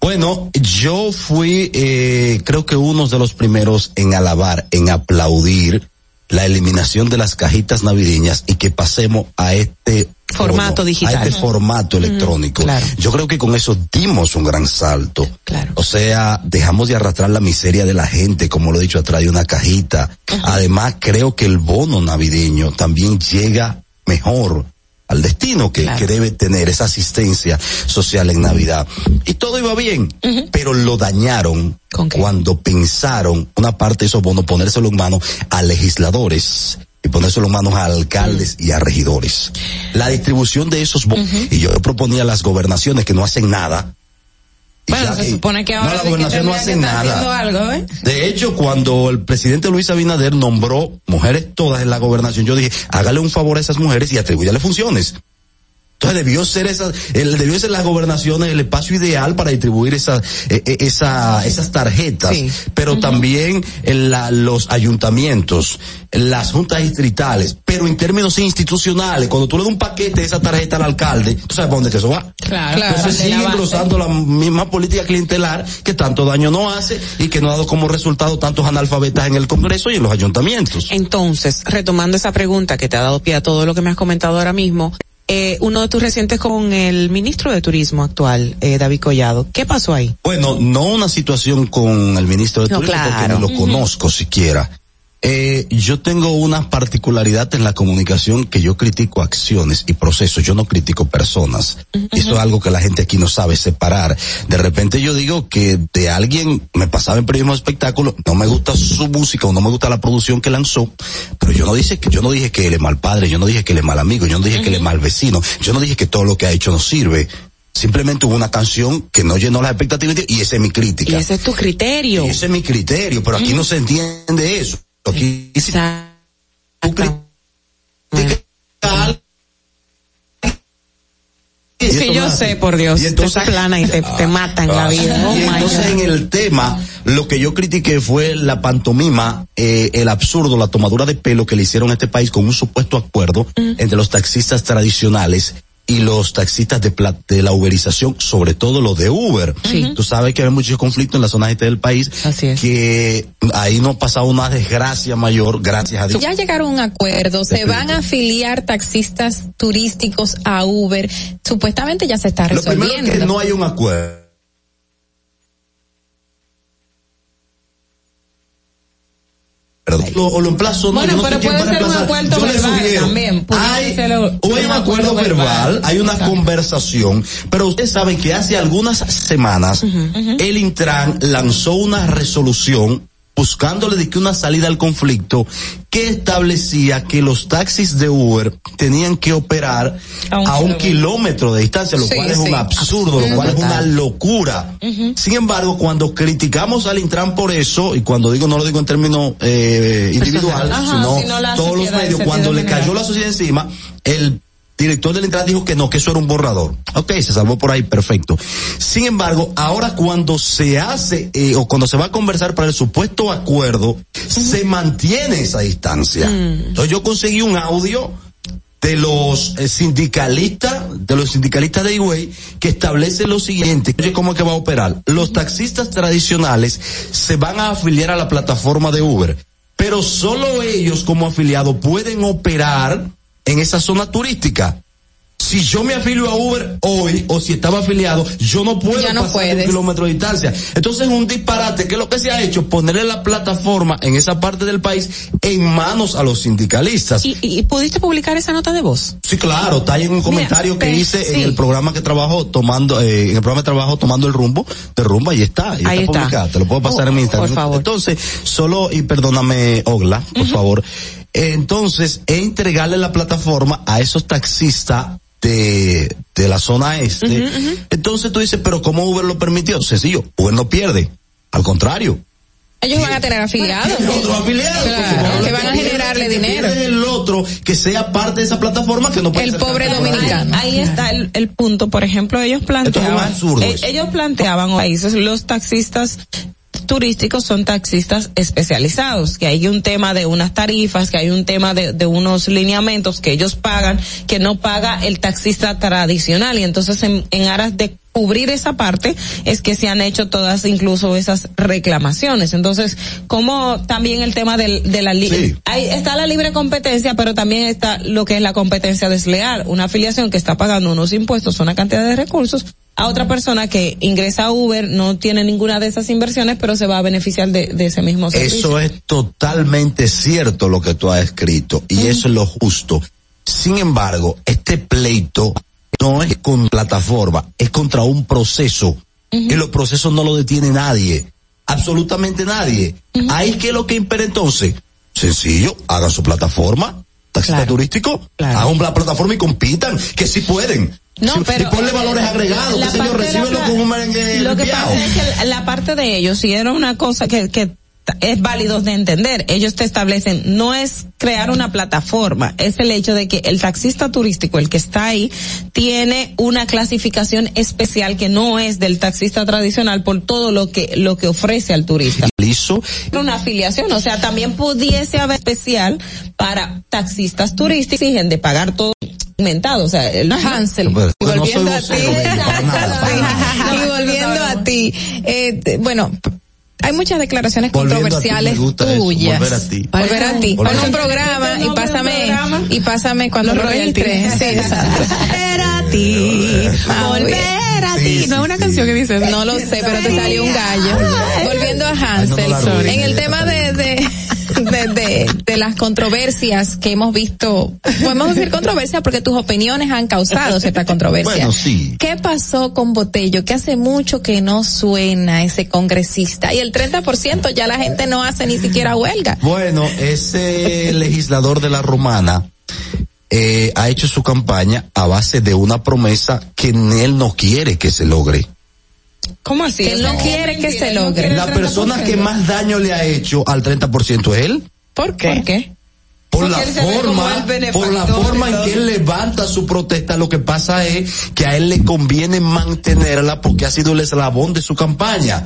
Bueno, yo fui, eh, creo que uno de los primeros en alabar, en aplaudir la eliminación de las cajitas navideñas y que pasemos a este Formato digital. a este formato electrónico. Yo creo que con eso dimos un gran salto. O sea, dejamos de arrastrar la miseria de la gente, como lo he dicho, atrás de una cajita. Además, creo que el bono navideño también llega mejor al destino que, que debe tener esa asistencia social en Navidad. Y todo iba bien, pero lo dañaron cuando pensaron una parte de esos bonos ponérselo en manos a legisladores y ponérselo en manos a alcaldes y a regidores. La distribución de esos bonos, y yo proponía a las gobernaciones que no hacen nada. Bueno, se supone que no, ahora la sí que gobernación no hace nada. algo, ¿eh? De hecho, cuando el presidente Luis Abinader nombró mujeres todas en la gobernación, yo dije, hágale un favor a esas mujeres y atribúyale funciones. Entonces debió ser esas, el, debió ser las gobernaciones el espacio ideal para distribuir esas, eh, eh, esa, esas tarjetas, pero también en la- los ayuntamientos, las juntas distritales, pero en términos institucionales, cuando tú le das un paquete de esa tarjeta al alcalde, tú sabes para dónde que eso va. Claro. Entonces Claro, sigue engrosando la misma política clientelar que tanto daño no hace y que no ha dado como resultado tantos analfabetas en el Congreso y en los ayuntamientos. Entonces, retomando esa pregunta que te ha dado pie a todo lo que me has comentado ahora mismo, eh, uno de tus recientes con el ministro de Turismo actual, eh, David Collado, ¿qué pasó ahí? Bueno, no una situación con el ministro de No, Turismo claro. porque ni lo conozco siquiera. Eh, yo tengo una particularidad en la comunicación que yo critico acciones y procesos, yo no critico personas. Y Eso es algo que la gente aquí no sabe separar. De repente yo digo que de alguien me pasaba en periodismo de espectáculo, no me gusta su música o no me gusta la producción que lanzó, pero yo no dije que yo no dije que él es mal padre, yo no dije que él es mal amigo, yo no dije que él es mal vecino, yo no dije que todo lo que ha hecho no sirve. Simplemente hubo una canción que no llenó las expectativas y esa es mi crítica. Y ese es tu criterio. Y ese es mi criterio, pero aquí no se entiende eso. Si tú criticas esto yo sé, por Dios, Y te entonces, plana y te, te mata en la Ah, vida. Oh y entonces God. en el tema, lo que yo critiqué fue la pantomima, eh, el absurdo, la tomadura de pelo que le hicieron a este país con un supuesto acuerdo entre los taxistas tradicionales y los taxistas de, la uberización, sobre todo los de Uber. Sí. Tú sabes que hay muchos conflictos en la zona este del país, que ahí no ha pasado una desgracia mayor, gracias a Dios. Ya llegaron a un acuerdo, se van a afiliar taxistas turísticos a Uber. Supuestamente ya se está Lo primero resolviendo. es que no hay un acuerdo. Perdón. Lo, o lo emplazo, no, Bueno, no pero sé quién puede ser un emplazar. acuerdo Yo verbal sugiero, también, hay, un- o hay un un acuerdo acuerdo verbal, verbal. hay una Exacto. conversación, pero ustedes saben que hace algunas semanas el Intran lanzó una resolución buscándole de que una salida al conflicto que establecía que los taxis de Uber tenían que operar a un, kilómetro de distancia, lo Sí, cual es sí. un absurdo, lo cual es una locura. Sin embargo, cuando criticamos al Intran por eso, y cuando digo no lo digo en términos eh, individual, Ajá, sino, todos los medios, cuando le general. cayó la sociedad encima, el director del Intran dijo que no, que eso era un borrador. Ok, se salvó por ahí, perfecto. Sin embargo, ahora cuando se hace, eh, o cuando se va a conversar para el supuesto acuerdo, se mantiene esa distancia. Entonces yo conseguí un audio de los eh, sindicalistas, de los sindicalistas de Higüey, que establece lo siguiente, oye, ¿cómo es que va a operar? Los taxistas tradicionales se van a afiliar a la plataforma de Uber, pero solo ellos como afiliados pueden operar en esa zona turística. Si yo me afilio a Uber hoy, o si estaba afiliado, yo no puedo Ya no pasar de un puedes. kilómetro de distancia. Entonces es un disparate, que es lo que se ha hecho, ponerle la plataforma en esa parte del país en manos a los sindicalistas. ¿Y, y pudiste publicar esa nota de voz? Sí, claro, está ahí en un comentario que hice en el programa que trabajo tomando, eh, en el programa de trabajo tomando el rumbo, de rumba y está, y Ahí está, publicado, te lo puedo pasar Oh, en mi Instagram. por favor. Entonces, solo, y perdóname, Ogla, por favor, entonces, entregarle la plataforma a esos taxistas de, de la zona este. Entonces tú dices, pero ¿cómo Uber lo permitió? Sencillo, Uber no pierde, al contrario. Ellos van a tener afiliados. Otros afiliados, Claro, que van a generarle dinero. El otro que sea parte de esa plataforma que no puede El ser pobre parte de la dominicano. Ahí está el, el punto. Por ejemplo, ellos planteaban, absurdo eh, ellos planteaban países, los taxistas turísticos son taxistas especializados, que hay un tema de unas tarifas, que hay un tema de, de unos lineamientos que ellos pagan, que no paga el taxista tradicional. Y entonces en, en aras de cubrir esa parte es que se han hecho todas incluso esas reclamaciones. Entonces, como también el tema del, de la li- Sí. ahí está la libre competencia, pero también está lo que es la competencia desleal, una afiliación que está pagando unos impuestos, una cantidad de recursos a otra persona que ingresa a Uber, no tiene ninguna de esas inversiones, pero se va a beneficiar de, de ese mismo servicio. Eso es totalmente cierto lo que tú has escrito y eso es lo justo. Sin embargo, este pleito no es con plataforma, es contra un proceso y los procesos no lo detiene nadie, absolutamente nadie. Ahí que lo que impera entonces, sencillo, hagan su plataforma, taxista turístico, hagan la plataforma y compitan, que sí pueden. No, Sí, pero y ponle valores agregados, de la recíbelo con un merengue Lo que pasa es que la- parte de ellos, si era una cosa que, que es válido de entender, ellos te establecen, no es crear una plataforma, es el hecho de que el taxista turístico, el que está ahí, tiene una clasificación especial que no es del taxista tradicional por todo lo que, lo que ofrece al turista. Liso, Una afiliación, o sea, también pudiese haber especial para taxistas turísticos, exigen de pagar todo aumentado, o sea, el Hansel. Pues, Y no soy volviendo a ti. y volviendo a ti. Eh, bueno, hay muchas declaraciones Volviendo ti, controversiales eso, tuyas. volver a ti. Volver a ti. Volver Pon a un ti. programa y pásame, y pásame cuando Los lo registres. Sí, exacto. Volver a ti, volver a ti. no es una canción que dice. No lo sé, pero te salió un gallo. Volviendo a Hansel. en el tema de, de, de, de, las controversias que hemos visto, podemos decir controversias porque tus opiniones han causado cierta controversia. Bueno, sí. ¿Qué pasó con Botello? Que hace mucho que no suena ese congresista y el 30% ya la gente no hace ni siquiera huelga. Bueno, ese legislador de la romana eh, ha hecho su campaña a base de una promesa que él no quiere que se logre. ¿Cómo así? Él no quiere que se logre. La persona que más daño le ha hecho al 30% es él. ¿Por qué? ¿Por qué? Por Porque la forma, por la forma en que él levanta su protesta, lo que pasa es que a él le conviene mantenerla porque ha sido el eslabón de su campaña.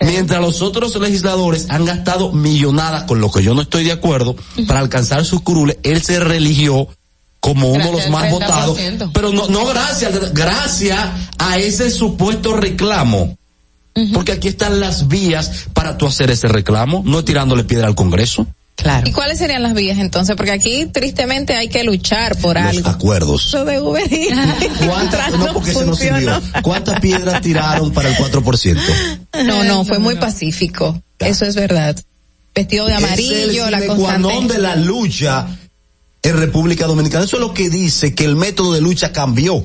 Mientras los otros legisladores han gastado millonadas, con lo que yo no estoy de acuerdo, para alcanzar sus curules, él se religió como uno de los más votados, 30%. pero no, no gracias, gracias a ese supuesto reclamo. Porque aquí están las vías para tú hacer ese reclamo, no tirándole piedra al Congreso. Claro. ¿Y cuáles serían las vías entonces? Porque aquí tristemente hay que luchar por Los algo. acuerdos. Eso de Uber Eats, ¿Cuántas, no, porque ese no funcionó. sirvió. ¿Cuántas piedras tiraron para el 4%? No, no, fue muy pacífico. Eso es verdad. Vestido de amarillo, es la el constante. de la lucha en República Dominicana. Eso es lo que dice que el método de lucha cambió.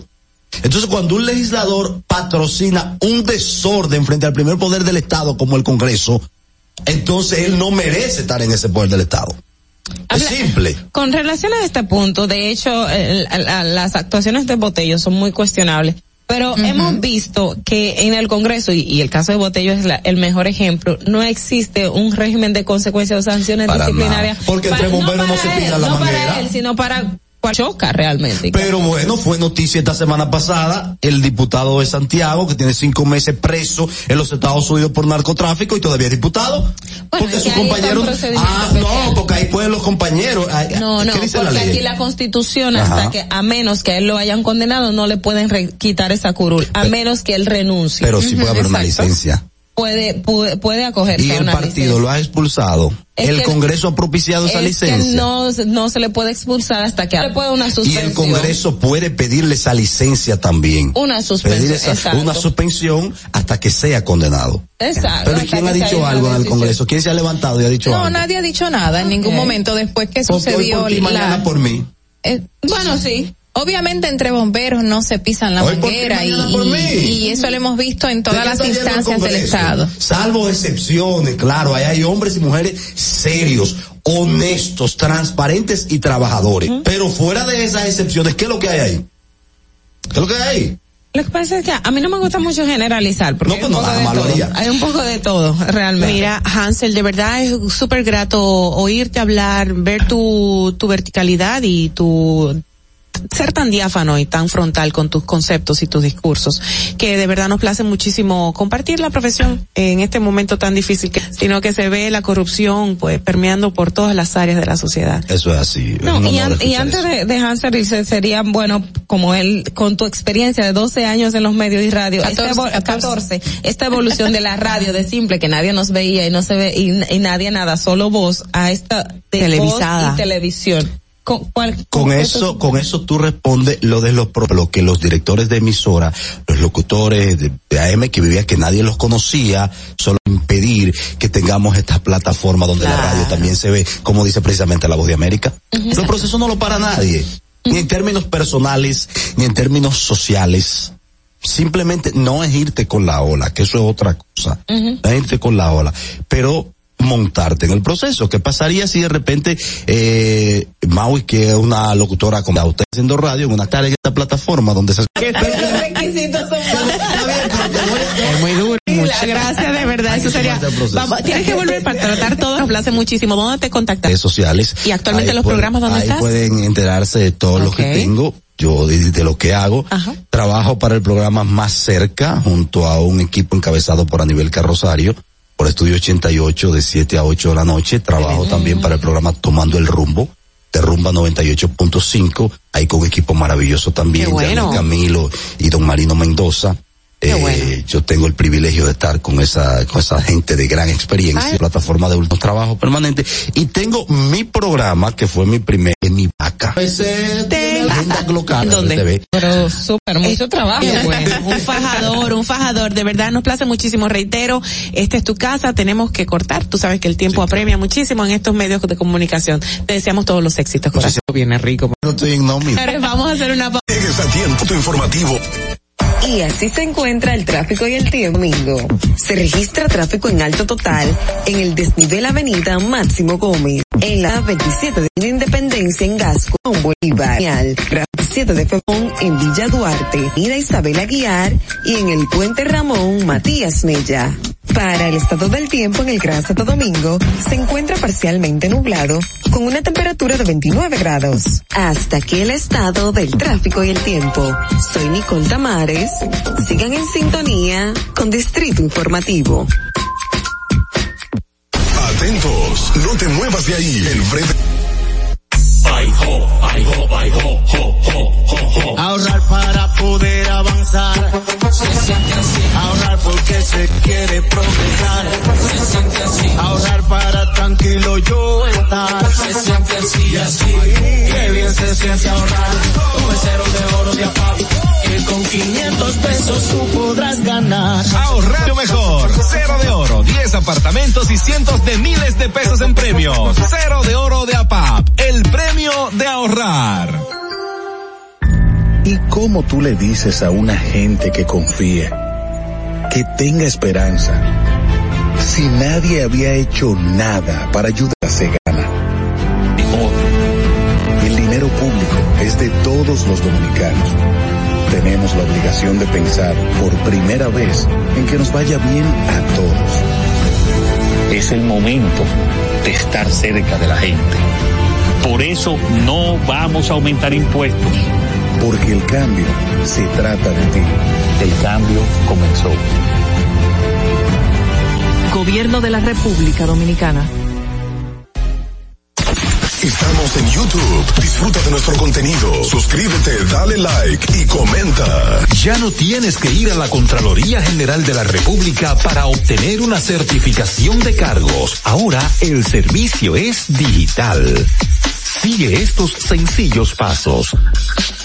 Entonces, cuando un legislador patrocina un desorden frente al primer poder del Estado como el Congreso, entonces él no merece estar en ese poder del Estado. Es simple. Con relación a este punto, de hecho, el- el- la- las actuaciones de Botello son muy cuestionables. Pero hemos visto que en el Congreso, y, y el caso de Botello es la- el mejor ejemplo, no existe un régimen de consecuencias o sanciones Para disciplinarias. nada. Porque entre bomberos no se la no para él, sino para choca realmente. Pero bueno, fue noticia esta semana pasada el diputado de Santiago que tiene cinco meses preso en los Estados Unidos por narcotráfico y todavía es diputado. porque es sus compañeros. Ah, no, porque ahí pueden los compañeros. No, no, ¿Qué dice la porque ley? aquí la constitución, Ajá. hasta que, a menos que él lo hayan condenado, no le pueden re- quitar esa curul, a menos que él renuncie. Pero sí puede haber una licencia. Puede, puede, puede acogerse Y a el una partido licencia. lo ha expulsado. Es el que- Congreso ha propiciado esa es licencia. que no, no se le puede expulsar hasta que le puede una y suspensión. el Congreso puede pedirle esa licencia también. Una suspensión, esa- una suspensión hasta que sea condenado. Exacto. Pero ¿y quién ha dicho algo en el. Congreso? ¿Quién se ha levantado y ha dicho No, algo? nadie ha dicho nada en ningún momento después que hoy sucedió por ti, la... mañana por mí. Eh, bueno, sí. Obviamente entre bomberos no se pisan la Hoy manguera y, eso lo hemos visto en todas ¿De las instancias del? Estado. Salvo excepciones, claro, ahí hay hombres y mujeres serios, honestos, transparentes y trabajadores. Pero fuera de esas excepciones, ¿qué es lo que hay ahí? ¿Qué es lo que hay ahí? Lo que pasa es que a mí no me gusta mucho generalizar, porque No, hay, pues un no, poco la de mayoría. todo. hay un poco de todo, realmente. Mira, Hansel, de verdad es súper grato oírte hablar, ver tu, tu verticalidad y tu ser tan diáfano y tan frontal con tus conceptos y tus discursos, que de verdad nos place muchísimo compartir la profesión en este momento tan difícil, que, sino que se ve la corrupción pues permeando por todas las áreas de la sociedad. Eso es así. es No, un y, an- y antes eso. de, de Hansel irse, sería bueno, como él, con tu experiencia de 12 años en los medios y radio, esta, 14, evo- 14, esta evolución de la radio de simple, que nadie nos veía y no se ve, y, y nadie nada, solo voz, a esta de Televisada. voz y televisión. ¿Con, cuál- Con con eso, con eso tú respondes lo de los lo que los directores de emisora, los locutores de, de AM que vivían que nadie los conocía, solo impedir que tengamos esta plataforma donde la radio también se ve, como dice precisamente la voz de América. Los procesos no lo para nadie, ni en términos personales, ni en términos sociales. Simplemente no es irte con la ola, que eso es otra cosa. No es irte con la ola. Pero montarte en el proceso. ¿Qué pasaría si de repente eh, Maui, que es una locutora como usted haciendo radio, en una tarde en esta plataforma donde se... Es muy duro. Gracias, de verdad. Eso sería. Vamos, tienes que volver para tratar todo. Nos place muchísimo. ¿Dónde te contactas? redes sociales. Y actualmente Ahí los pueden- programas, ¿dónde ahí estás? pueden enterarse de todo lo que tengo. Yo de, de lo que hago. Ajá. Trabajo para el programa Más Cerca junto a un equipo encabezado por Aníbal Carrosario por Estudio 88 de 7 a 8 de la noche. Trabajo también para el programa Tomando el Rumbo de Rumba 98.5 ahí con un equipo maravilloso también. Bueno. Daniel Camilo y don Marino Mendoza. Eh, bueno. Yo tengo el privilegio de estar con esa, con esa gente de gran experiencia, Ay. plataforma de último trabajo permanente. Y tengo mi programa, que fue mi primer, en mi vaca. Agenda local, ¿En dónde? TV. Pero súper, mucho trabajo. Qué pues. bueno. Un fajador, un fajador. De verdad nos place muchísimo. Reitero, esta es tu casa. Tenemos que cortar. Tú sabes que el tiempo apremia muchísimo en estos medios de comunicación. Te deseamos todos los éxitos. Corazón. Viene rico. No estoy en nómina. Vamos a hacer una pausa. Llegues a tiempo tu informativo. Y así se encuentra el tráfico y el. Domingo. Se registra tráfico en alto total en el desnivel Avenida Máximo Gómez, en la 27 de Independencia en Gasco, en Bolívar, 7 de en Villa Duarte, Avenida Isabel Aguiar y en el Puente Ramón Matías Mella. Para el estado del tiempo en el Gran Santo Domingo, se encuentra parcialmente nublado, con una temperatura de 29 grados. Hasta aquí el estado del tráfico y el tiempo. Soy Nicole Tamares. Sigan en sintonía con Distrito Informativo. Atentos, no te muevas de ahí. El breve. Ay, ho, ay, ho, Ahorrar para poder avanzar. Se siente así. Ahorrar porque se quiere progresar. Se siente así. Ahorrar para tranquilo yo estar. Se siente así. Y así. Qué bien se siente ahorrar. El cero de oro de APAP. Que con 500 pesos tú podrás ganar. Ahorrar mejor. Cero de oro, 10 apartamentos y cientos de miles de pesos en premios. Cero de oro de APAP. El premio de ahorrar. ¿Y cómo tú le dices a una gente que confía, que tenga esperanza, si nadie había hecho nada para ayudar a se gana? El dinero público es de todos los dominicanos. Tenemos la obligación de pensar por primera vez en que nos vaya bien a todos. Es el momento de estar cerca de la gente. Por eso no vamos a aumentar impuestos. Porque el cambio se trata de ti. El cambio comenzó. Gobierno de la República Dominicana. Estamos en YouTube. Disfruta de nuestro contenido. Suscríbete, dale like y comenta. Ya no tienes que ir a la Contraloría General de la República para obtener una certificación de cargos. Ahora el servicio es digital. Sigue estos sencillos pasos.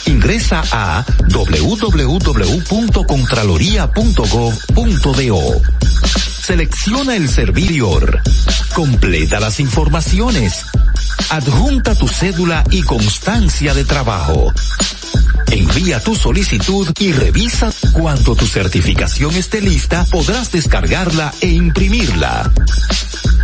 Ingresa a www.contraloría.gov.do. Selecciona el servidor. Completa las informaciones. Adjunta tu cédula y constancia de trabajo. Envía tu solicitud y revisa cuando tu certificación esté lista podrás descargarla e imprimirla.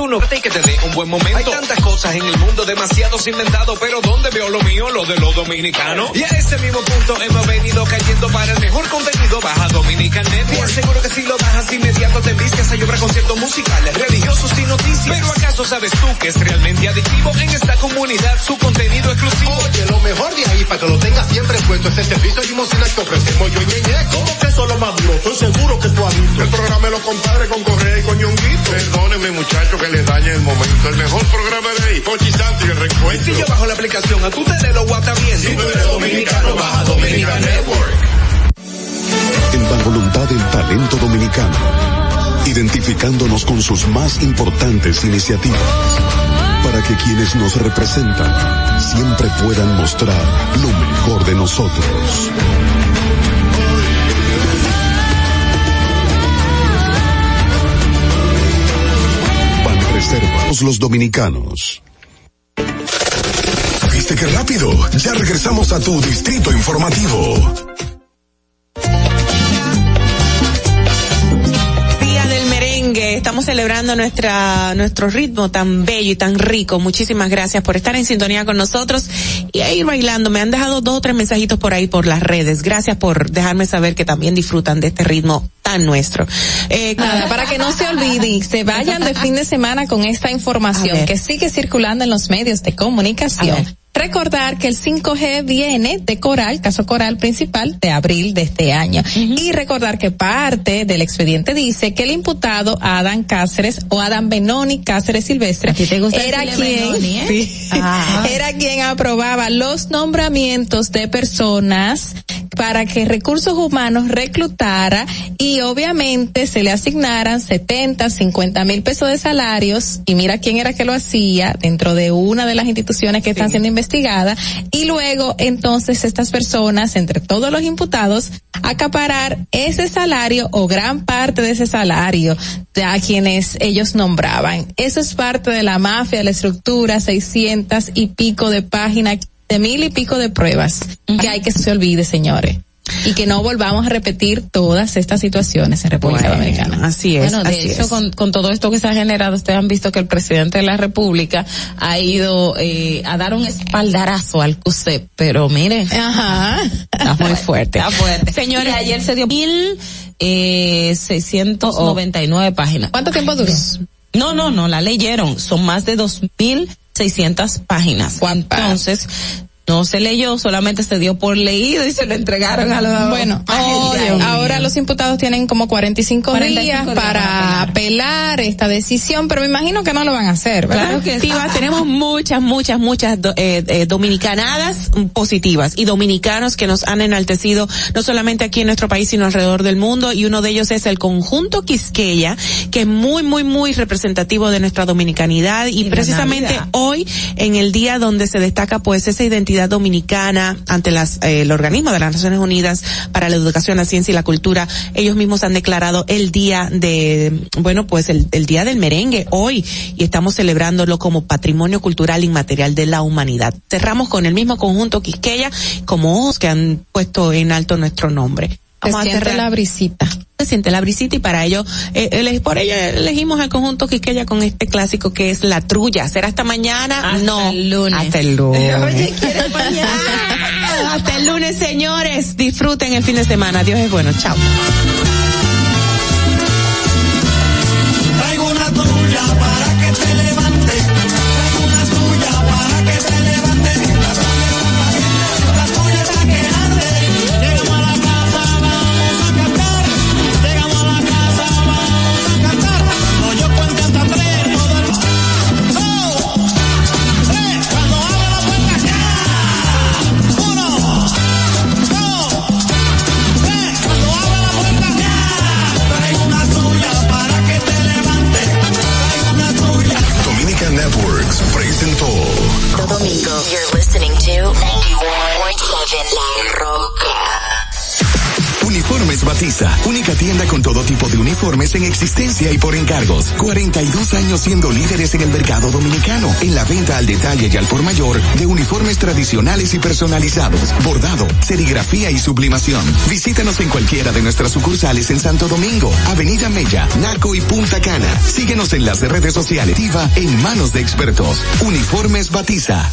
Te que te dé un buen momento. Hay tantas cosas en el mundo, demasiados inventados, pero ¿dónde veo lo mío? Lo de los dominicanos. Y a ese mismo punto hemos venido cayendo para el mejor contenido. Baja Dominican Network. Seguro que si lo bajas inmediato te vistes a llorar conciertos musicales, religiosos y noticias. Pero ¿acaso sabes tú que es realmente adictivo en esta comunidad su contenido exclusivo? Oye, lo mejor de ahí para que lo tengas siempre puesto es el servicio limosina que ofrecemos yo y Ñeñe. ¿Cómo que eso es lo más duro? Estoy seguro que tú has visto. El programa de los compadres con Correa y con Ñonguito. Perdónenme muchachos que les dañe el momento. El mejor programa de ahí, Pochi Santo y el reencuentro. Si yo bajo la aplicación, a tu tele lo guata bien. Si tú eres dominicano, baja Dominican Network. En la voluntad del talento dominicano, identificándonos con sus más importantes iniciativas, para que quienes nos representan siempre puedan mostrar lo mejor de nosotros. Banreservas los dominicanos. ¿Viste qué rápido? Ya regresamos a tu distrito informativo. Merengue, estamos celebrando nuestra, nuestro ritmo tan bello y tan rico. Muchísimas gracias por estar en sintonía con nosotros y a ir bailando. Me han dejado dos o tres mensajitos por ahí por las redes. Gracias por dejarme saber que también disfrutan de este ritmo tan nuestro. Eh, nada, para que no se olviden, se vayan de fin de semana con esta información que sigue circulando en los medios de comunicación. Recordar que el 5G viene de Coral, caso Coral principal de abril de este año. Y recordar que parte del expediente dice que el imputado Adam Cáceres o Adam Benoni Cáceres Silvestre era quien, Benoni, ¿eh? sí, Ah. era quien aprobaba los nombramientos de personas para que recursos humanos reclutara y obviamente se le asignaran 70, 50 mil pesos de salarios y mira quién era que lo hacía dentro de una de las instituciones que están siendo investigadas y luego entonces estas personas entre todos los imputados acaparar ese salario o gran parte de ese salario de a quienes ellos nombraban. Eso es parte de la mafia, de la estructura, 600 y pico de páginas, de mil y pico de pruebas que hay que se olvide, señores. Y que no volvamos a repetir todas estas situaciones en República Bueno, Dominicana. así es, Bueno, de así hecho, es. con, con todo esto que se ha generado, ustedes han visto que el presidente de la República ha ido eh, a dar un espaldarazo al CUSEP, pero mire, Ajá. está muy fuerte. Está fuerte. Señores- ayer se dio mil eh, seiscientos noventa y nueve páginas. ¿Cuánto tiempo duró? No, no, no, la leyeron. Son más de dos mil seiscientas páginas. Entonces, no se leyó, solamente se dio por leído y se lo entregaron a los Bueno, Oh, ahora, los imputados tienen como 45, 45 días días para apelar esta decisión, pero me imagino que no lo van a hacer, ¿verdad? Claro que sí. Tenemos muchas, muchas, muchas do- eh, eh, dominicanadas positivas y dominicanos que nos han enaltecido no solamente aquí en nuestro país, sino alrededor del mundo y uno de ellos es el conjunto Quisqueya, que es muy, muy, muy representativo de nuestra dominicanidad y, precisamente hoy en el día donde se destaca pues esa identidad dominicana ante las, eh, el organismo de las Naciones Unidas para la educación, la ciencia y la cultura, ellos mismos han declarado el día de, bueno, pues el, el día del merengue hoy y estamos celebrándolo como patrimonio cultural inmaterial de la humanidad. Cerramos con el mismo conjunto Quisqueya como ojos que han puesto en alto nuestro nombre. Se a siente cerrar la brisita. se siente la brisita y para ello, eh, ele- por ello elegimos al conjunto Quisqueya con este clásico que es La Trulla. ¿Será hasta mañana? Hasta no. el lunes. Hasta el lunes. Oye, ¿quieres mañana? hasta el lunes, señores. Disfruten el fin de semana. Dios es bueno. Chao. Uniformes en existencia y por encargos. 42 años siendo líderes en el mercado dominicano, en la venta al detalle y al por mayor de uniformes tradicionales y personalizados, bordado, serigrafía y sublimación. Visítanos en cualquiera de nuestras sucursales en Santo Domingo, Avenida Mella, Naco y Punta Cana. Síguenos en las redes sociales. Tiva en manos de expertos. Uniformes Batiza.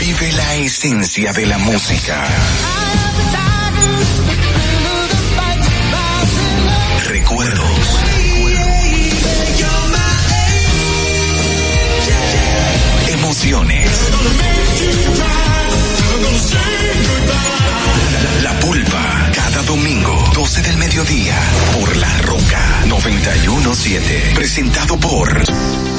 Vive la esencia de la música. Recuerdos. Emociones. La, pulpa. Cada domingo, 12 del mediodía. Por La Roca 917. Presentado por.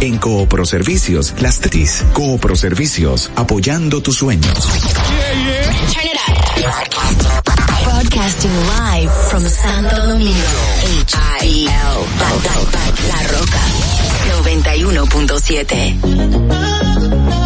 en Coopro las TIS. Coopro apoyando tus sueños. Broadcasting live from Santo Domingo. H-I-L. La Roca. 91.7.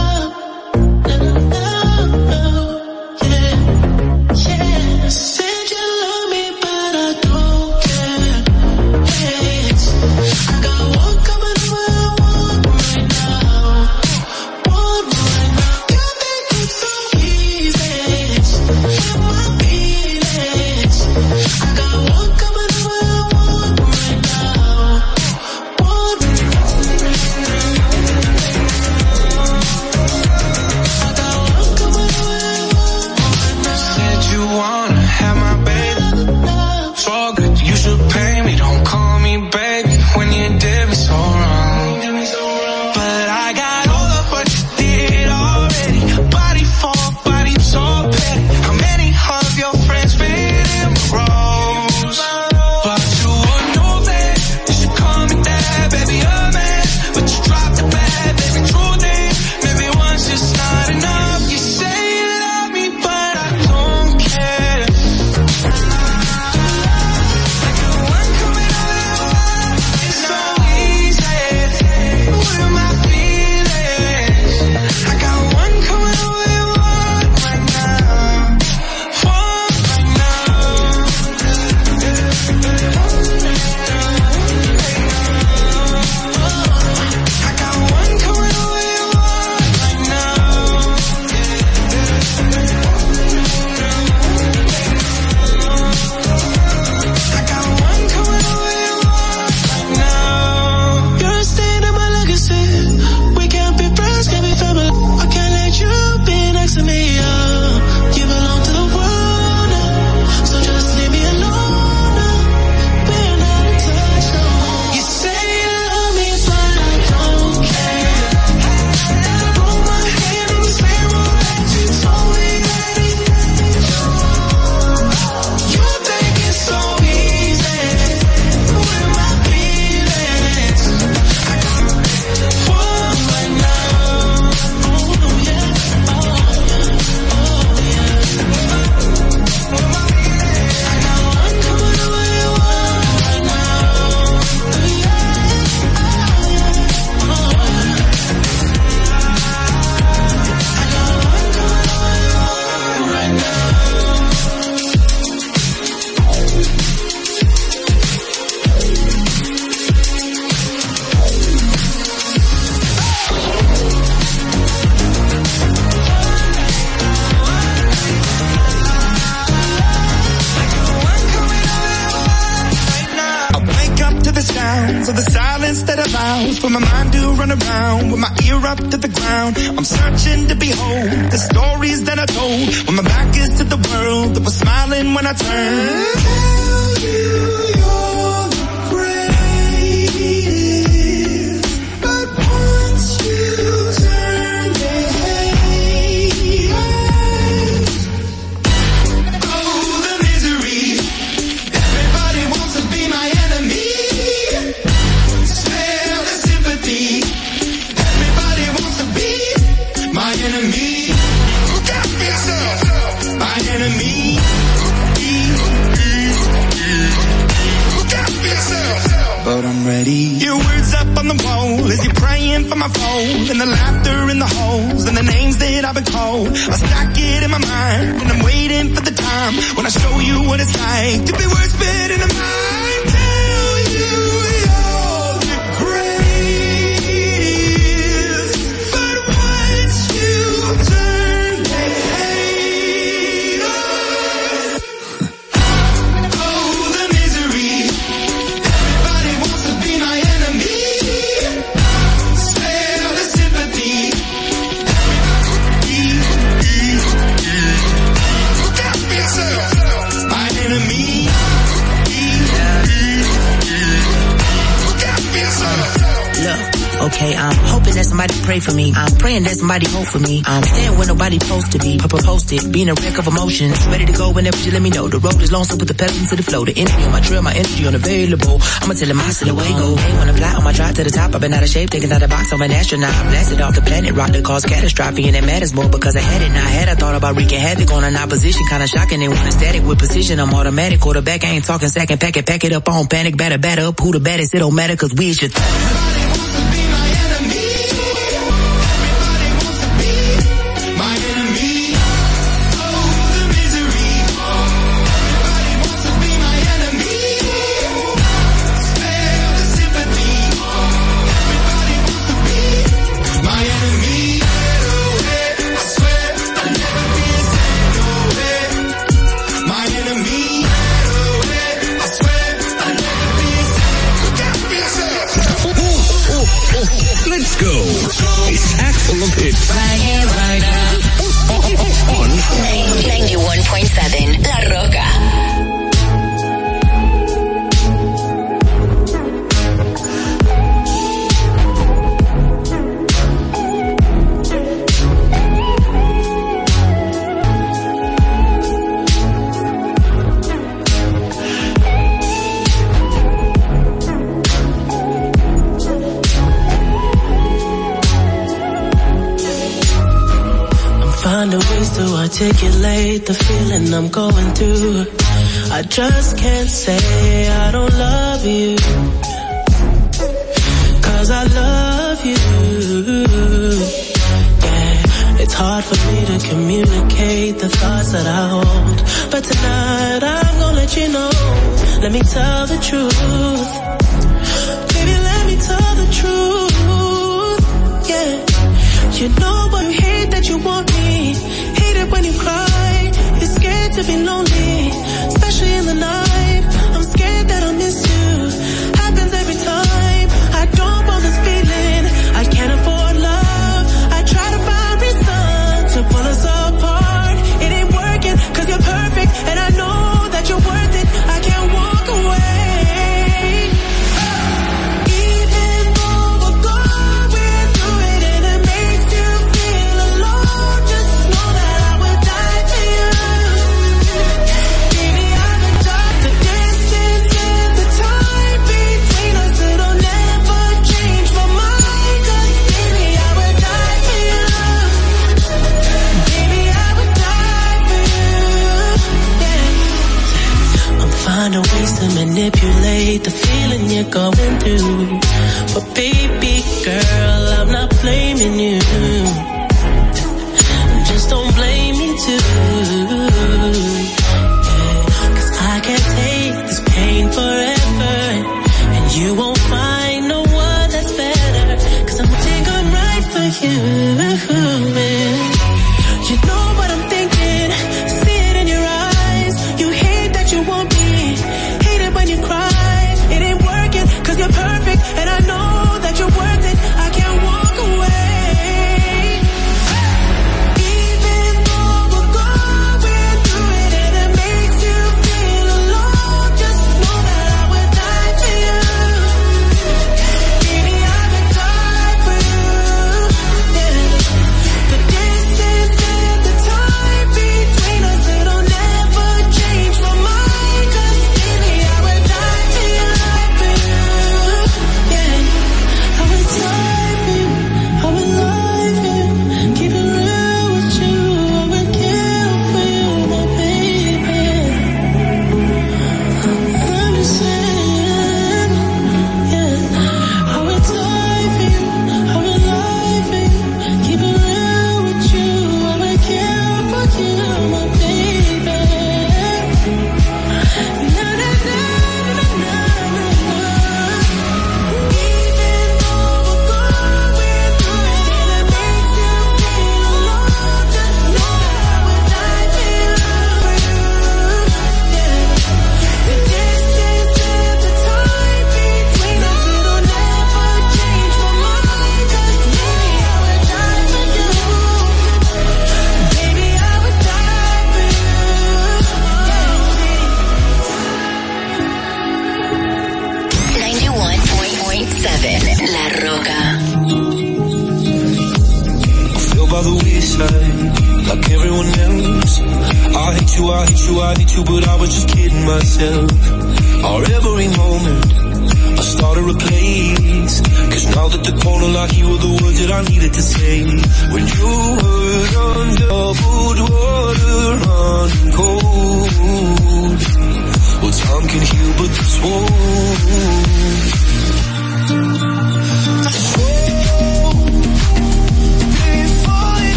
for me. I'm staying where nobody's supposed to be. I proposed it, being a wreck of emotions. Ready to go whenever you let me know. The road is long, so put the pedal to the flow. The energy on my trail, my energy unavailable. I'ma tell him I still away go. Hey, when I fly on my drive to the top, I've been out of shape, taking out a box, I'm an astronaut. I blasted off the planet, rock that caused catastrophe, and it matters more because I had it. Now I had, I thought about wreaking havoc on an opposition. Kinda shocking, they want a static with precision. I'm automatic, quarterback, I ain't talking second pack it, pack it up on panic, batter, batter up. Who the baddest, it don't matter, cause we should. th-